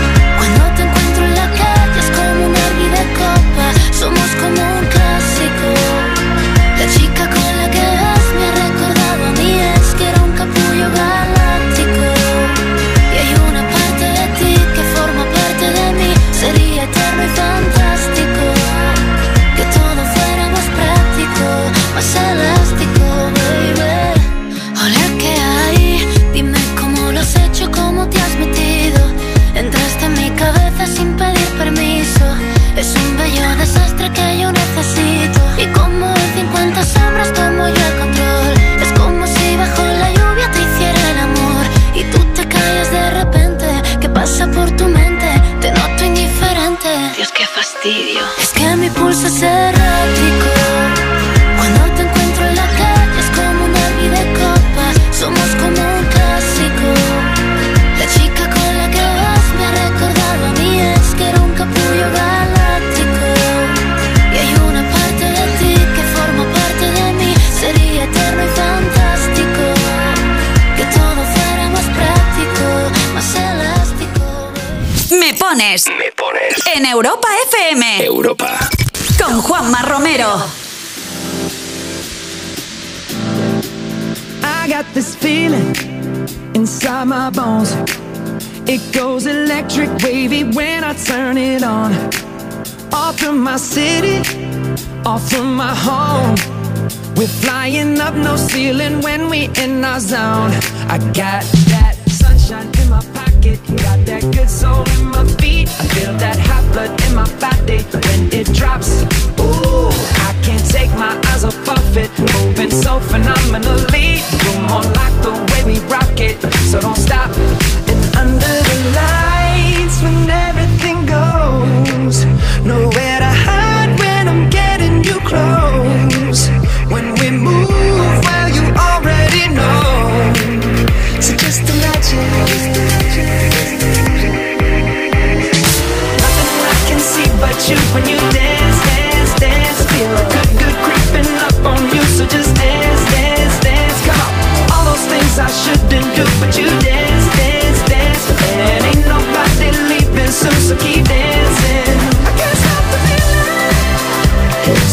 Es que mi pulso es errático. Europa FM. Europa. Con Juanma Romero. I got this feeling inside my bones. It goes electric wavy when I turn it on. Off from my city, off from my home. We're flying up no ceiling when we in our zone. I got that sunshine in my pocket, got that good soul in my feet. I feel that hot blood in my body when it drops. Ooh, I can't take my eyes off of it, moving so phenomenally. You're more like the way we rock it, so don't stop. And under the lights, when everything goes, nowhere to hide when I'm getting you close. When we move, well, you already know. So just imagine. When you dance, dance, dance. Feel a good, good creeping up on you. So just dance, dance, dance. Come on. All those things I shouldn't do, but you dance, dance, dance. And ain't nobody leaving soon, so keep dancing. I can't stop the feeling.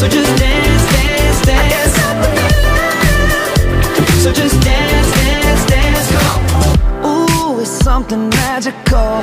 So just dance, dance, dance. I can't stop the feeling. So just dance, dance, dance. Come on. Ooh, it's something magical.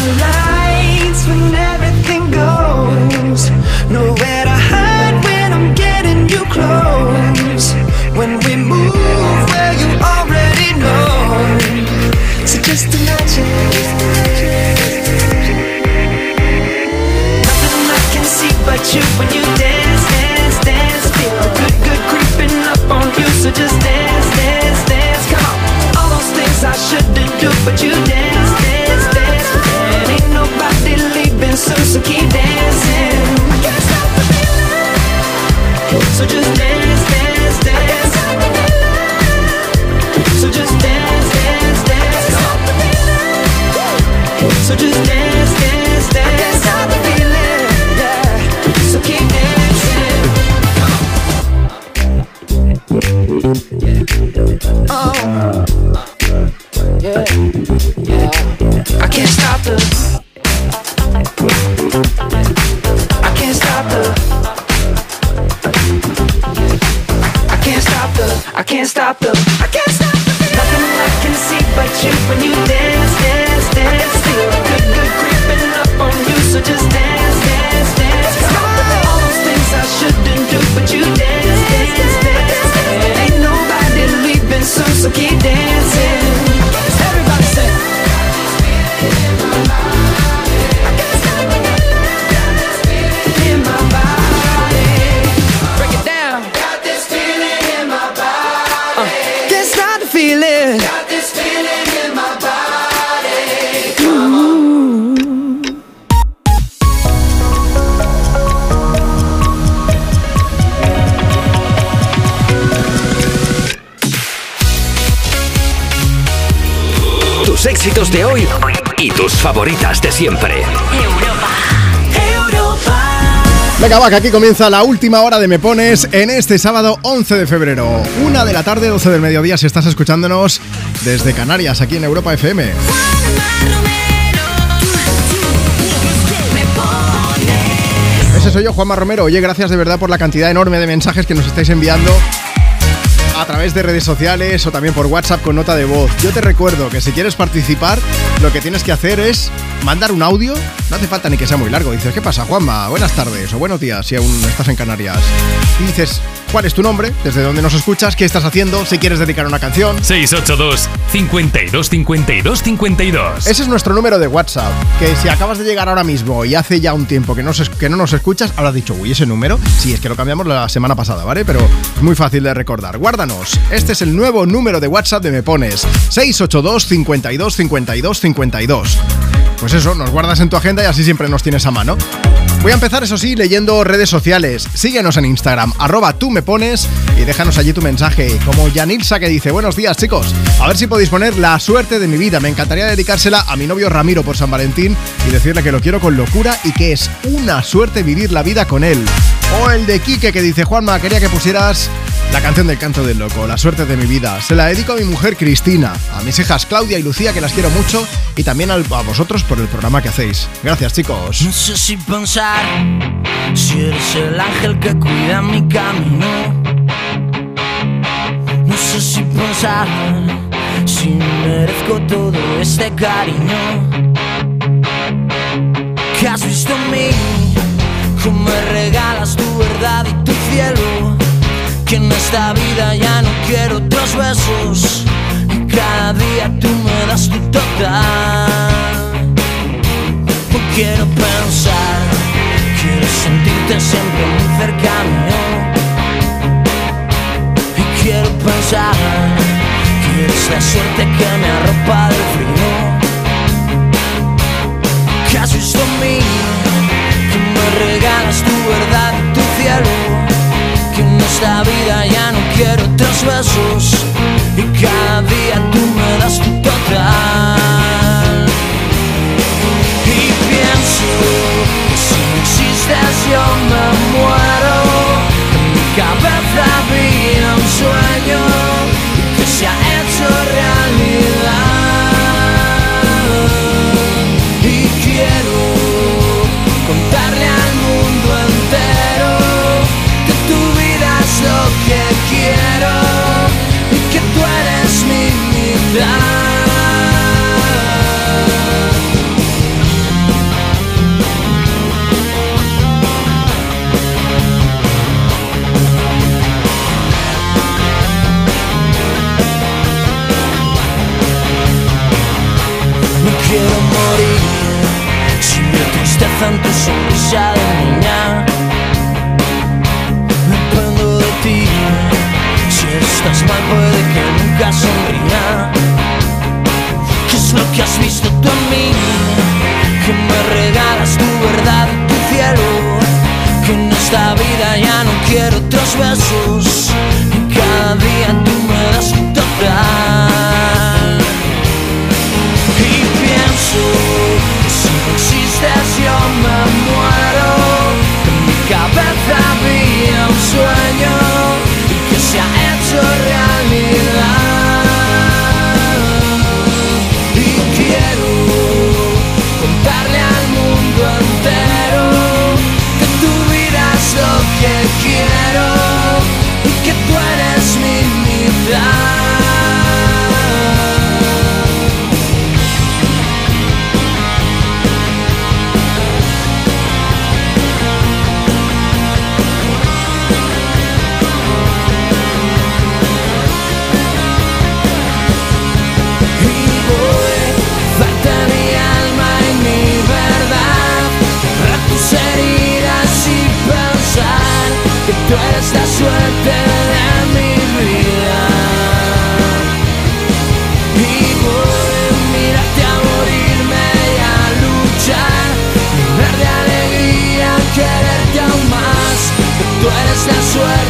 Under the lights when everything goes, nowhere to hide when I'm getting you close. When we move, well you already know. So just imagine. Nothing I can see but you when you dance, dance, dance. Feel a good, good creeping up on you. So just dance, dance, dance. Come on. All those things I shouldn't do, but you so keep dancing. Can't stop the feeling. So just dance, dance, dance. So just dance, dance, dance. So just dance, siempre. Venga, va, que aquí comienza la última hora de Me Pones en este sábado 11 de febrero. Una de la tarde, 12 del mediodía, si estás escuchándonos desde Canarias, aquí en Europa FM. Ese soy yo, Juanma Romero. Oye, gracias de verdad por la cantidad enorme de mensajes que nos estáis enviando a través de redes sociales o también por WhatsApp con nota de voz. Yo te recuerdo que si quieres participar, lo que tienes que hacer es mandar un audio. No hace falta ni que sea muy largo. Dices, ¿qué pasa, Juanma? Buenas tardes o buenos días si aún estás en Canarias. Y dices, ¿cuál es tu nombre? ¿Desde dónde nos escuchas? ¿Qué estás haciendo? Si quieres dedicar una canción. 682 52 52 52. Ese es nuestro número de WhatsApp. Que si acabas de llegar ahora mismo y hace ya un tiempo que no, se- que no nos escuchas, habrás dicho, uy, ese número. Sí, es que lo cambiamos la semana pasada, ¿vale? Pero es muy fácil de recordar. Guárdanos. Este es el nuevo número de WhatsApp de Me Pones: 682 52 52 52. Pues eso, nos guardas en tu agenda y así siempre nos tienes a mano. Voy a empezar, eso sí, leyendo redes sociales. Síguenos en Instagram, arroba tú me pones y déjanos allí tu mensaje. Como Yanilsa que dice, buenos días chicos, a ver si podéis poner la suerte de mi vida. Me encantaría dedicársela a mi novio Ramiro por San Valentín y decirle que lo quiero con locura y que es una suerte vivir la vida con él. O el de Quique que dice, Juanma, quería que pusieras la canción del canto del loco, la suerte de mi vida. Se la dedico a mi mujer Cristina, a mis hijas Claudia y Lucía, que las quiero mucho, y también a vosotros por el programa que hacéis. Gracias, chicos. No sé si pensar si eres el ángel que cuida mi camino. No sé si pensar si merezco todo este cariño. Has visto en mí, cómo me regalas tu verdad y tu cielo. Que en esta vida ya no quiero otros besos. Y cada día tú me das tu total. No quiero pensar, quiero sentirte siempre muy cerca mío. Y quiero pensar que eres la suerte que me arropa del frío. Que has visto mí, que regalas tu verdad y tu cielo. Que en esta vida ya no quiero otros besos. Y cada día tú me das tu total. Y pienso que si no existes yo me muero En mi cabeza había en tu sonrisa de niña. Dependo de ti. Si estás mal, puede que nunca sonría. ¿Qué es lo que has visto tú en mí? Que me regalas tu verdad y tu cielo. Que en esta vida ya no quiero otros besos. Y cada día tú me das tu total. Mi cabeza Que tú eres la suerte de mi vida. Y voy mirarte a morirme y a luchar Ver de alegría, quererte aún más. Que tú eres la suerte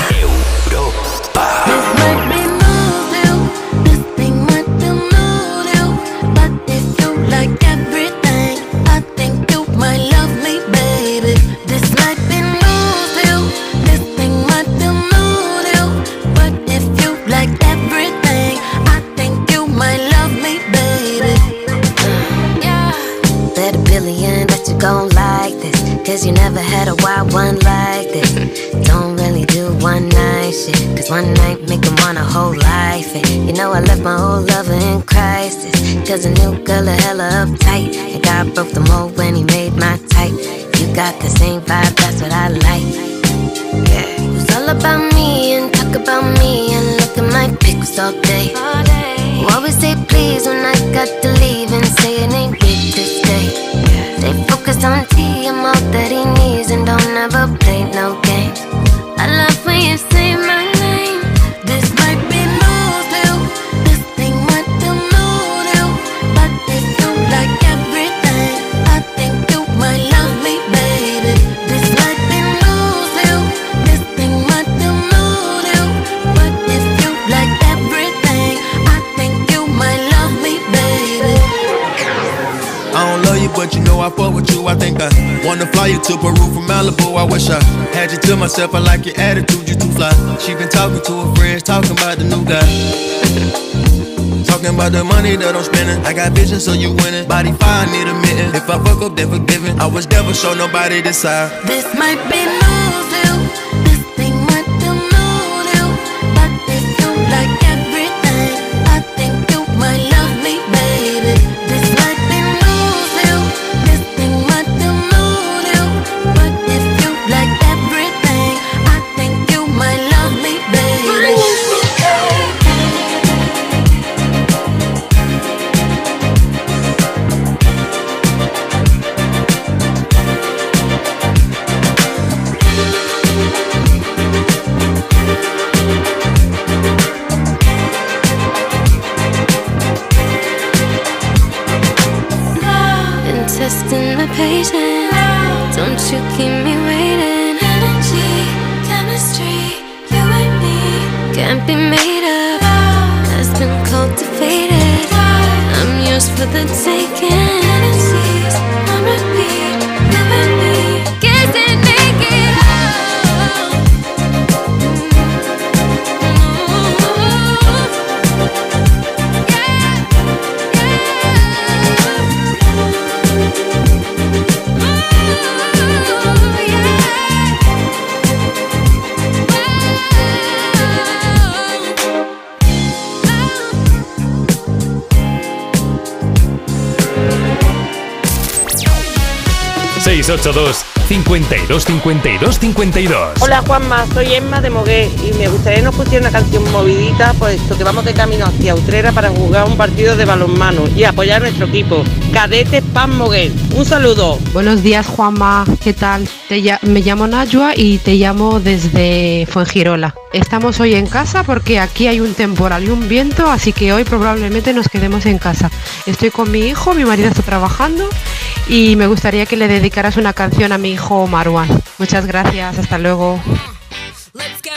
Had you to myself. I like your attitude, you too fly. She been talking to her friends, talking about the new guy. Talking about the money that I'm spending. I got vision, so you winning. Body fine, need a mitten. If I fuck up, then forgiven. I was never show nobody this side. This might be 682 52 52 52. Hola Juanma, soy Emma de Mogué y me gustaría que nos pusiera una canción movidita, puesto que vamos de camino hacia Utrera para jugar un partido de balonmano y apoyar a nuestro equipo. Cadetes Pan Mogué. Un saludo. Buenos días, Juanma. ¿Qué tal? Te lla- me llamo Najwa y te llamo desde Fuengirola. Estamos hoy en casa porque aquí hay un temporal y un viento, así que hoy probablemente nos quedemos en casa. Estoy con mi hijo, mi marido está trabajando y me gustaría que le dedicaras una canción a mi hijo Marwan. Muchas gracias, hasta luego.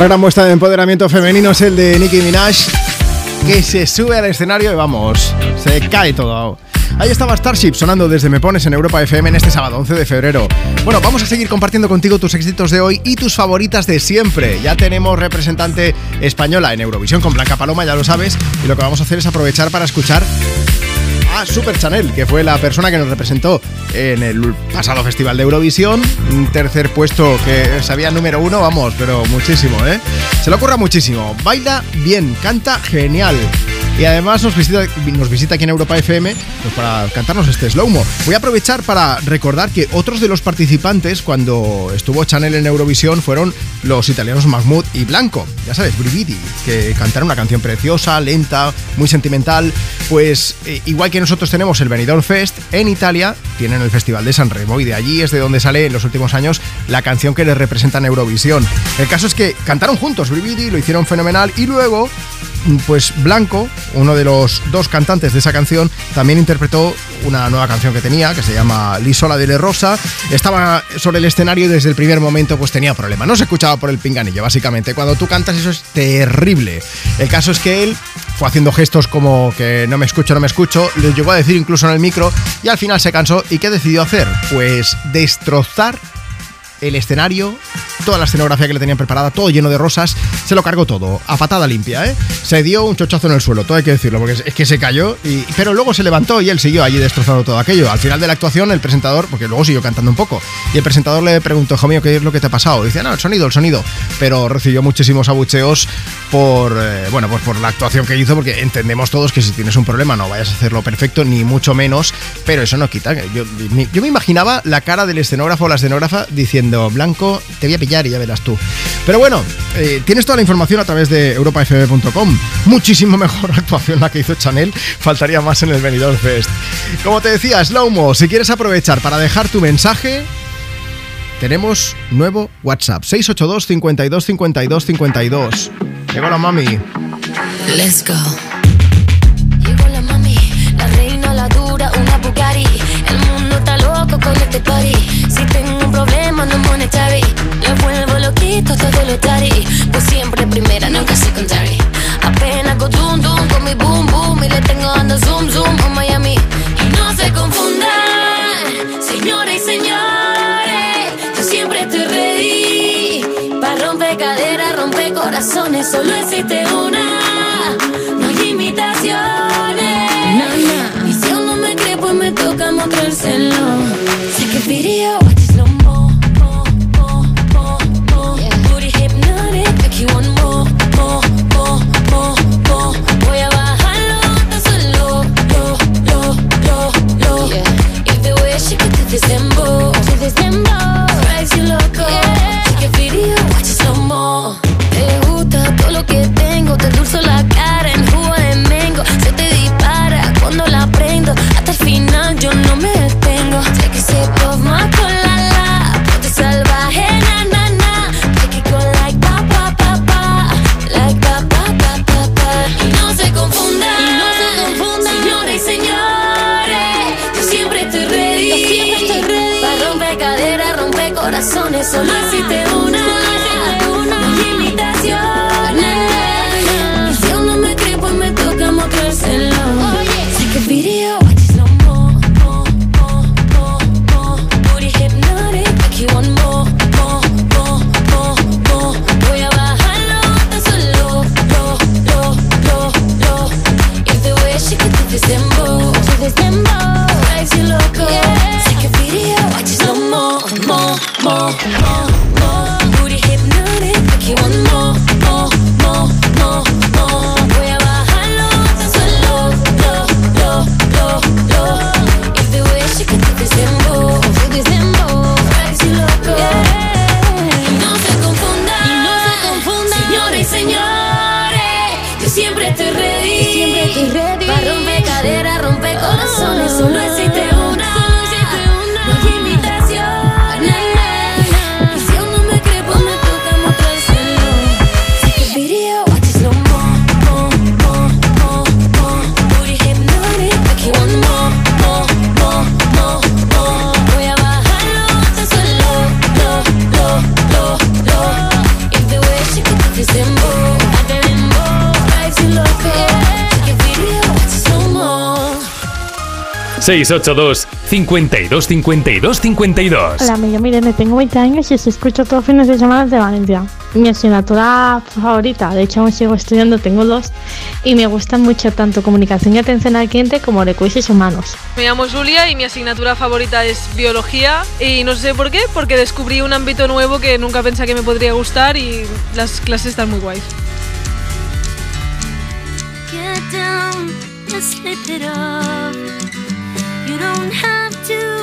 Otra gran muestra de empoderamiento femenino es el de Nicki Minaj, que se sube al escenario y vamos, se cae todo. Ahí estaba Starship sonando desde Me Pones en Europa FM en este sábado 11 de febrero. Bueno, vamos a seguir compartiendo contigo tus éxitos de hoy y tus favoritas de siempre. Ya tenemos representante española en Eurovisión con Blanca Paloma, ya lo sabes, y lo que vamos a hacer es aprovechar para escuchar Super Chanel, que fue la persona que nos representó en el pasado Festival de Eurovisión. Un tercer puesto que sabía número uno, vamos, pero muchísimo, ¿eh? Se le ocurra muchísimo. Baila bien, canta genial. Y además nos visita, nos visita aquí en Europa FM pues para cantarnos este slow-mo. Voy a aprovechar para recordar que otros de los participantes cuando estuvo Chanel en Eurovisión fueron los italianos Mahmoud y Blanco. Ya sabes, Brividi, que cantaron una canción preciosa, lenta, muy sentimental. Pues eh, igual que nosotros tenemos el Benidorm Fest, en Italia tienen el Festival de San Remo y de allí es de donde sale en los últimos años la canción que les representa en Eurovisión. El caso es que cantaron juntos Brividi, lo hicieron fenomenal y luego pues Blanco, uno de los dos cantantes de esa canción, también interpretó una nueva canción que tenía, que se llama Lisola de Le Rosa. Estaba sobre el escenario y desde el primer momento pues tenía problemas. No se escuchaba por el pinganillo, básicamente. Cuando tú cantas eso es terrible. El caso es que él fue haciendo gestos como que no me escucho, no me escucho. Le llegó a decir incluso en el micro y al final se cansó. ¿Y qué decidió hacer? Pues destrozar el escenario, toda la escenografía que le tenían preparada, todo lleno de rosas, se lo cargó todo, a patada limpia, ¿eh? Se dio un chochazo en el suelo, todo hay que decirlo, porque es- que se cayó, pero luego se levantó y él siguió allí destrozando todo aquello. Al final de la actuación, el presentador, porque luego siguió cantando un poco, y el presentador le preguntó, hijo mío, ¿qué es lo que te ha pasado? Y dice, no, el sonido, el sonido. Pero recibió muchísimos abucheos por, eh, bueno, pues por la actuación que hizo, porque entendemos todos que si tienes un problema no vayas a hacerlo perfecto, ni mucho menos, pero eso no quita. Yo, yo me imaginaba la cara del escenógrafo o la escenógrafa diciendo, Blanco, te voy a pillar y ya verás tú. Pero bueno, eh, tienes toda la información a través de europafm.com. Muchísimo mejor actuación la que hizo Chanel, faltaría más en el Benidorm Fest. Como te decía, Slowmo, si quieres aprovechar para dejar tu mensaje, tenemos nuevo WhatsApp, 682 52 52 52. Llegó la mami. Let's go. Llegó la mami, la la dura, una con este party. Le vuelvo loquito todo lo tari. Pues siempre primera, nunca secondary. Apenas go dum dum con mi boom boom. Y le tengo dando zoom zoom a Miami. Y no se confundan, señores y señores. Yo siempre estoy ready. Pa' romper caderas, romper corazones. Solo existe una. No hay imitaciones. Y si aún no me cree, pues me toca mostrárselo. 682 52 52 52. Hola, me llamo Irene, tengo 20 años y os escucho todos los fines de semana de Valencia. Mi asignatura favorita, de hecho aún sigo estudiando, tengo dos, y me gustan mucho tanto comunicación y atención al cliente como recursos humanos. Me llamo Julia y mi asignatura favorita es biología y no sé por qué, porque descubrí un ámbito nuevo que nunca pensé que me podría gustar y las clases están muy guays. Get down, just slip it up. You don't have to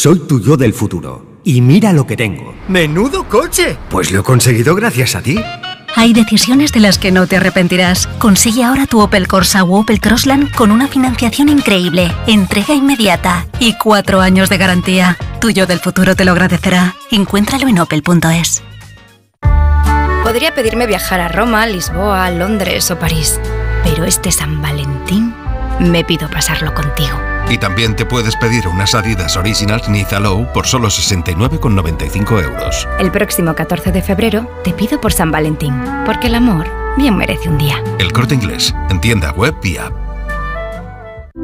soy tu yo del futuro. Y mira lo que tengo. ¡Menudo coche! Pues lo he conseguido gracias a ti. Hay decisiones de las que no te arrepentirás. Consigue ahora tu Opel Corsa o Opel Crossland con una financiación increíble, entrega inmediata y cuatro años de garantía. Tuyo del futuro te lo agradecerá. Encuéntralo en opel.es. Podría pedirme viajar a Roma, Lisboa, Londres o París, pero este San Valentín me pido pasarlo contigo. Y también te puedes pedir unas Adidas Originals Niza Low por solo 69,95 euros. El próximo 14 de febrero te pido por San Valentín, porque el amor bien merece un día. El corte inglés, en tienda web y app.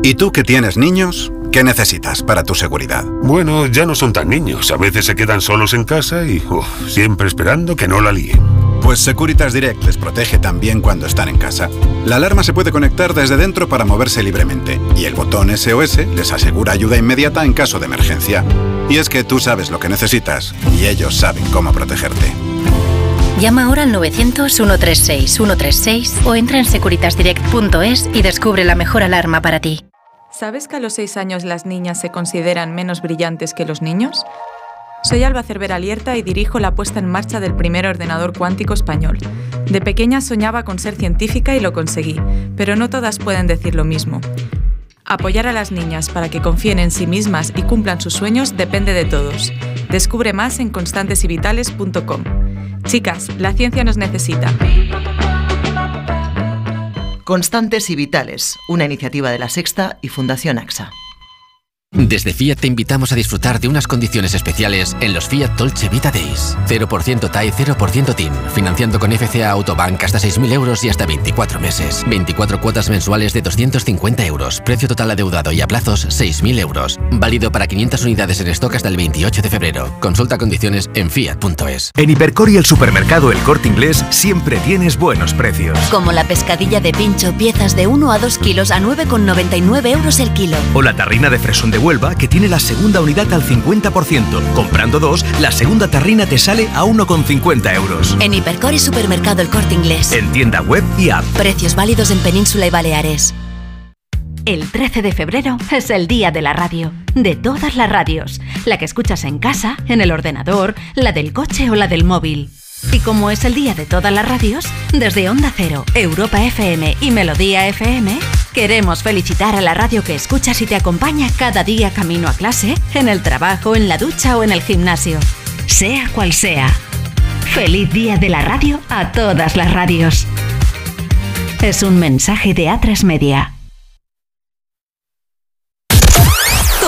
¿Y tú que tienes niños? ¿Qué necesitas para tu seguridad? Bueno, ya no son tan niños. A veces se quedan solos en casa y uf, siempre esperando que no la líen. Pues Securitas Direct les protege también cuando están en casa. La alarma se puede conectar desde dentro para moverse libremente y el botón SOS les asegura ayuda inmediata en caso de emergencia. Y es que tú sabes lo que necesitas y ellos saben cómo protegerte. Llama ahora al 900-136-136 o entra en securitasdirect.es y descubre la mejor alarma para ti. ¿Sabes que a los 6 años las niñas se consideran menos brillantes que los niños? Soy Alba Cervera Alierta y dirijo la puesta en marcha del primer ordenador cuántico español. De pequeña soñaba con ser científica y lo conseguí, pero no todas pueden decir lo mismo. Apoyar a las niñas para que confíen en sí mismas y cumplan sus sueños depende de todos. Descubre más en constantesyvitales.com. Chicas, la ciencia nos necesita. Constantes y vitales, una iniciativa de la Sexta y Fundación AXA. Desde Fiat te invitamos a disfrutar de unas condiciones especiales en los Fiat Dolce Vita Days. 0% TAE, 0% TIN. Financiando con FCA Autobank hasta 6.000 euros y hasta 24 meses. 24 cuotas mensuales de 250 euros. Precio total adeudado y a plazos 6.000 euros. Válido para 500 unidades en stock hasta el 28 de febrero. Consulta condiciones en fiat.es. En Hipercor y el supermercado El Corte Inglés siempre tienes buenos precios. Como la pescadilla de pincho, piezas de 1 a 2 kilos a 9,99 euros el kilo. O la tarrina de fresón de Huelva que tiene la segunda unidad al 50%. Comprando dos, la segunda tarrina te sale a 1,50 euros. En Hipercor y Supermercado El Corte Inglés. En tienda web y app. Precios válidos en Península y Baleares. El 13 de febrero es el día de la radio, de todas las radios, la que escuchas en casa, en el ordenador, la del coche o la del móvil. Y como es el día de todas las radios, desde Onda Cero, Europa FM y Melodía FM, queremos felicitar a la radio que escuchas y te acompaña cada día camino a clase, en el trabajo, en la ducha o en el gimnasio. Sea cual sea. Feliz día de la radio a todas las radios. Es un mensaje de A3 Media.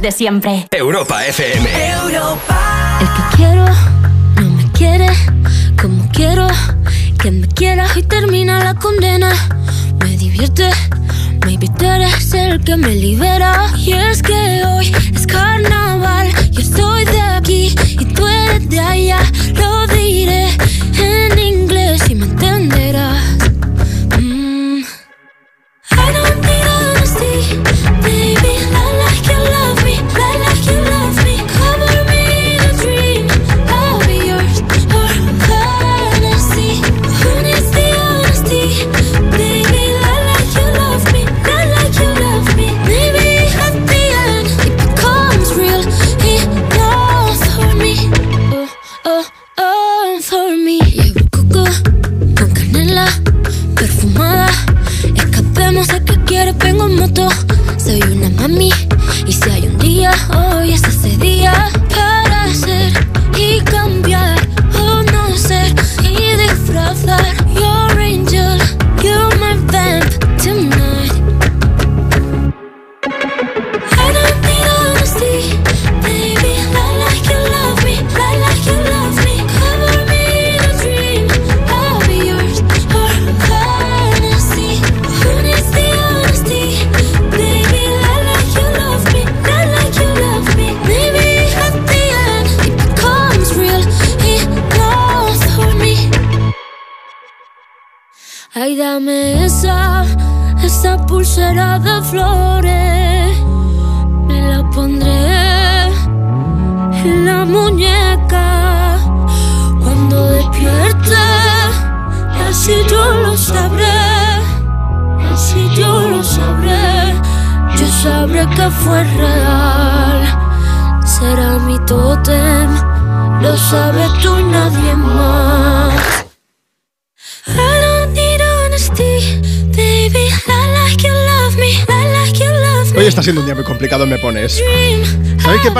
De siempre.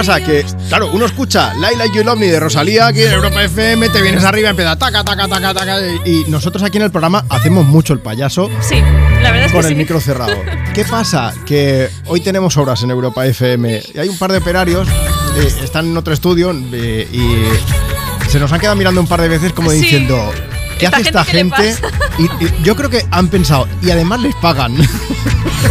Pasa? Que, claro, uno escucha Like Like You Love Me de Rosalía aquí en Europa FM, te vienes arriba, empieza taca, taca, taca, taca. Y nosotros aquí en el programa hacemos mucho el payaso Sí, la verdad es con que el sí. micro cerrado. ¿Qué pasa? Que hoy tenemos obras en Europa FM y hay un par de operarios, eh, están en otro estudio eh, y se nos han quedado mirando un par de veces como Sí. diciendo. ¿Qué ¿Esta hace esta gente? Y, y yo creo que han pensado, y además les pagan.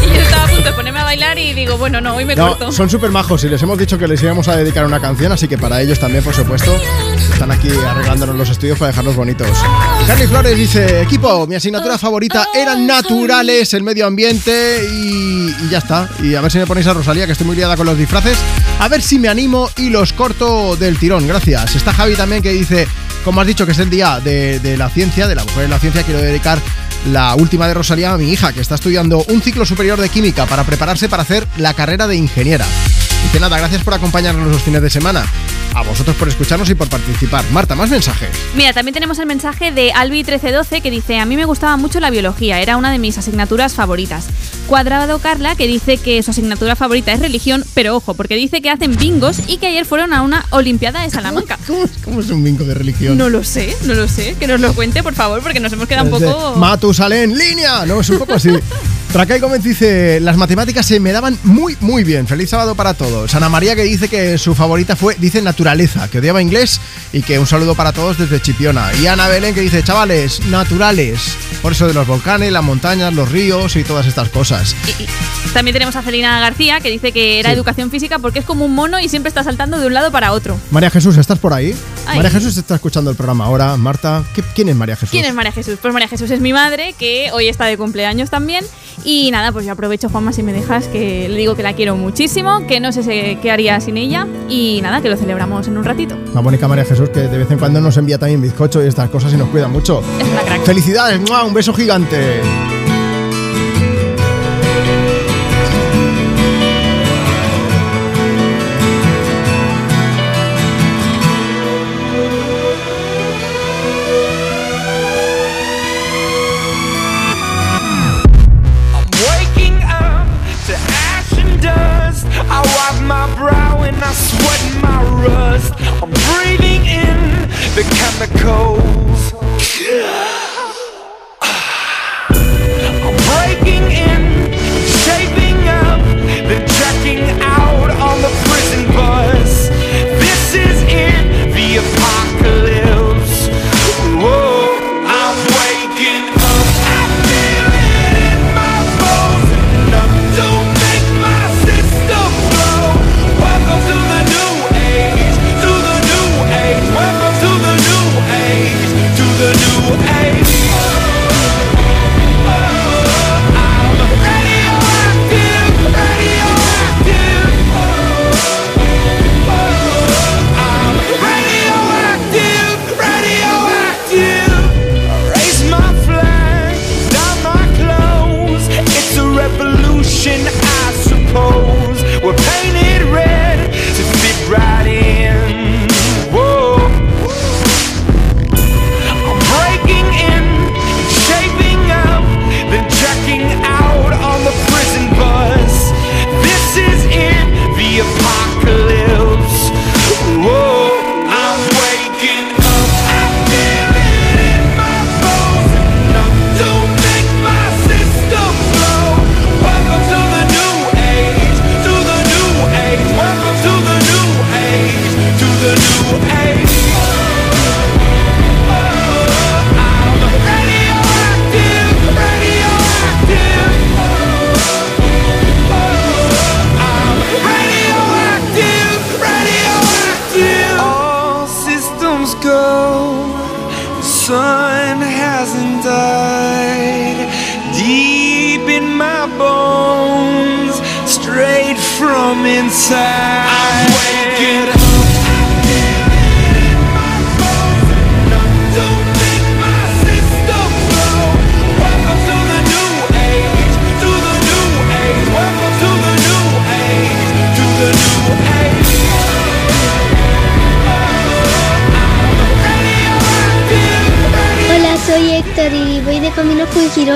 Y de ponerme a bailar y digo, bueno, no, hoy me corto. Son súper majos y les hemos dicho que les íbamos a dedicar una canción, así que para ellos también, por supuesto, están aquí arreglándonos los estudios para dejarlos bonitos. Carly Flores dice, equipo, mi asignatura favorita eran naturales, el medio ambiente y, y ya está. Y a ver si me ponéis a Rosalía, que estoy muy liada con los disfraces. A ver si me animo y los corto del tirón, gracias. Está Javi también que dice, como has dicho que es el día de, de la ciencia, de la mujer en la ciencia, quiero dedicar la última de Rosalía mi hija, que está estudiando un ciclo superior de química para prepararse para hacer la carrera de ingeniera. Dice nada, gracias por acompañarnos los fines de semana. A vosotros por escucharnos y por participar. Marta, más mensajes. Mira, también tenemos el mensaje de Albi1312 que dice, a mí me gustaba mucho la biología, era una de mis asignaturas favoritas. Cuadrado Carla que dice que su asignatura favorita es religión, pero ojo, porque dice que hacen bingos y que ayer fueron a una Olimpiada de Salamanca. ¿Cómo es un bingo de religión? No lo sé, no lo sé, que nos lo cuente por favor, porque nos hemos quedado un Es de poco... Matusalén, línea. No, es un poco así. Tracay Gómez dice, las matemáticas se me daban muy, muy bien. Feliz sábado para todos. Ana María que dice que su favorita fue, dice naturaleza, que odiaba inglés y que un saludo para todos desde Chipiona. Y Ana Belén que dice, chavales, naturales. Por eso de los volcanes, las montañas, los ríos y todas estas cosas. También tenemos a Celina García que dice que era Sí. educación física porque es como un mono y siempre está saltando de un lado para otro. María Jesús, ¿estás por ahí? Ay. María Jesús está escuchando el programa ahora. Marta, ¿qué- ¿quién es María Jesús? ¿Quién es María Jesús? Pues María Jesús es mi madre, que hoy está de cumpleaños también. Y nada, pues yo aprovecho, Juanma, si me dejas, que le digo que la quiero muchísimo, que no sé qué haría sin ella. Y nada, que lo celebramos en un ratito. La bonita María Jesús que de vez en cuando nos envía también bizcocho y estas cosas y nos cuida mucho. Es una crack. Felicidades, ¡mua! un beso gigante. Dust. I wipe my brow and I sweat my rust. I'm breathing in the chemicals. I'm breaking in,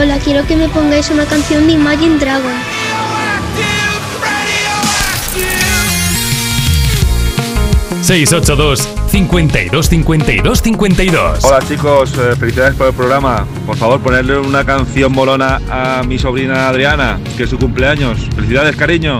a Fuengirola. Quiero que me pongáis una canción de Imagine Dragon. Hola. 682 52 52 52 Hola chicos, eh, felicidades por el programa. Por favor, ponerle una canción molona a mi sobrina Adriana, que es su cumpleaños. Felicidades, cariño.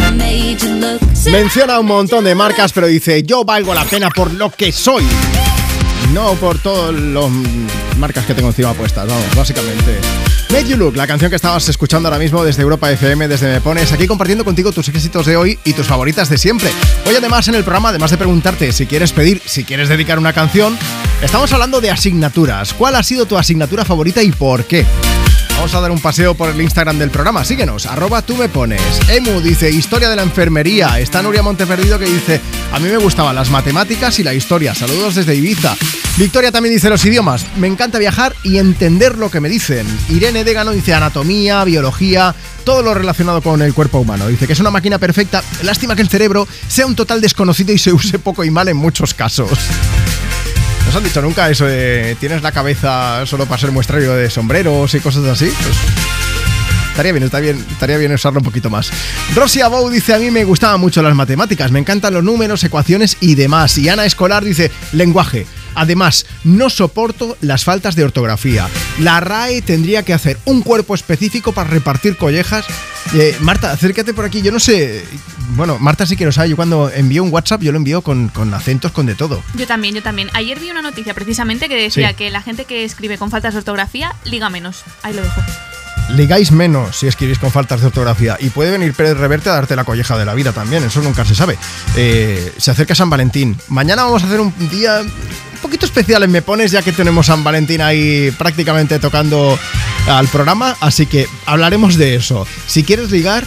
I made you look. Menciona un montón de marcas, pero dice, yo valgo la pena por lo que soy. No por todas las marcas que tengo encima puestas, vamos, básicamente. Made You Look, la canción que estabas escuchando ahora mismo desde Europa FM, desde Me Pones, aquí compartiendo contigo tus éxitos de hoy y tus favoritas de siempre. Hoy además en el programa, además de preguntarte si quieres pedir, si quieres dedicar una canción, estamos hablando de asignaturas. ¿Cuál ha sido tu asignatura favorita y por qué? Vamos a dar un paseo por el Instagram del programa. Síguenos, arroba tú me pones. Emu dice, historia de la enfermería. Está Nuria Monteperdido que dice, a mí me gustaban las matemáticas y la historia. Saludos desde Ibiza. Victoria también dice los idiomas. Me encanta viajar y entender lo que me dicen. Irene Degano dice anatomía, biología, todo lo relacionado con el cuerpo humano. Dice que es una máquina perfecta. Lástima que el cerebro sea un total desconocido y se use poco y mal en muchos casos. ¿Nos han dicho nunca eso de tienes la cabeza solo para ser muestrario de sombreros y cosas así? Pues estaría bien, estaría bien, estaría bien usarlo un poquito más. Rosy Abou dice, a mí me gustaban mucho las matemáticas, me encantan los números, ecuaciones y demás. Y Ana Escolar dice, lenguaje. Además, no soporto las faltas de ortografía. La RAE tendría que hacer un cuerpo específico para repartir collejas. Eh, Marta, acércate por aquí. Yo no sé. Bueno, Marta sí que lo sabe. Yo cuando envío un WhatsApp, yo lo envío con, con acentos, con de todo. Yo también, yo también. Ayer vi una noticia precisamente que decía Sí. que la gente que escribe con faltas de ortografía liga menos. Ahí lo dejo. Ligáis menos si escribís con faltas de ortografía. Y puede venir Pérez Reverte a darte la colleja de la vida también. Eso nunca se sabe. Eh, se acerca San Valentín. Mañana vamos a hacer un día un poquito especial en Me Pones, ya que tenemos San Valentín ahí prácticamente tocando al programa. Así que hablaremos de eso. Si quieres ligar,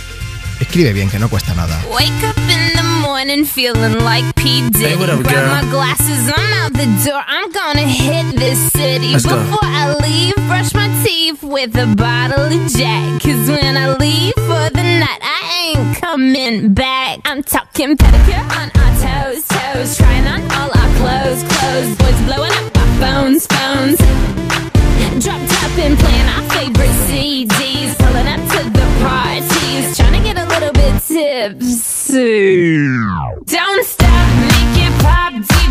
escribe bien, que no cuesta nada. Wake up in the morning feeling like P. Diddy. Hey, what up, Grab girl? my glasses, I'm out the door. I'm gonna hit this city. Let's go. Before I leave, brush my teeth with a bottle of Jack. Cause when I leave for the night, I ain't coming back. I'm talking pedicure on our toes, trying on all our clothes, clothes. Boys blowing up our phones, phones. Dropped up and playing our favorite CDs, pulling up to the parties, trying to get a little bit tipsy. Don't stop, make it pop, DJ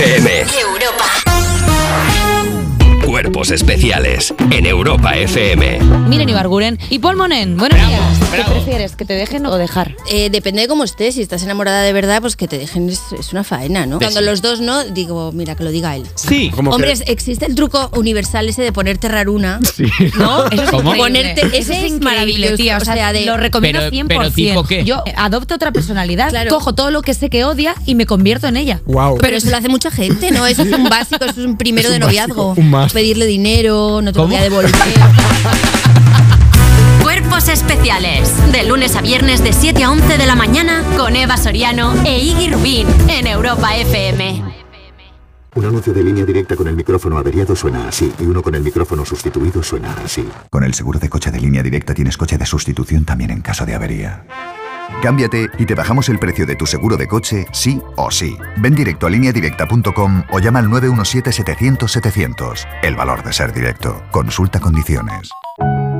FM. Cuerpos especiales en Europa FM. Miren Ibarguren y Paul Monen. Buenos días. ¿Qué prefieres, que te dejen o dejar? Eh, depende de cómo estés. Si estás enamorada de verdad, pues que te dejen es, es una faena, ¿no? Sí. Cuando los dos no, digo, mira, que lo diga él. Sí. ¿Cómo que? Hombres, existe el truco universal ese de ponerte raruna. ¿No? Eso es ¿Cómo? Ponerte, Eso ese es maravilloso. tía. O sea, de- lo recomiendo Pero- 100%. pero ¿tipo qué? Yo adopto otra personalidad, Claro. cojo todo lo que sé que odia y me convierto en ella. Pero eso lo hace mucha gente, ¿no? Eso es un básico, eso es un primero Es un de noviazgo. básico, un must. Pedirle dinero, no te lo voy a devolver. Cuerpos especiales. De lunes a viernes de 7 a 11 de la mañana con Eva Soriano e Iggy Rubín en Europa FM. Un anuncio de línea directa con el micrófono averiado suena así y uno con el micrófono sustituido suena así. Con el seguro de coche de línea directa tienes coche de sustitución también en caso de avería. Cámbiate y te bajamos el precio de tu seguro de coche, sí o sí. Ven directo a lineadirecta.com o llama al 917-700-700. El valor de ser directo. Consulta condiciones.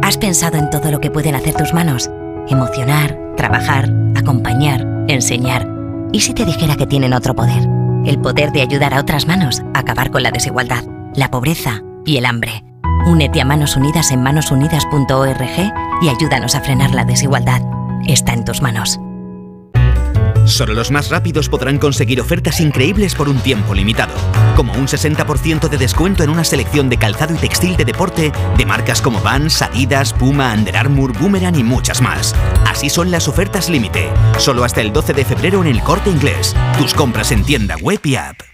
¿Has pensado en todo lo que pueden hacer tus manos? Emocionar, trabajar, acompañar, enseñar. ¿Y si te dijera que tienen otro poder? El poder de ayudar a otras manos a acabar con la desigualdad, la pobreza y el hambre. Únete a Manos Unidas en manosunidas.org y ayúdanos a frenar la desigualdad. Está en tus manos. Solo los más rápidos podrán conseguir ofertas increíbles por un tiempo limitado, como un 60% de descuento en una selección de calzado y textil de deporte de marcas como Vans, Adidas, Puma, Under Armour, Boomerang y muchas más. Así son las ofertas límite, solo hasta el 12 de febrero en el Corte Inglés. Tus compras en tienda web y app.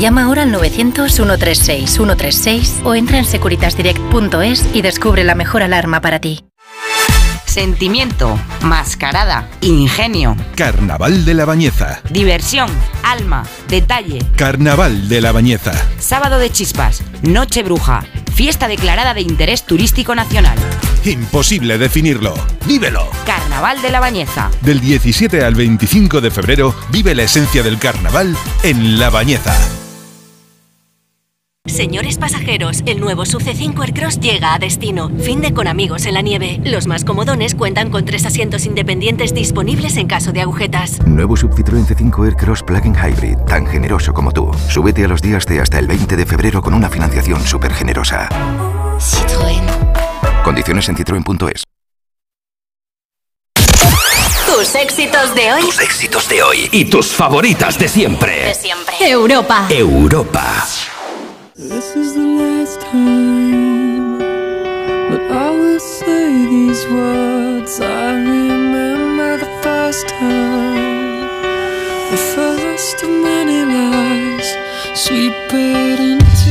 Llama ahora al 900-136-136 o entra en securitasdirect.es y descubre la mejor alarma para ti. Sentimiento, mascarada, ingenio, Carnaval de la Bañeza. diversión, alma, detalle. Carnaval de la Bañeza. Sábado de chispas, noche bruja, fiesta declarada de interés turístico nacional. Imposible definirlo. ¡Vívelo! Carnaval de la Bañeza. Del 17 al 25 de febrero vive la esencia del carnaval en La Bañeza. Señores pasajeros, el nuevo Sub C5 Aircross llega a destino. Fin de con amigos en la nieve. Los más comodones cuentan con tres asientos independientes disponibles en caso de agujetas. Nuevo Sub Citroën C5 Aircross Plug-in Hybrid, tan generoso como tú. Súbete a los días de hasta el 20 de febrero con una financiación súper generosa. Citroën. Condiciones en citroen.es. Tus éxitos de hoy. Tus éxitos de hoy y tus favoritas de siempre. De siempre. Europa. Europa. This is the last time but I will say these words. I remember the first time, the first of many lies, sweet it into.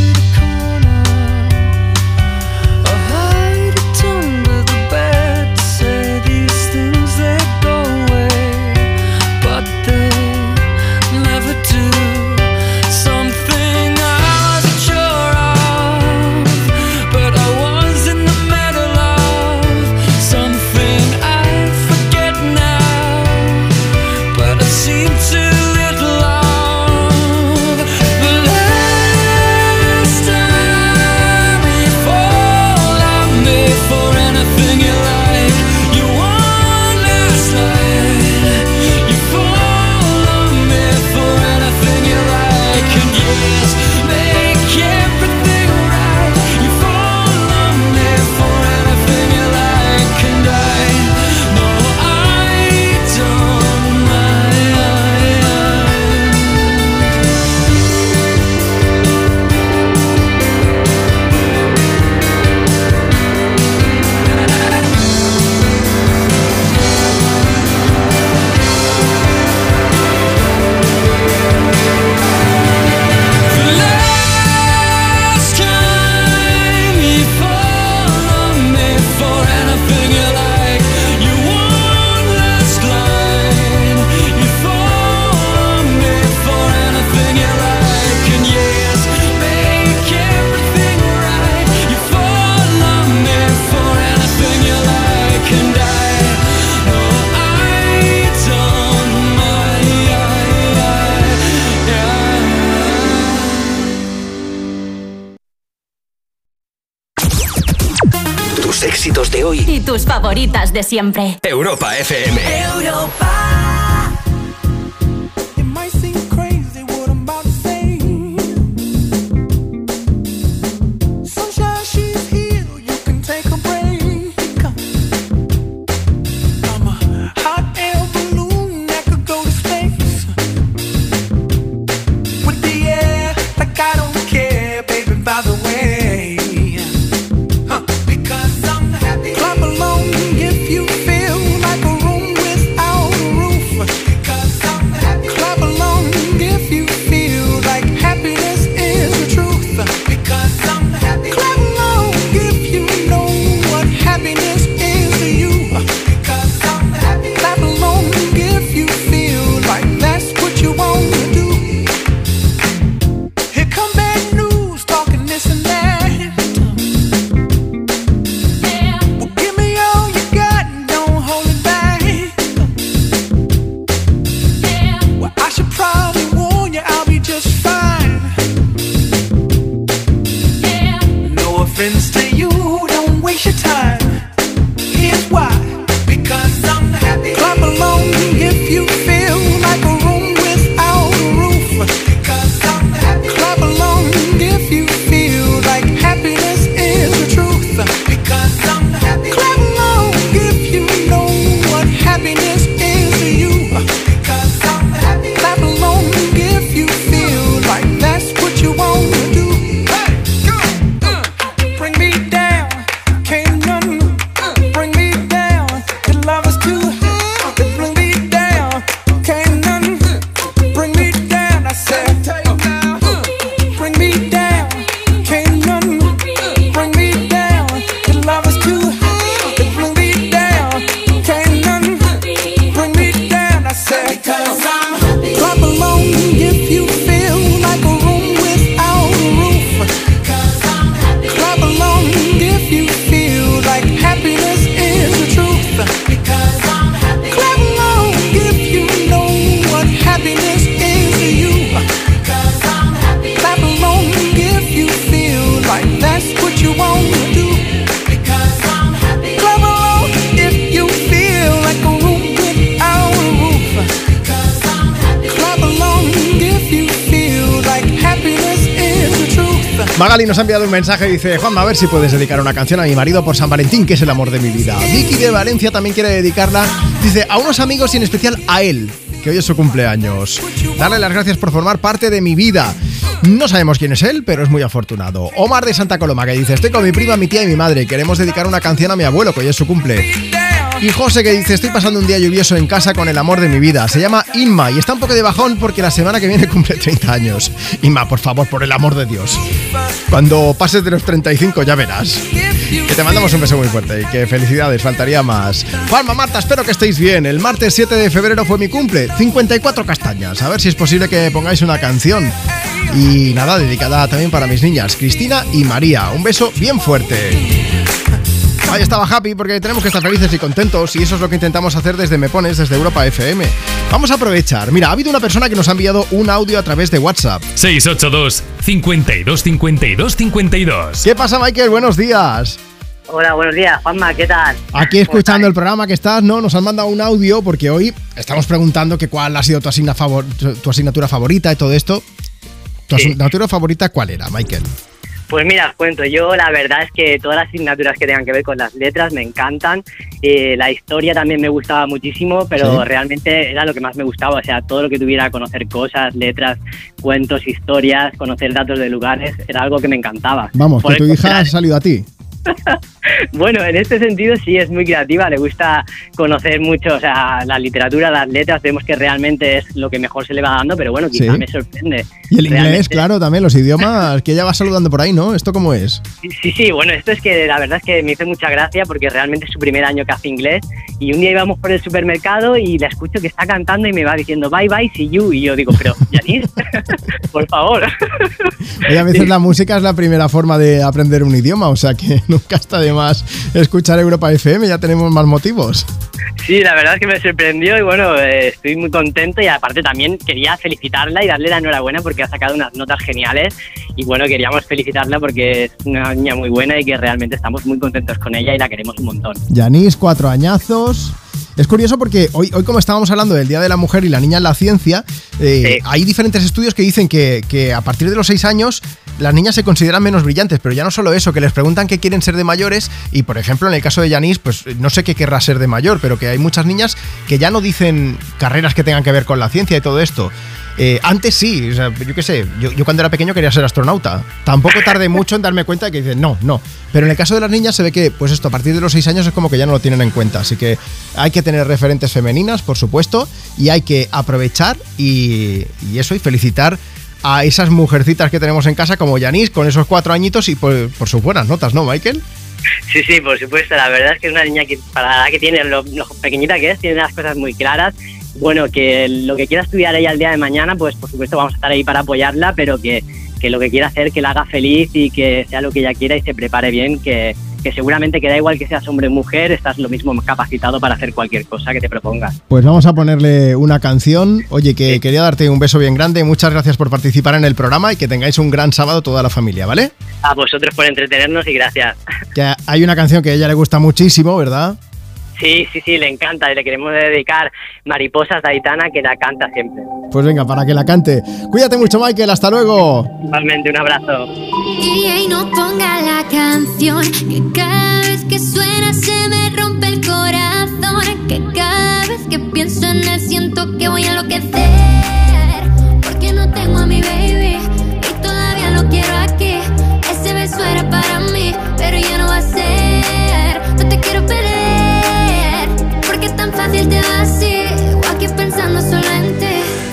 favoritas de siempre. Europa FM. Europa. waste your time. Here's why. nos ha enviado un mensaje y dice, Juanma, a ver si puedes dedicar una canción a mi marido por San Valentín, que es el amor de mi vida. Vicky de Valencia también quiere dedicarla, dice, a unos amigos y en especial a él, que hoy es su cumpleaños. Darle las gracias por formar parte de mi vida. No sabemos quién es él, pero es muy afortunado. Omar de Santa Coloma que dice, estoy con mi prima, mi tía y mi madre, queremos dedicar una canción a mi abuelo, que hoy es su cumple. Y José que dice, estoy pasando un día lluvioso en casa con el amor de mi vida. Se llama Inma y está un poco de bajón porque la semana que viene cumple 30 años. Inma, por favor, por el amor de Dios. Cuando pases de los 35 ya verás. Que te mandamos un beso muy fuerte y que felicidades, faltaría más. Juanma, Marta, espero que estéis bien. El martes 7 de febrero fue mi cumple. 54 castañas. A ver si es posible que pongáis una canción. Y nada, dedicada también para mis niñas, Cristina y María. Un beso bien fuerte. Ahí estaba Happy porque tenemos que estar felices y contentos y eso es lo que intentamos hacer desde Me Pones, desde Europa FM. Vamos a aprovechar. Mira, ha habido una persona que nos ha enviado un audio a través de WhatsApp. 682 52 52 52. ¿Qué pasa, Michael? Buenos días. Hola, buenos días, Juanma, ¿qué tal? Aquí escuchando el programa que estás, ¿no? Nos han mandado un audio porque hoy estamos preguntando que cuál ha sido tu, asigna favor- tu- tu asignatura favorita y todo esto. ¿Tu asignatura favorita cuál era, Michael? Pues mira, os cuento, yo la verdad es que todas las asignaturas que tengan que ver con las letras me encantan. Eh, la historia también me gustaba muchísimo, pero Sí. realmente era lo que más me gustaba. O sea, todo lo que tuviera conocer cosas, letras, cuentos, historias, conocer datos de lugares, era algo que me encantaba. Vamos, Por que tu hija ha salido a ti. Bueno, en este sentido sí es muy creativa, le gusta conocer mucho, o sea, la literatura, las letras, vemos que realmente es lo que mejor se le va dando, pero bueno, quizá Sí. me sorprende. Y el inglés, Realmente- claro, también, los idiomas que ella va saludando por ahí, ¿no? ¿Esto cómo es? Sí, sí, sí, bueno, esto es que la verdad es que me hizo mucha gracia porque realmente es su primer año que hace inglés y un día íbamos por el supermercado y la escucho que está cantando y me va diciendo bye bye, see you y yo digo, pero Yanis, por favor. Oye, a veces la música es la primera forma de aprender un idioma, o sea que nunca está de más escuchar Europa FM, ya tenemos más motivos. Sí, la verdad es que me sorprendió y bueno, eh, estoy muy contento y aparte también quería felicitarla y darle la enhorabuena porque ha sacado unas notas geniales y bueno, queríamos felicitarla porque es una niña muy buena y que realmente estamos muy contentos con ella y la queremos un montón. Yanis, cuatro añazos. Es curioso porque hoy, hoy como estábamos hablando del Día de la Mujer y la Niña en la Ciencia, eh, hay diferentes estudios que dicen que, que a partir de los seis años las niñas se consideran menos brillantes, pero ya no solo eso, que les preguntan qué quieren ser de mayores y por ejemplo en el caso de Yanis, pues no sé qué querrá ser de mayor, pero que hay muchas niñas que ya no dicen carreras que tengan que ver con la ciencia y todo esto. Eh, antes sí, o sea, yo qué sé, yo, cuando era pequeño quería ser astronauta. Tampoco tardé mucho en darme cuenta de que dicen no, no. Pero en el caso de las niñas se ve que, pues esto, a partir de los 6 años es como que ya no lo tienen en cuenta. Así que hay que tener referentes femeninas, por supuesto, y hay que aprovechar y, eso, y felicitar a esas mujercitas que tenemos en casa como Yanis con esos cuatro añitos y por, por sus buenas notas, ¿no, Michael? Sí, sí, por supuesto. La verdad es que es una niña que, para la edad que tiene, lo, lo pequeñita que es, tiene las cosas muy claras. Bueno, que lo que quiera estudiar ella el día de mañana, pues por supuesto vamos a estar ahí para apoyarla, pero que, que lo que quiera hacer, que la haga feliz y que sea lo que ella quiera y se prepare bien, que, que seguramente que da igual que seas hombre o mujer, estás lo mismo capacitado para hacer cualquier cosa que te propongas. Pues vamos a ponerle una canción. Oye, que quería darte un beso bien grande. Muchas gracias por participar en el programa y que tengáis un gran sábado toda la familia, ¿vale? A vosotros por entretenernos y gracias. Que hay una canción que a ella le gusta muchísimo, ¿verdad? Sí, sí, sí, le encanta y le queremos dedicar Mariposas de Aitana, que la canta siempre. Pues venga, para que la cante. Cuídate mucho, Michael. Hasta luego. Igualmente, un abrazo. Y no ponga la canción que cada vez que suena se me rompe el corazón. Que cada vez que pienso en él siento que voy a enloquecer. Porque no tengo a mi baby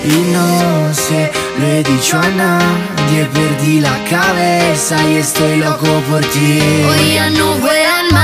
Y no sé, lo he dicho a nadie, perdí la cabeza y estoy loco por ti. Hoy ya no vuelan mariposas,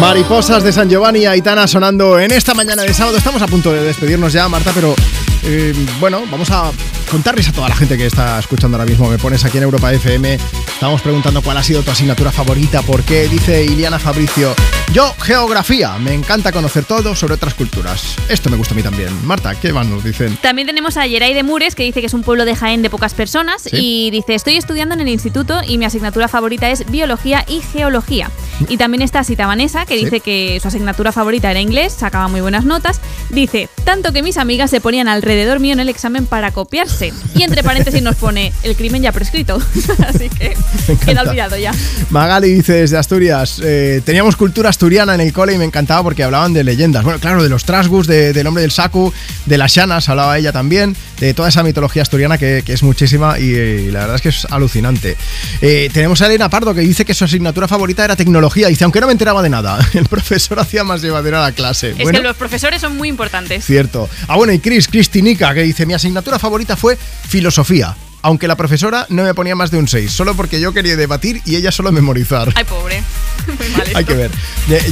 Mariposas de San Giovanni y Aitana sonando en esta mañana de sábado. Estamos a punto de despedirnos ya, Marta, pero eh, bueno, vamos a contarles a toda la gente que está escuchando ahora mismo. Me pones aquí en Europa FM. Estamos preguntando cuál ha sido tu asignatura favorita, por qué. Dice Iliana Fabricio. Yo, geografía. Me encanta conocer todo sobre otras culturas. Esto me gusta a mí también. Marta, ¿qué más nos dicen? También tenemos a Yeray de Mures, que dice que es un pueblo de Jaén de pocas personas. Sí. Y dice: Estoy estudiando en el instituto y mi asignatura favorita es biología y geología. Y también está Sita Vanessa, que Sí. dice que su asignatura favorita era inglés, sacaba muy buenas notas. Dice: Tanto que mis amigas se ponían alrededor mío en el examen para copiarse. Y entre paréntesis nos pone: El crimen ya prescrito. Así que queda olvidado ya. Magali dice desde Asturias, eh, teníamos cultura asturiana en el cole y me encantaba porque hablaban de leyendas. Bueno, claro, de los trasgus, de- del hombre del sacu, de las llanas, hablaba ella también, de toda esa mitología asturiana que, que es muchísima y, eh, la verdad es que es alucinante. Eh, tenemos a Elena Pardo que dice que su asignatura favorita era tecnología. Dice, aunque no me enteraba de nada, el profesor hacía más llevadera la clase. Es Bueno, que los profesores son muy importantes. Cierto. Ah, bueno, y Chris, Cristinica, que dice, mi asignatura favorita fue filosofía. Aunque la profesora no me ponía más de un 6, solo porque yo quería debatir y ella solo memorizar. Ay, pobre. Muy mal Hay que ver.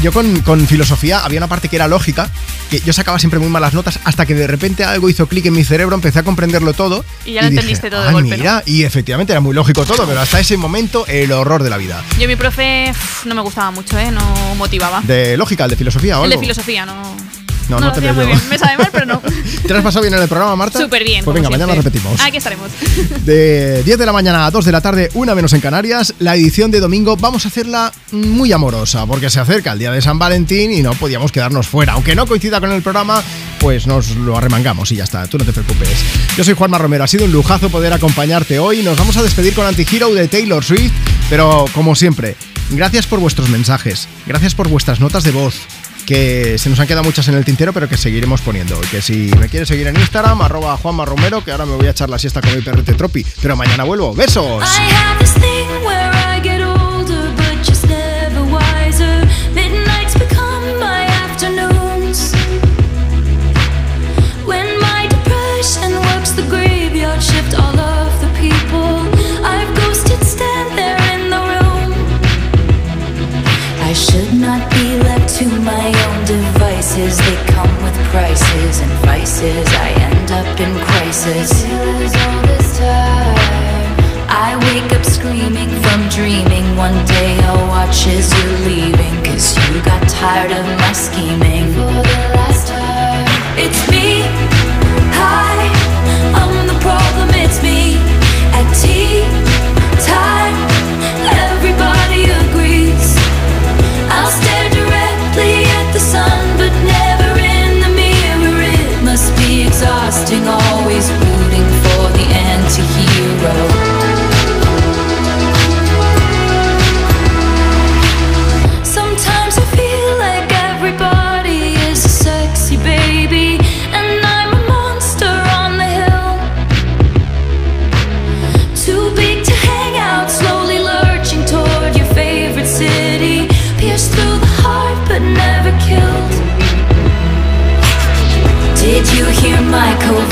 Yo con, con filosofía había una parte que era lógica, que yo sacaba siempre muy malas notas hasta que de repente algo hizo clic en mi cerebro, empecé a comprenderlo todo. Y ya lo entendiste todo de "Ah, golpe, ¿no?". mira, y efectivamente era muy lógico todo, pero hasta ese momento el horror de la vida. Yo, mi profe, no me gustaba mucho, ¿eh? No motivaba. ¿De lógica, el de filosofía o El de algo? filosofía, no. No, no no lo te muy bien. Me sabe mal, pero no. ¿Te lo has pasado bien en el programa, Marta? Súper bien. Pues venga, mañana siempre. repetimos. Aquí estaremos. De 10 de la mañana a 2 de la tarde, una menos en Canarias, la edición de domingo vamos a hacerla muy amorosa, porque se acerca el día de San Valentín y no podíamos quedarnos fuera. Aunque no coincida con el programa, pues nos lo arremangamos y ya está, tú no te preocupes. Yo soy Juanma Romero, ha sido un lujazo poder acompañarte hoy. Nos vamos a despedir con Antihero de Taylor Swift, pero como siempre, gracias por vuestros mensajes, gracias por vuestras notas de voz que se nos han quedado muchas en el tintero, pero que seguiremos poniendo. Que si me quieres seguir en Instagram, arroba Juanma Romero, que ahora me voy a echar la siesta con mi perrete Tropi. Pero mañana vuelvo. ¡Besos! Prices and vices. I end up in crisis. I wake up screaming from dreaming. One day I'll watch as you're leaving. Cause you got tired of my scheming. For the last time. It's me.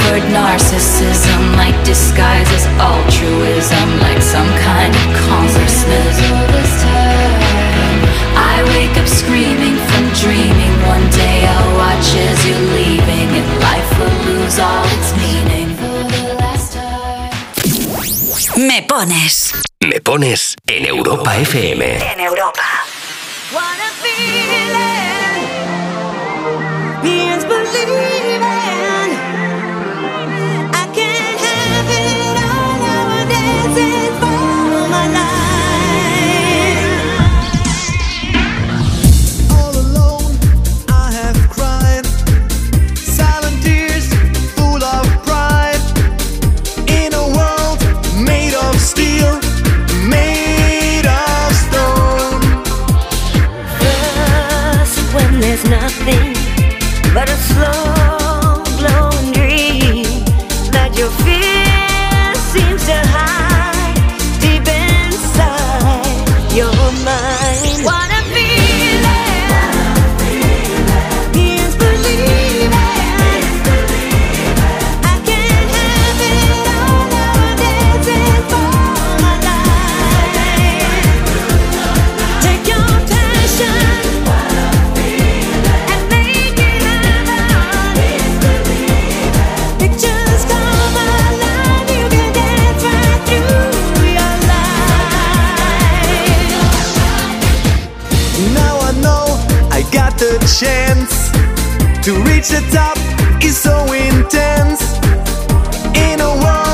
My covert narcissism? Like disguises altruism, like some kind of consciousness. All this time, I wake up screaming from dreaming. One day I'll watch as you're leaving, and life will lose all its meaning. For the last time. Me pones. Me pones en Europa FM. En Europa. Means chance to reach the top is so intense. In a world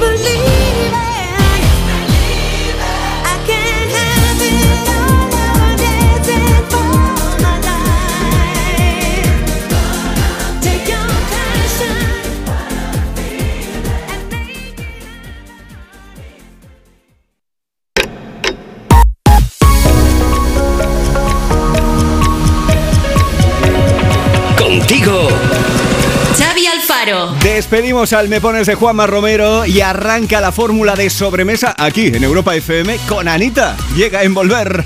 What Despedimos al Me Pones de Juanma Romero y arranca la fórmula de sobremesa aquí en Europa FM con Anita. Llega a envolver.